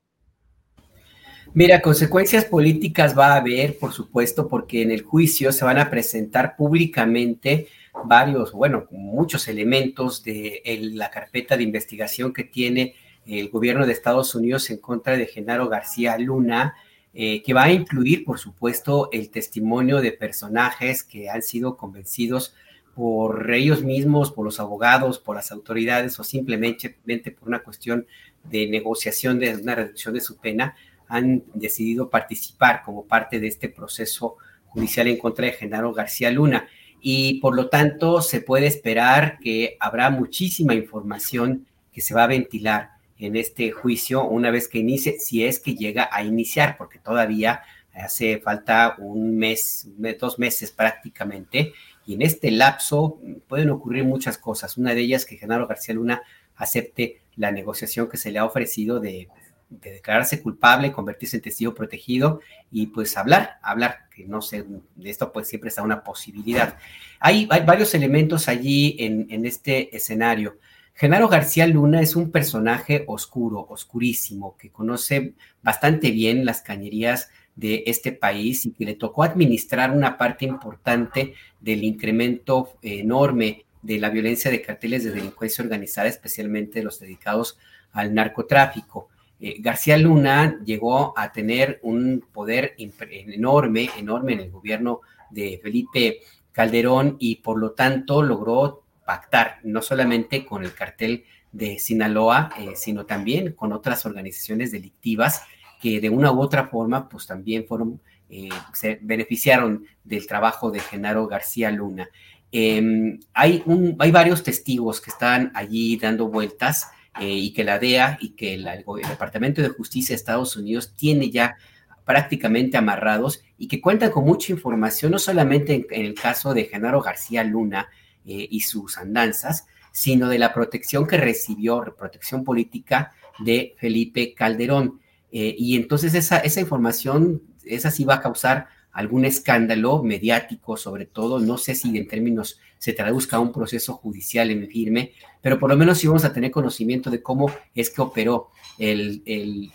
Speaker 10: Mira, consecuencias políticas va a haber, por supuesto, porque en el juicio se van a presentar públicamente varios, bueno, muchos elementos de la carpeta de investigación que tiene el gobierno de Estados Unidos en contra de Genaro García Luna, eh, que va a incluir, por supuesto, el testimonio de personajes que han sido convencidos por ellos mismos, por los abogados, por las autoridades o simplemente por una cuestión de negociación de una reducción de su pena, han decidido participar como parte de este proceso judicial en contra de Genaro García Luna. Y por lo tanto, se puede esperar que habrá muchísima información que se va a ventilar en este juicio una vez que inicie, si es que llega a iniciar, porque todavía hace falta un mes, dos meses prácticamente, y en este lapso pueden ocurrir muchas cosas. Una de ellas que Genaro García Luna acepte la negociación que se le ha ofrecido de, declararse culpable, convertirse en testigo protegido y pues hablar, hablar, que no sé, de esto pues siempre está una posibilidad. Hay, varios elementos allí en este escenario. Genaro García Luna es un personaje oscuro, oscurísimo, que conoce bastante bien las cañerías de este país y que le tocó administrar una parte importante del incremento enorme de la violencia de carteles de delincuencia organizada, especialmente los dedicados al narcotráfico. Eh, García Luna llegó a tener un poder enorme, enorme en el gobierno de Felipe Calderón y por lo tanto logró pactar no solamente con el cartel de Sinaloa, eh, sino también con otras organizaciones delictivas que de una u otra forma, pues también fueron, eh, se beneficiaron del trabajo de Genaro García Luna. Em, hay, un, hay varios testigos que están allí dando vueltas eh, y que la DEA y que el Departamento de Justicia de Estados Unidos tiene ya prácticamente amarrados y que cuentan con mucha información, no solamente en el caso de Genaro García Luna, eh, y sus andanzas, sino de la protección que recibió, protección política de Felipe Calderón. Eh, y entonces esa, esa información, esa sí va a causar algún escándalo mediático, sobre todo, no sé si en términos se traduzca a un proceso judicial en firme, pero por lo menos sí vamos a tener conocimiento de cómo es que operó el,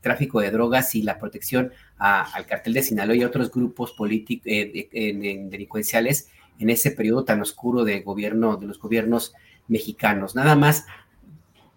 Speaker 10: tráfico de drogas y la protección al cartel de Sinaloa y otros grupos políticos eh, delincuenciales en ese periodo tan oscuro de gobierno, de los gobiernos mexicanos. Nada más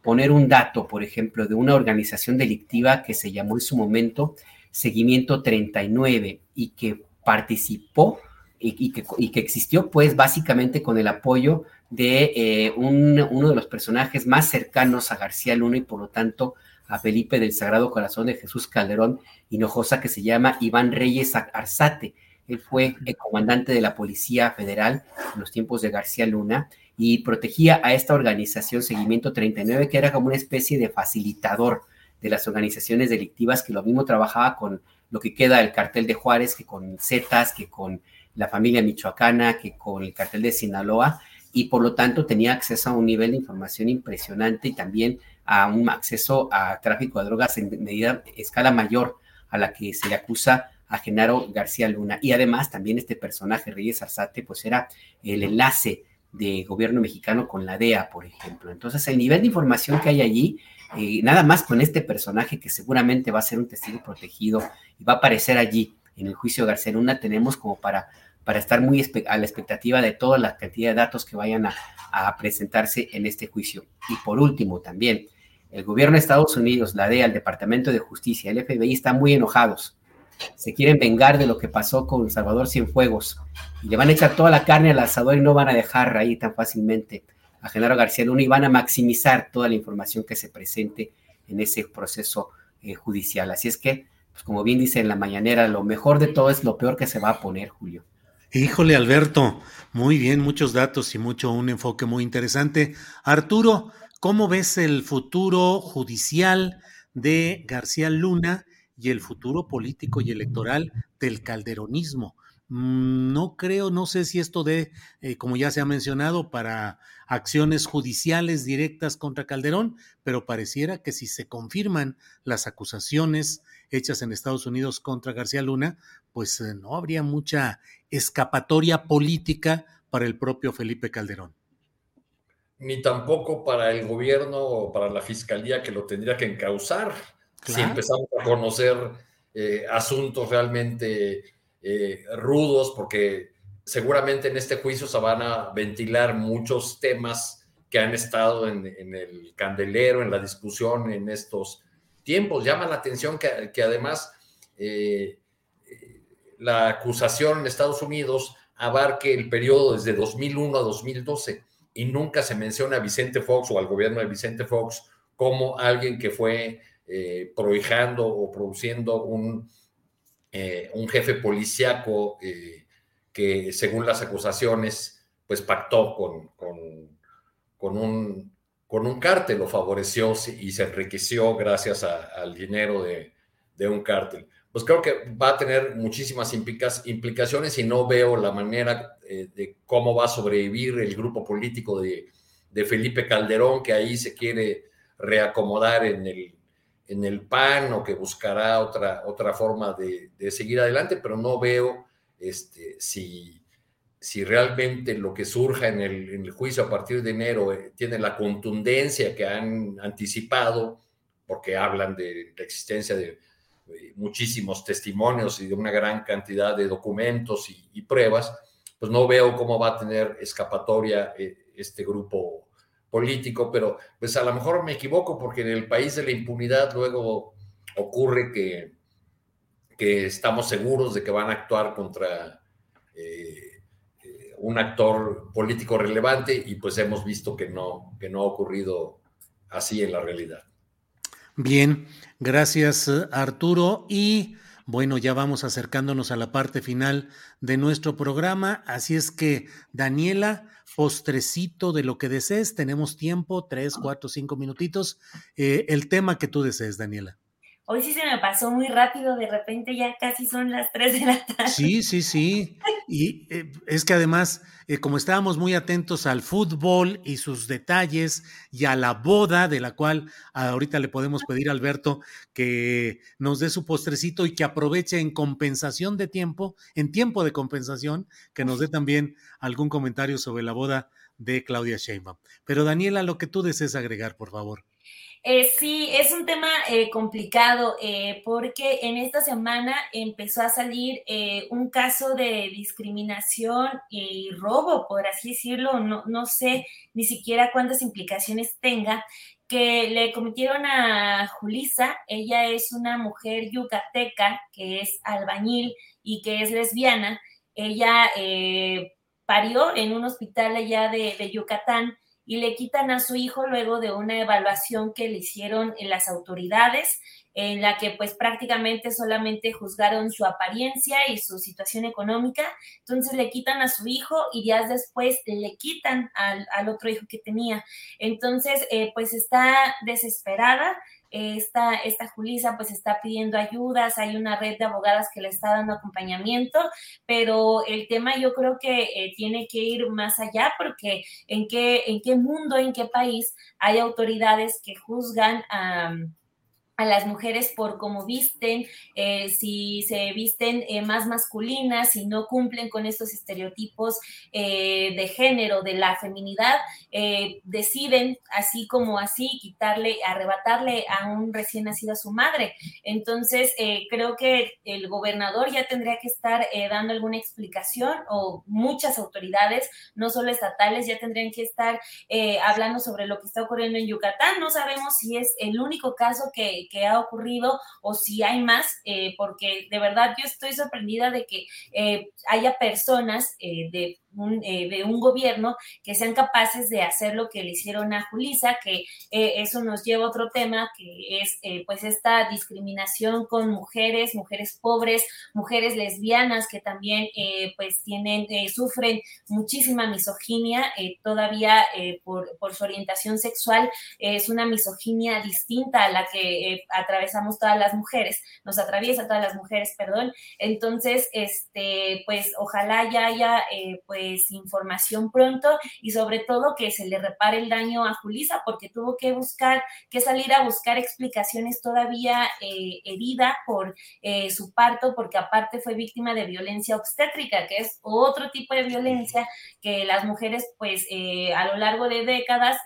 Speaker 10: poner un dato, por ejemplo, de una organización delictiva que se llamó en su momento Seguimiento 39 y que participó y, que, que, existió pues básicamente con el apoyo de eh, uno de los personajes más cercanos a García Luna y por lo tanto a Felipe del Sagrado Corazón de Jesús Calderón Hinojosa que se llama Iván Reyes Arzate él fue el comandante de la Policía Federal en los tiempos de García Luna y protegía a esta organización Seguimiento 39, que era como una especie de facilitador de las organizaciones delictivas, que lo mismo trabajaba con lo que queda del cartel de Juárez, que con Zetas, que con la familia michoacana, que con el cartel de Sinaloa, y por lo tanto tenía acceso a un nivel de información impresionante y también a un acceso a tráfico de drogas en medida, escala mayor a la que se le acusa a Genaro García Luna. Y además también este personaje, Reyes Arzate, pues era el enlace de gobierno mexicano con la DEA, por ejemplo. Entonces, el nivel de información que hay allí, eh, nada más con este personaje que seguramente va a ser un testigo protegido y va a aparecer allí en el juicio García Luna, tenemos como para, para estar muy a la expectativa de toda la cantidad de datos que vayan a, a presentarse en este juicio. Y por último, también, el gobierno de Estados Unidos, la DEA, el Departamento de Justicia, el FBI están muy enojados se quieren vengar de lo que pasó con Salvador Cienfuegos y le van a echar toda la carne al asador y no van a dejar ahí tan fácilmente a Genaro García Luna y van a maximizar toda la información que se presente en ese proceso eh, judicial. Así es que, pues como bien dice en la mañanera, lo mejor de todo es lo peor que se va a poner, Julio.
Speaker 1: Híjole, Alberto, muy bien, muchos datos y mucho un enfoque muy interesante. Arturo, ¿cómo ves el futuro judicial de García Luna y el futuro político y electoral del calderonismo. Mm, no creo, no sé si esto de, eh, como ya se ha mencionado, para acciones judiciales directas contra Calderón, pero pareciera que si se confirman las acusaciones hechas en Estados Unidos contra García Luna, pues eh, no habría mucha escapatoria política para el propio Felipe Calderón.
Speaker 8: Ni tampoco para el gobierno o para la fiscalía que lo tendría que encauzar si empezamos a conocer eh, asuntos realmente eh, rudos, porque seguramente en este juicio se van a ventilar muchos temas que han estado en, el candelero, en la discusión en estos tiempos. Llama la atención que, además eh, la acusación en Estados Unidos abarque el periodo desde 2001 a 2012 y nunca se menciona a Vicente Fox o al gobierno de Vicente Fox como alguien que fue eh, prohijando o produciendo un, eh, un jefe policíaco eh, que, según las acusaciones, pues pactó con, con, un, con un cártel, lo favoreció y se enriqueció gracias al dinero de, un cártel. Pues creo que va a tener muchísimas implicaciones y no veo la manera de cómo va a sobrevivir el grupo político de, de Felipe Calderón, que ahí se quiere reacomodar en el, en el PAN o que buscará otra, otra forma de, seguir adelante, pero no veo este, si, si realmente lo que surja en el, juicio a partir de enero eh, tiene la contundencia que han anticipado, porque hablan de la existencia de eh, muchísimos testimonios y de una gran cantidad de documentos y, pruebas, pues no veo cómo va a tener escapatoria eh, este grupo político, pero pues a lo mejor me equivoco porque en el país de la impunidad luego ocurre que, que estamos seguros de que van a actuar contra eh, eh, un actor político relevante y pues hemos visto que no, que no ha ocurrido así en la realidad.
Speaker 1: Bien, gracias Arturo y bueno, ya vamos acercándonos a la parte final de nuestro programa, así es que Daniela, postrecito de lo que desees. Tenemos tiempo, tres, cuatro, cinco minutitos. Eh, el tema que tú desees, Daniela.
Speaker 9: Hoy sí se me pasó muy rápido, de repente ya casi son las 3 de la tarde.
Speaker 1: Sí, sí, sí. Y eh, es que además, eh, como estábamos muy atentos al fútbol y sus detalles y a la boda, de la cual ahorita le podemos pedir a Alberto que nos dé su postrecito y que aproveche en compensación de tiempo, en tiempo de compensación, que nos dé también algún comentario sobre la boda de Claudia Sheinbaum. Pero Daniela, lo que tú desees agregar, por favor.
Speaker 9: Eh, sí, es un tema eh, complicado eh, porque en esta semana empezó a salir un caso de discriminación y robo, por así decirlo, no, no sé ni siquiera cuántas implicaciones tenga, que le cometieron a Julisa. Ella es una mujer yucateca que es albañil y que es lesbiana. Ella parió en un hospital allá de Yucatán y le quitan a su hijo luego de una evaluación que le hicieron en las autoridades, en la que pues prácticamente solamente juzgaron su apariencia y su situación económica. Entonces le quitan a su hijo y días después le quitan al, otro hijo que tenía. Entonces eh, pues está desesperada esta, esta Julisa pues está pidiendo ayudas, hay una red de abogadas que le está dando acompañamiento, pero el tema yo creo que eh, tiene que ir más allá porque en qué, en qué mundo, en qué país hay autoridades que juzgan a a las mujeres por cómo visten, eh, si se visten eh, más masculinas, si no cumplen con estos estereotipos eh, de género, de la feminidad, deciden así como así quitarle, arrebatarle a un recién nacido a su madre. Entonces, creo que el gobernador ya tendría que estar dando alguna explicación o muchas autoridades, no solo estatales, ya tendrían que estar hablando sobre lo que está ocurriendo en Yucatán. No sabemos si es el único caso que que ha ocurrido o si hay más, eh, porque de verdad yo estoy sorprendida de que eh, haya personas eh, de eh, de un gobierno que sean capaces de hacer lo que le hicieron a Julisa, que eh, eso nos lleva a otro tema, que es eh, pues esta discriminación con mujeres, mujeres pobres, mujeres lesbianas que también pues tienen, sufren muchísima misoginia todavía por, por, su orientación sexual, es una misoginia distinta a la que atravesamos todas las mujeres, nos atraviesa todas las mujeres, perdón. Entonces, este, pues ojalá ya haya pues pues información pronto y sobre todo que se le repare el daño a Julisa porque tuvo que buscar, que salir a buscar explicaciones todavía eh, herida por eh, su parto porque aparte fue víctima de violencia obstétrica, que es otro tipo de violencia que las mujeres pues eh, a lo largo de décadas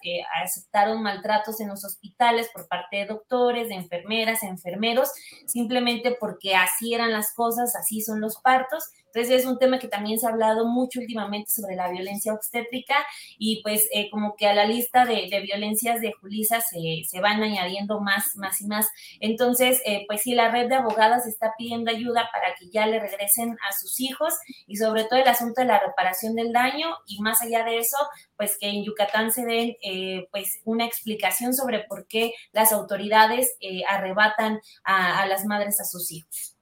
Speaker 9: aceptaron maltratos en los hospitales por parte de doctores, de enfermeras, enfermeros, simplemente porque así eran las cosas, así son los partos entonces es un tema que también se ha hablado mucho últimamente sobre la violencia obstétrica y pues eh, como que a la lista de, violencias de Julisa se, se, van añadiendo más, más y más. Entonces, eh, pues sí, la red de abogadas está pidiendo ayuda para que ya le regresen a sus hijos y sobre todo el asunto de la reparación del daño y más allá de eso, pues que en Yucatán se den eh, pues una explicación sobre por qué las autoridades arrebatan a las madres a sus hijos.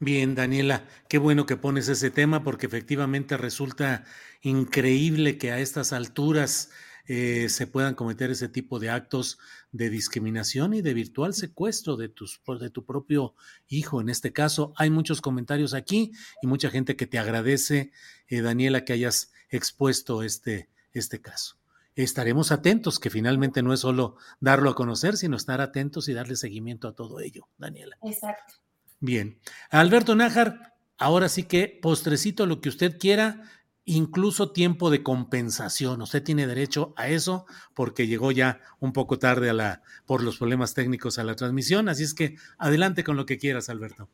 Speaker 1: Bien, Daniela, qué bueno que pones ese tema porque efectivamente resulta increíble que a estas alturas eh, se puedan cometer ese tipo de actos de discriminación y de virtual secuestro de, tus, de tu propio hijo. En este caso, hay muchos comentarios aquí y mucha gente que te agradece, eh, Daniela, que hayas expuesto este, este caso. Estaremos atentos, que finalmente no es solo darlo a conocer, sino estar atentos y darle seguimiento a todo ello, Daniela.
Speaker 9: Exacto.
Speaker 1: Bien. Alberto Nájar, ahora sí que postrecito lo que usted quiera, incluso tiempo de compensación. Usted tiene derecho a eso porque llegó ya un poco tarde a la, por los problemas técnicos a la transmisión. Así es que adelante con lo que quieras, Alberto.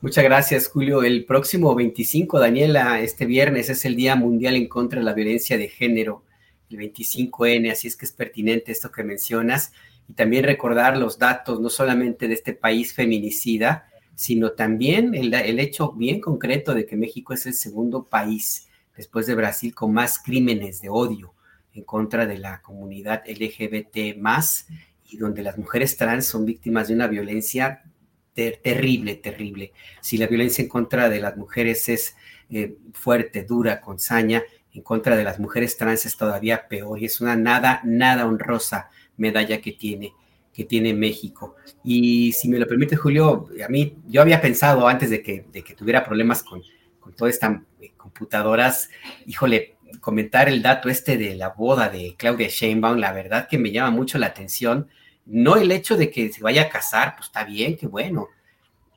Speaker 10: Muchas gracias, Julio. El próximo 25, Daniela, este viernes es el Día Mundial en contra de la Violencia de Género, el 25N, así es que es pertinente esto que mencionas. Y también recordar los datos, no solamente de este país feminicida, sino también el, hecho bien concreto de que México es el segundo país después de Brasil con más crímenes de odio en contra de la comunidad LGBT más y donde las mujeres trans son víctimas de una violencia terrible, terrible. Si la violencia en contra de las mujeres es eh, fuerte, dura, con saña, en contra de las mujeres trans es todavía peor y es una nada, nada honrosa medalla que tiene que tiene México. Y si me lo permite, Julio, a mí, yo había pensado antes de que, de que tuviera problemas con, con todas estas eh, computadoras, híjole, comentar el dato este de la boda de Claudia Sheinbaum, la verdad que me llama mucho la atención. No el hecho de que se vaya a casar, pues está bien, qué bueno.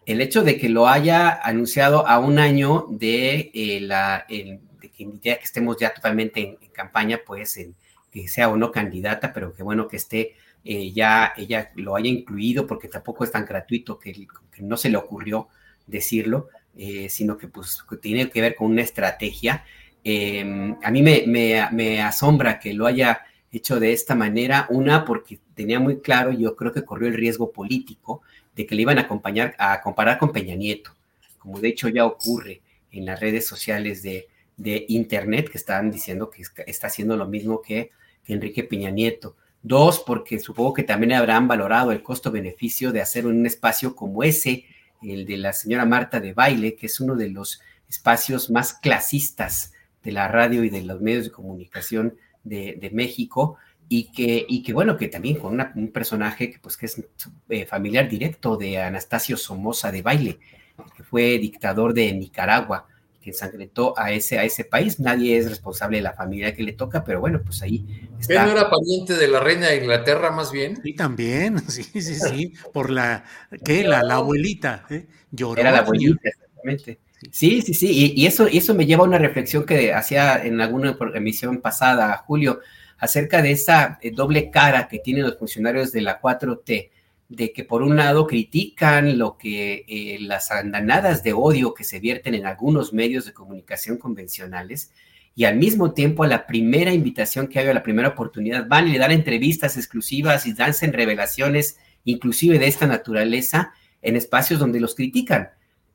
Speaker 10: El hecho de que lo haya anunciado a un año de eh, la, de que ya que estemos ya totalmente en, en campaña, pues en, que sea o no candidata, pero qué bueno que esté eh, ya ella lo haya incluido, porque tampoco es tan gratuito que, no se le ocurrió decirlo, eh, sino que pues tiene que ver con una estrategia. Em, a mí me, asombra que lo haya hecho de esta manera, una porque tenía muy claro, yo creo que corrió el riesgo político de que le iban a acompañar, a comparar con Peña Nieto, como de hecho ya ocurre en las redes sociales de, Internet, que están diciendo que está haciendo lo mismo que Enrique Peña Nieto. Dos, porque supongo que también habrán valorado el costo-beneficio de hacer un espacio como ese, el de la señora Marta de Baile, que es uno de los espacios más clasistas de la radio y de los medios de comunicación de, México, y que, y que, bueno, que también con un personaje que, pues, que es eh, familiar directo de Anastasio Somoza de Baile, que fue dictador de Nicaragua que ensangrentó a ese, a ese país. Nadie es responsable de la familia que le toca, pero bueno, pues ahí
Speaker 8: está. no era pariente de la reina de Inglaterra más bien?
Speaker 1: Sí, también, sí, sí, sí, por la, ¿qué? La, la abuelita, ¿eh?
Speaker 10: Lloró. Era la abuelita, exactamente. Sí, sí, sí, y, eso, eso me lleva a una reflexión que hacía en alguna emisión pasada, Julio, acerca de esa eh, doble cara que tienen los funcionarios de la 4T de que por un lado critican lo que eh, las andanadas de odio que se vierten en algunos medios de comunicación convencionales y al mismo tiempo a la primera invitación que hay, a la primera oportunidad, van y le dan entrevistas exclusivas y dansen revelaciones inclusive de esta naturaleza en espacios donde los critican.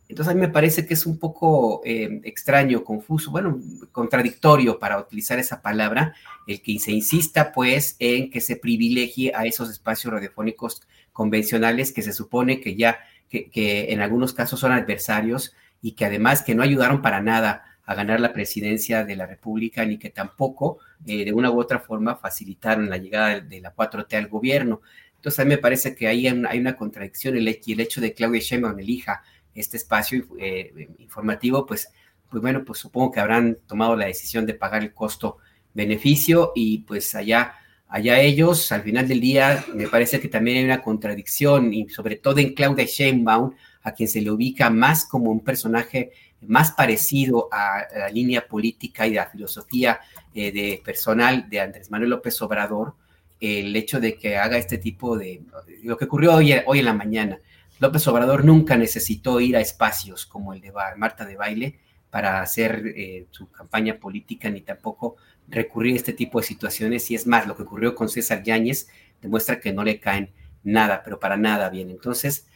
Speaker 10: Entonces a mí me parece que es un poco eh, extraño, confuso, bueno, contradictorio para utilizar esa palabra, el que se insista pues en que se privilegie a esos espacios radiofónicos convencionales que se supone que ya, que, en algunos casos son adversarios y que además que no ayudaron para nada a ganar la presidencia de la República ni que tampoco eh, de una u otra forma facilitaron la llegada de, la 4T al gobierno. Entonces a mí me parece que ahí hay una, contradicción el, el hecho de que Claudia Sheinbaum elija este espacio eh, informativo, pues pues bueno, pues supongo que habrán tomado la decisión de pagar el costo-beneficio y pues allá, allá ellos, al final del día, me parece que también hay una contradicción y sobre todo en Claudia Sheinbaum, a quien se le ubica más como un personaje más parecido a la línea política y de la filosofía eh, de personal de Andrés Manuel López Obrador, el hecho de que haga este tipo de, lo que ocurrió hoy, hoy en la mañana. López Obrador nunca necesitó ir a espacios como el de Marta de Baile para hacer eh, su campaña política, ni tampoco recurrir a este tipo de situaciones. Y es más, lo que ocurrió con César Yáñez demuestra que no le caen nada, pero para nada bien. Entonces,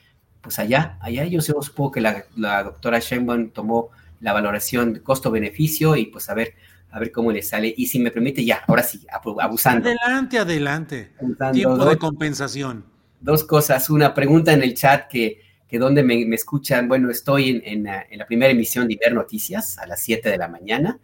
Speaker 10: pues allá, allá yo sé, supongo que la, la doctora Sheinbaum tomó la valoración de costo-beneficio y pues a ver, a ver cómo le sale. Y si me permite, ya, ahora sí, abusando.
Speaker 1: Adelante, adelante. Tiempo de compensación.
Speaker 10: Dos cosas. Una pregunta en el chat que, que donde me, escuchan. Bueno, estoy en, la, primera emisión de Imer Noticias a las 7 de la mañana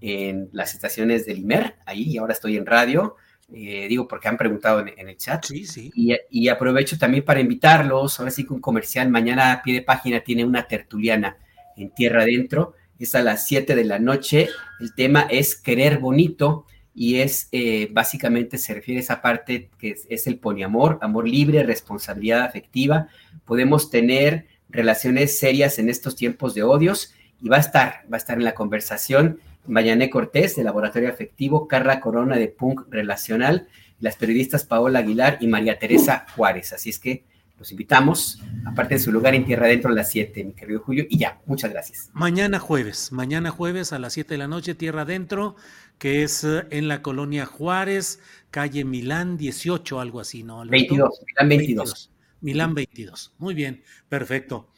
Speaker 10: en las estaciones del Imer, ahí, y ahora estoy en radio. Eh, digo porque han preguntado en, el chat.
Speaker 1: Sí, sí.
Speaker 10: Y, y, aprovecho también para invitarlos. Ahora sí que un comercial. Mañana a pie de página tiene una tertuliana en Tierra Adentro es a las 7 de la noche. El tema es querer bonito y es eh, básicamente se refiere a esa parte que es, el poliamor, amor libre, responsabilidad afectiva. Podemos tener relaciones serias en estos tiempos de odios y va a estar, va a estar en la conversación Mayané Cortés de Laboratorio Afectivo, Carla Corona de Punk Relacional, las periodistas Paola Aguilar y María Teresa Juárez. Así es que los invitamos, aparte de su lugar en Tierra Adentro a las 7, mi querido Julio, y ya, muchas gracias.
Speaker 1: Mañana jueves, mañana jueves a las 7 de la noche, Tierra Adentro, que es eh, en la colonia Juárez, calle Milán 18, algo así, ¿no?
Speaker 10: 22, Milán 22.
Speaker 1: Milán 22, muy bien, perfecto.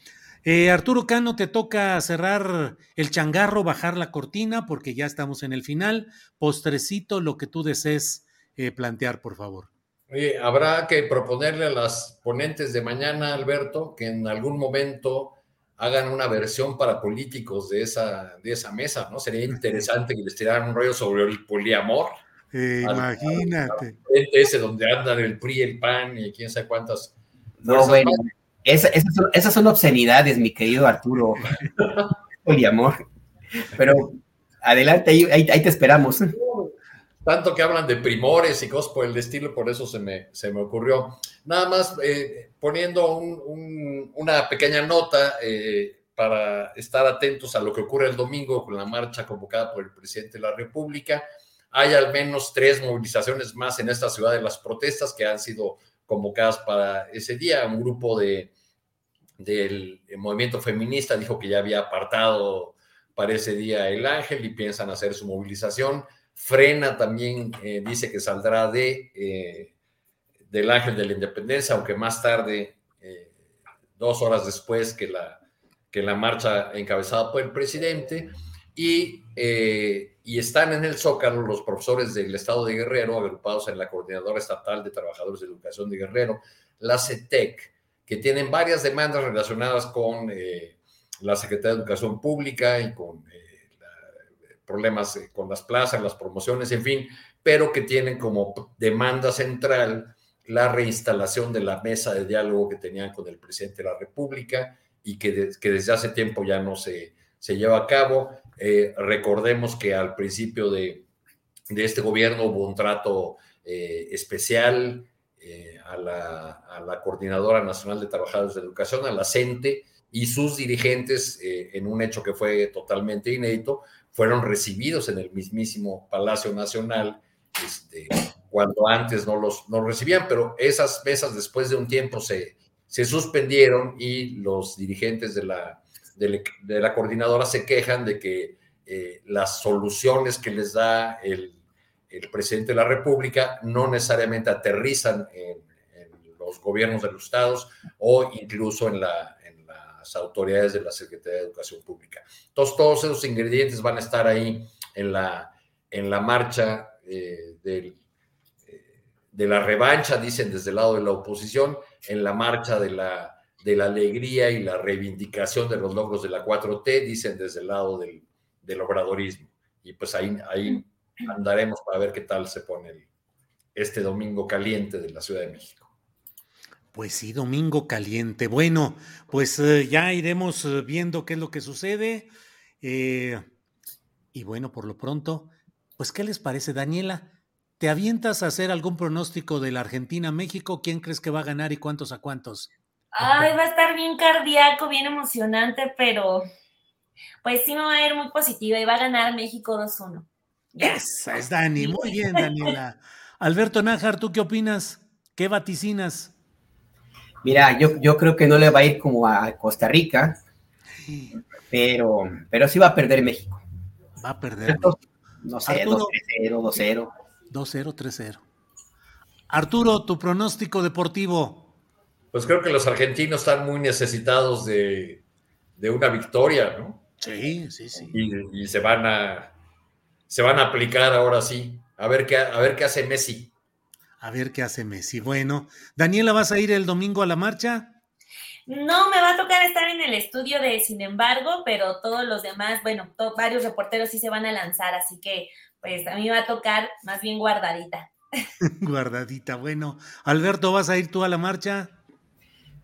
Speaker 1: Eh, Arturo Cano, te toca cerrar el changarro, bajar la cortina, porque ya estamos en el final. Postrecito, lo que tú desees eh, plantear, por favor
Speaker 8: habrá que proponerle a las ponentes de mañana, Alberto, que en algún momento hagan una versión para políticos de esa, de esa mesa, ¿no? Sería interesante que les tiraran un rollo sobre el poliamor.
Speaker 1: Eh, imagínate.
Speaker 8: ese donde andan el PRI, el PAN y quién sabe cuántas.
Speaker 10: No, bueno, esas, son, obscenidades, mi querido Arturo. poliamor. Pero adelante, ahí, ahí te esperamos
Speaker 8: tanto que hablan de primores y cosas por el estilo, por eso se me, se me ocurrió. Nada más eh, poniendo una pequeña nota eh, para estar atentos a lo que ocurre el domingo con la marcha convocada por el presidente de la República. Hay al menos tres movilizaciones más en esta ciudad de las protestas que han sido convocadas para ese día. Un grupo de, del movimiento feminista dijo que ya había apartado para ese día el ángel y piensan hacer su movilización. Frena también eh, dice que saldrá de, eh, del Ángel de la Independencia, aunque más tarde, eh, dos horas después que la, que la marcha encabezada por el presidente. Y, y están en el Zócalo los profesores del Estado de Guerrero, agrupados en la Coordinadora Estatal de Trabajadores de Educación de Guerrero, la CETEC, que tienen varias demandas relacionadas con la Secretaría de Educación Pública y con problemas eh, con las plazas, las promociones, en fin, pero que tienen como demanda central la reinstalación de la mesa de diálogo que tenían con el presidente de la República y que, que desde hace tiempo ya no se, se lleva a cabo. Eh, recordemos que al principio de, de, este gobierno hubo un trato eh, especial a, la, a, la, Coordinadora Nacional de Trabajadores de Educación, a la CENTE, y sus dirigentes, en un hecho que fue totalmente inédito, fueron recibidos en el mismísimo Palacio Nacional, este, cuando antes no los no recibían, pero esas mesas después de un tiempo se, se suspendieron y los dirigentes de la, de, la coordinadora se quejan de que eh, las soluciones que les da el, el, presidente de la República no necesariamente aterrizan en, los gobiernos de los estados o incluso en la, autoridades de la Secretaría de Educación Pública. Entonces, todos esos ingredientes van a estar ahí en la, en la marcha eh, del, de la revancha, dicen desde el lado de la oposición, en la marcha de la, de la alegría y la reivindicación de los logros de la 4T, dicen desde el lado del, del obradorismo. Y pues ahí, ahí andaremos para ver qué tal se pone este domingo caliente de la Ciudad de México.
Speaker 1: Pues sí, domingo caliente. Bueno, pues eh, ya iremos eh, viendo qué es lo que sucede. Eh, y bueno, por lo pronto, pues, ¿qué les parece, Daniela? ¿Te avientas a hacer algún pronóstico de la Argentina-México? ¿Quién crees que va a ganar y cuántos a cuántos?
Speaker 9: Ay, va a estar bien cardíaco, bien emocionante, pero pues sí me va a ir muy positiva y va a ganar México 2-1.
Speaker 1: Esa es Dani, muy bien, Daniela. Alberto Nájar, ¿tú qué opinas? ¿Qué vaticinas?
Speaker 10: Mira, yo, yo creo que no le va a ir como a Costa Rica, pero, pero sí va a perder México.
Speaker 1: Va a perder.
Speaker 10: No sé, 2-0, 2-0.
Speaker 1: 2-0, 3-0. Arturo, tu pronóstico deportivo.
Speaker 8: Pues creo que los argentinos están muy necesitados de, de una victoria, ¿no?
Speaker 1: Sí, sí, sí.
Speaker 8: Y, y, se van a se van a aplicar ahora sí. A ver qué, a ver qué hace Messi.
Speaker 1: A ver qué hace Messi. Bueno, Daniela, ¿vas a ir el domingo a la marcha?
Speaker 9: No, me va a tocar estar en el estudio de Sin embargo, pero todos los demás, bueno, varios reporteros sí se van a lanzar, así que pues a mí me va a tocar más bien guardadita.
Speaker 1: guardadita, bueno. Alberto, ¿vas a ir tú a la marcha?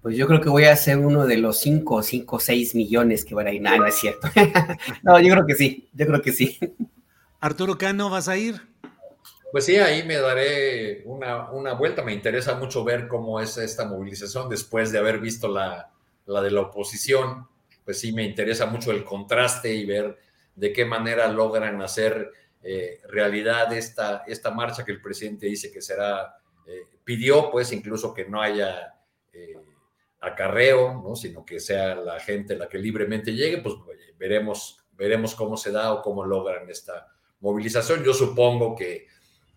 Speaker 10: Pues yo creo que voy a ser uno de los 5, 5, 6 millones que van a ir. No, no es cierto. no, yo creo que sí, yo creo que sí.
Speaker 1: Arturo Cano, ¿vas a ir?
Speaker 8: Pues sí, ahí me daré una, una, vuelta. Me interesa mucho ver cómo es esta movilización después de haber visto la, la, de la oposición. Pues sí, me interesa mucho el contraste y ver de qué manera logran hacer eh, realidad esta, esta marcha que el presidente dice que será, eh, pidió pues incluso que no haya eh, acarreo, ¿no? sino que sea la gente la que libremente llegue, pues veremos, veremos cómo se da o cómo logran esta movilización. Yo supongo que,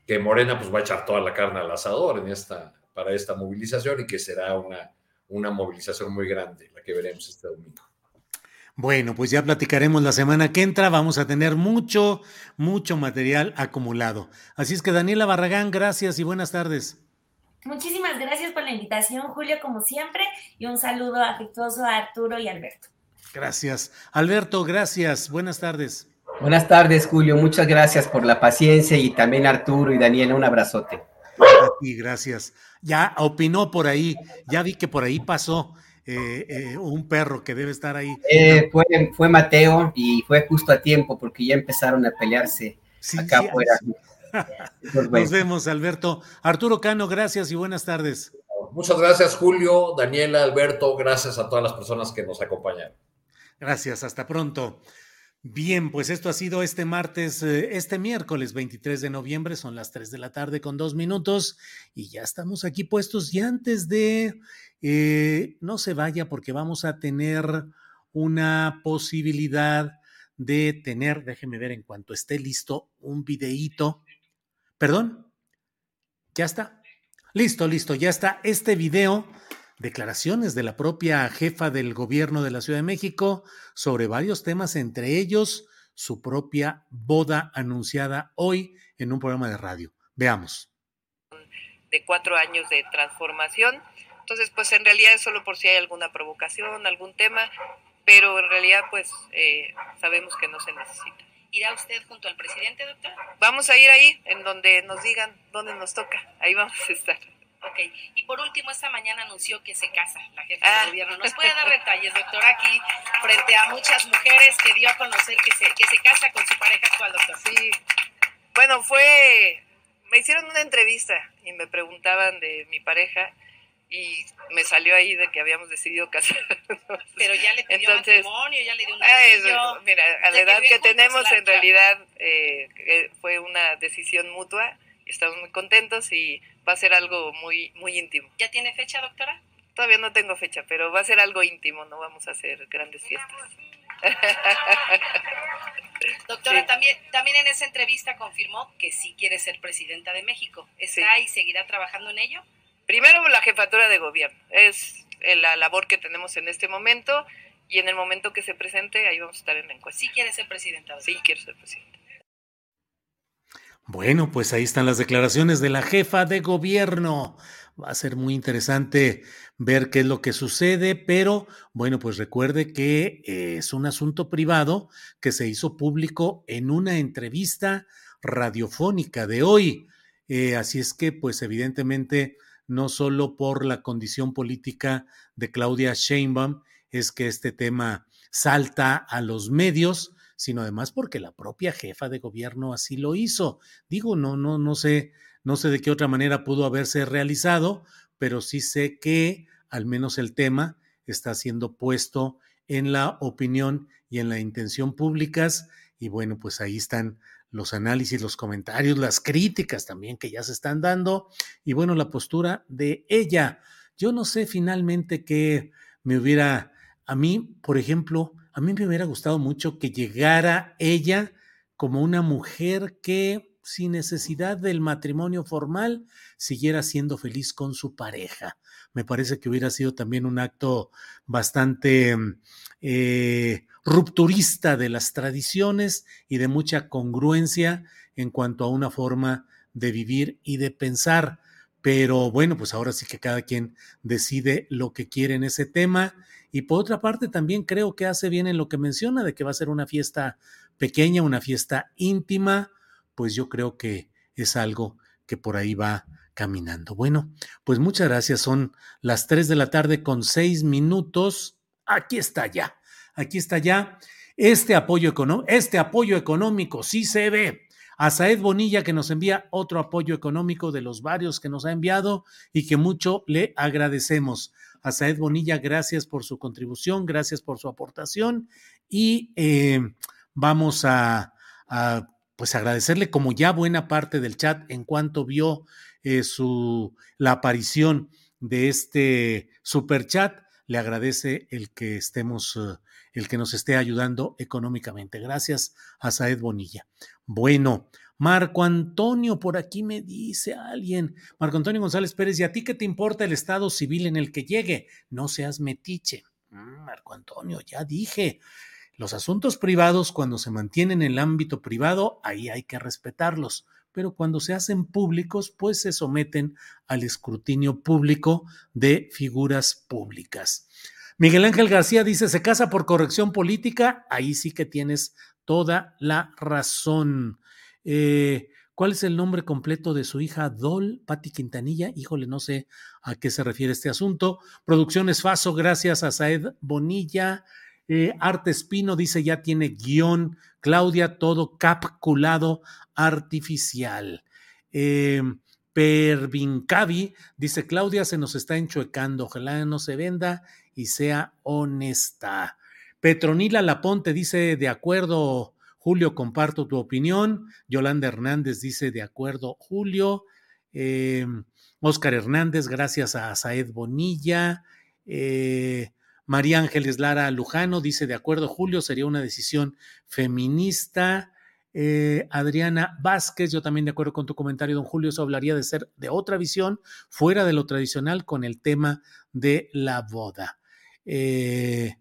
Speaker 8: que Morena pues va a echar toda la carne al asador en esta, para esta movilización y que será una, una movilización muy grande la que veremos este domingo.
Speaker 1: Bueno, pues ya platicaremos la semana que entra. Vamos a tener mucho, mucho material acumulado. Así es que Daniela Barragán, gracias y buenas tardes.
Speaker 9: Muchísimas gracias por la invitación, Julio, como siempre, y un saludo afectuoso a Arturo y Alberto.
Speaker 1: Gracias. Alberto, gracias. Buenas tardes.
Speaker 10: Buenas tardes, Julio. Muchas gracias por la paciencia y también Arturo y Daniela, un abrazote.
Speaker 1: Y gracias. Ya opinó por ahí, ya vi que por ahí pasó eh, eh, un perro que debe estar ahí.
Speaker 10: Eh, fue, fue, Mateo y fue justo a tiempo porque ya empezaron a pelearse sí, acá sí, afuera.
Speaker 1: Nos vemos, Alberto. Arturo Cano, gracias y buenas tardes.
Speaker 8: Muchas gracias, Julio, Daniela, Alberto. Gracias a todas las personas que nos acompañan.
Speaker 1: Gracias, hasta pronto. Bien, pues esto ha sido este martes, este miércoles 23 de noviembre, son las 3 de la tarde con dos minutos y ya estamos aquí puestos y antes de, eh, no se vaya porque vamos a tener una posibilidad de tener, déjeme ver en cuanto esté listo, un videíto. Perdón, ya está. Listo, listo, ya está este video declaraciones de la propia jefa del gobierno de la Ciudad de México sobre varios temas, entre ellos su propia boda anunciada hoy en un programa de radio. Veamos.
Speaker 11: De cuatro años de transformación. Entonces, pues en realidad es solo por si hay alguna provocación, algún tema, pero en realidad pues eh, sabemos que no se necesita.
Speaker 12: ¿Irá usted junto al presidente, doctor?
Speaker 11: Vamos a ir ahí, en donde nos digan dónde nos toca. Ahí vamos a estar.
Speaker 12: Ok, y por último, esta mañana anunció que se casa la jefa ah. de gobierno. ¿Nos puede dar detalles, doctor, aquí, frente a muchas mujeres que dio a conocer que se, que se casa con su pareja actual, doctor?
Speaker 11: Sí, bueno, fue, me hicieron una entrevista y me preguntaban de mi pareja y me salió ahí de que habíamos decidido casarnos.
Speaker 12: Pero ya le pidió
Speaker 11: Entonces,
Speaker 12: matrimonio, ya le dio un
Speaker 11: anillo. mira, a la edad que tenemos, en realidad eh, fue una decisión mutua estamos muy contentos y va a ser algo muy, muy íntimo.
Speaker 12: ¿Ya tiene fecha, doctora?
Speaker 11: Todavía no tengo fecha, pero va a ser algo íntimo, no vamos a hacer grandes fiestas.
Speaker 12: Doctora, sí. también, también en esa entrevista confirmó que sí quiere ser presidenta de México. ¿Está sí. y seguirá trabajando en ello?
Speaker 11: Primero la jefatura de gobierno. Es la labor que tenemos en este momento y en el momento que se presente ahí vamos a estar en la encuesta.
Speaker 12: ¿Sí quiere ser presidenta?
Speaker 11: Doctora? Sí, quiero ser presidenta.
Speaker 1: Bueno, pues ahí están las declaraciones de la jefa de gobierno. Va a ser muy interesante ver qué es lo que sucede, pero bueno, pues recuerde que es un asunto privado que se hizo público en una entrevista radiofónica de hoy. Eh, así es que, pues evidentemente, no solo por la condición política de Claudia Sheinbaum es que este tema salta a los medios, sino además porque la propia jefa de gobierno así lo hizo. Digo, no, no, no sé, no sé de qué otra manera pudo haberse realizado, pero sí sé que al menos el tema está siendo puesto en la opinión y en la intención públicas. Y bueno, pues ahí están los análisis, los comentarios, las críticas también que ya se están dando. Y bueno, la postura de ella. Yo no sé finalmente qué me hubiera, a mí, por ejemplo, a mí me hubiera gustado mucho que llegara ella como una mujer que sin necesidad del matrimonio formal siguiera siendo feliz con su pareja. Me parece que hubiera sido también un acto bastante eh, rupturista de las tradiciones y de mucha congruencia en cuanto a una forma de vivir y de pensar. Pero bueno, pues ahora sí que cada quien decide lo que quiere en ese tema. Y por otra parte, también creo que hace bien en lo que menciona de que va a ser una fiesta pequeña, una fiesta íntima, pues yo creo que es algo que por ahí va caminando. Bueno, pues muchas gracias. Son las 3 de la tarde con 6 minutos. Aquí está ya. Aquí está ya. Este apoyo, económico, este apoyo económico sí se ve a Saed Bonilla que nos envía otro apoyo económico de los varios que nos ha enviado y que mucho le agradecemos. A Saed Bonilla, gracias por su contribución, gracias por su aportación y eh, vamos a, pues agradecerle como ya buena parte del chat en cuanto vio eh, su, la aparición de este super chat, le agradece el que estemos, eh, el que nos esté ayudando económicamente. Gracias a Saed Bonilla. Bueno, Marco Antonio, por aquí me dice alguien, Marco Antonio González Pérez, ¿y a ti qué te importa el estado civil en el que llegue? No seas metiche. Mm, Marco Antonio, ya dije, los asuntos privados, cuando se mantienen en el ámbito privado, ahí hay que respetarlos, pero cuando se hacen públicos, pues se someten al escrutinio público de figuras públicas. Miguel Ángel García dice, se casa por corrección política, ahí sí que tienes toda la razón. Eh, ¿Cuál es el nombre completo de su hija Dol, Patti Quintanilla? Híjole, no sé a qué se refiere este asunto. Producciones Faso, gracias a Saed Bonilla. Eh, Arte Espino dice ya tiene guion. Claudia, todo capculado artificial. Eh, Pervincavi dice Claudia se nos está enchuecando. Ojalá no se venda y sea honesta. Petronila Laponte dice de acuerdo. Julio, comparto tu opinión. Yolanda Hernández dice de acuerdo, Julio. Oscar Hernández, gracias a Saed Bonilla. Eh, María Ángeles Lara Lujano dice, de acuerdo, Julio, sería una decisión feminista. Eh, Adriana Vázquez, yo también de acuerdo con tu comentario, don Julio, eso hablaría de ser de otra visión, fuera de lo tradicional, con el tema de la boda. Eh,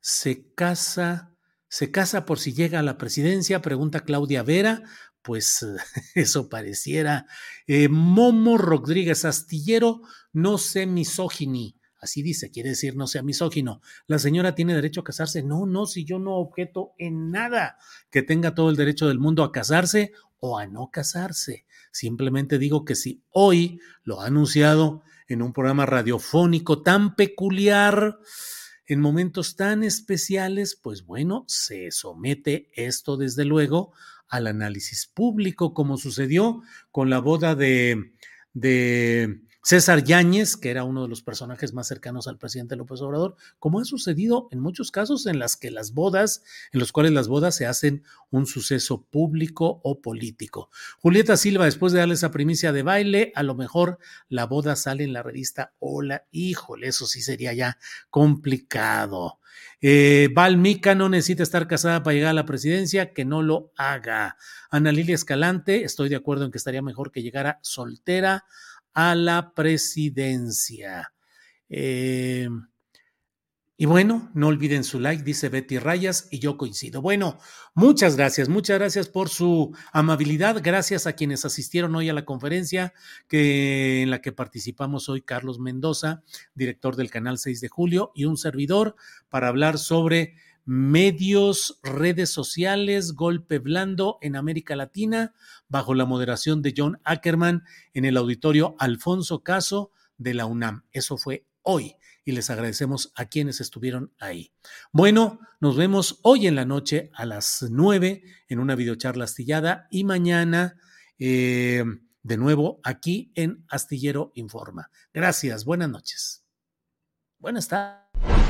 Speaker 1: se casa, se casa por si llega a la presidencia, pregunta Claudia Vera, pues eso pareciera. Eh, Momo Rodríguez Astillero, no sé misógini. Así dice, quiere decir no sea misógino. La señora tiene derecho a casarse. No, no, si yo no objeto en nada que tenga todo el derecho del mundo a casarse o a no casarse. Simplemente digo que si hoy lo ha anunciado en un programa radiofónico tan peculiar, en momentos tan especiales, pues bueno, se somete esto desde luego al análisis público, como sucedió con la boda de, de César Yáñez, que era uno de los personajes más cercanos al presidente López Obrador, como ha sucedido en muchos casos en las que las bodas, en los cuales las bodas se hacen un suceso público o político. Julieta Silva, después de darle esa primicia de baile, a lo mejor la boda sale en la revista Hola, híjole, eso sí sería ya complicado. Eh, Val Mica no necesita estar casada para llegar a la presidencia, que no lo haga. Ana Lilia Escalante, estoy de acuerdo en que estaría mejor que llegara soltera a la presidencia. Eh, y bueno, no olviden su like, dice Betty Rayas, y yo coincido. Bueno, muchas gracias, muchas gracias por su amabilidad. Gracias a quienes asistieron hoy a la conferencia que, en la que participamos hoy Carlos Mendoza, director del canal 6 de julio, y un servidor para hablar sobre medios, redes sociales, golpe blando en América Latina, bajo la moderación de John Ackerman en el auditorio Alfonso Caso de la UNAM. Eso fue hoy. y les agradecemos a quienes estuvieron ahí. Bueno, nos vemos hoy en la noche a las 9 en una videocharla astillada y mañana eh, de nuevo aquí en Astillero Informa. Gracias, buenas noches. Buenas tardes.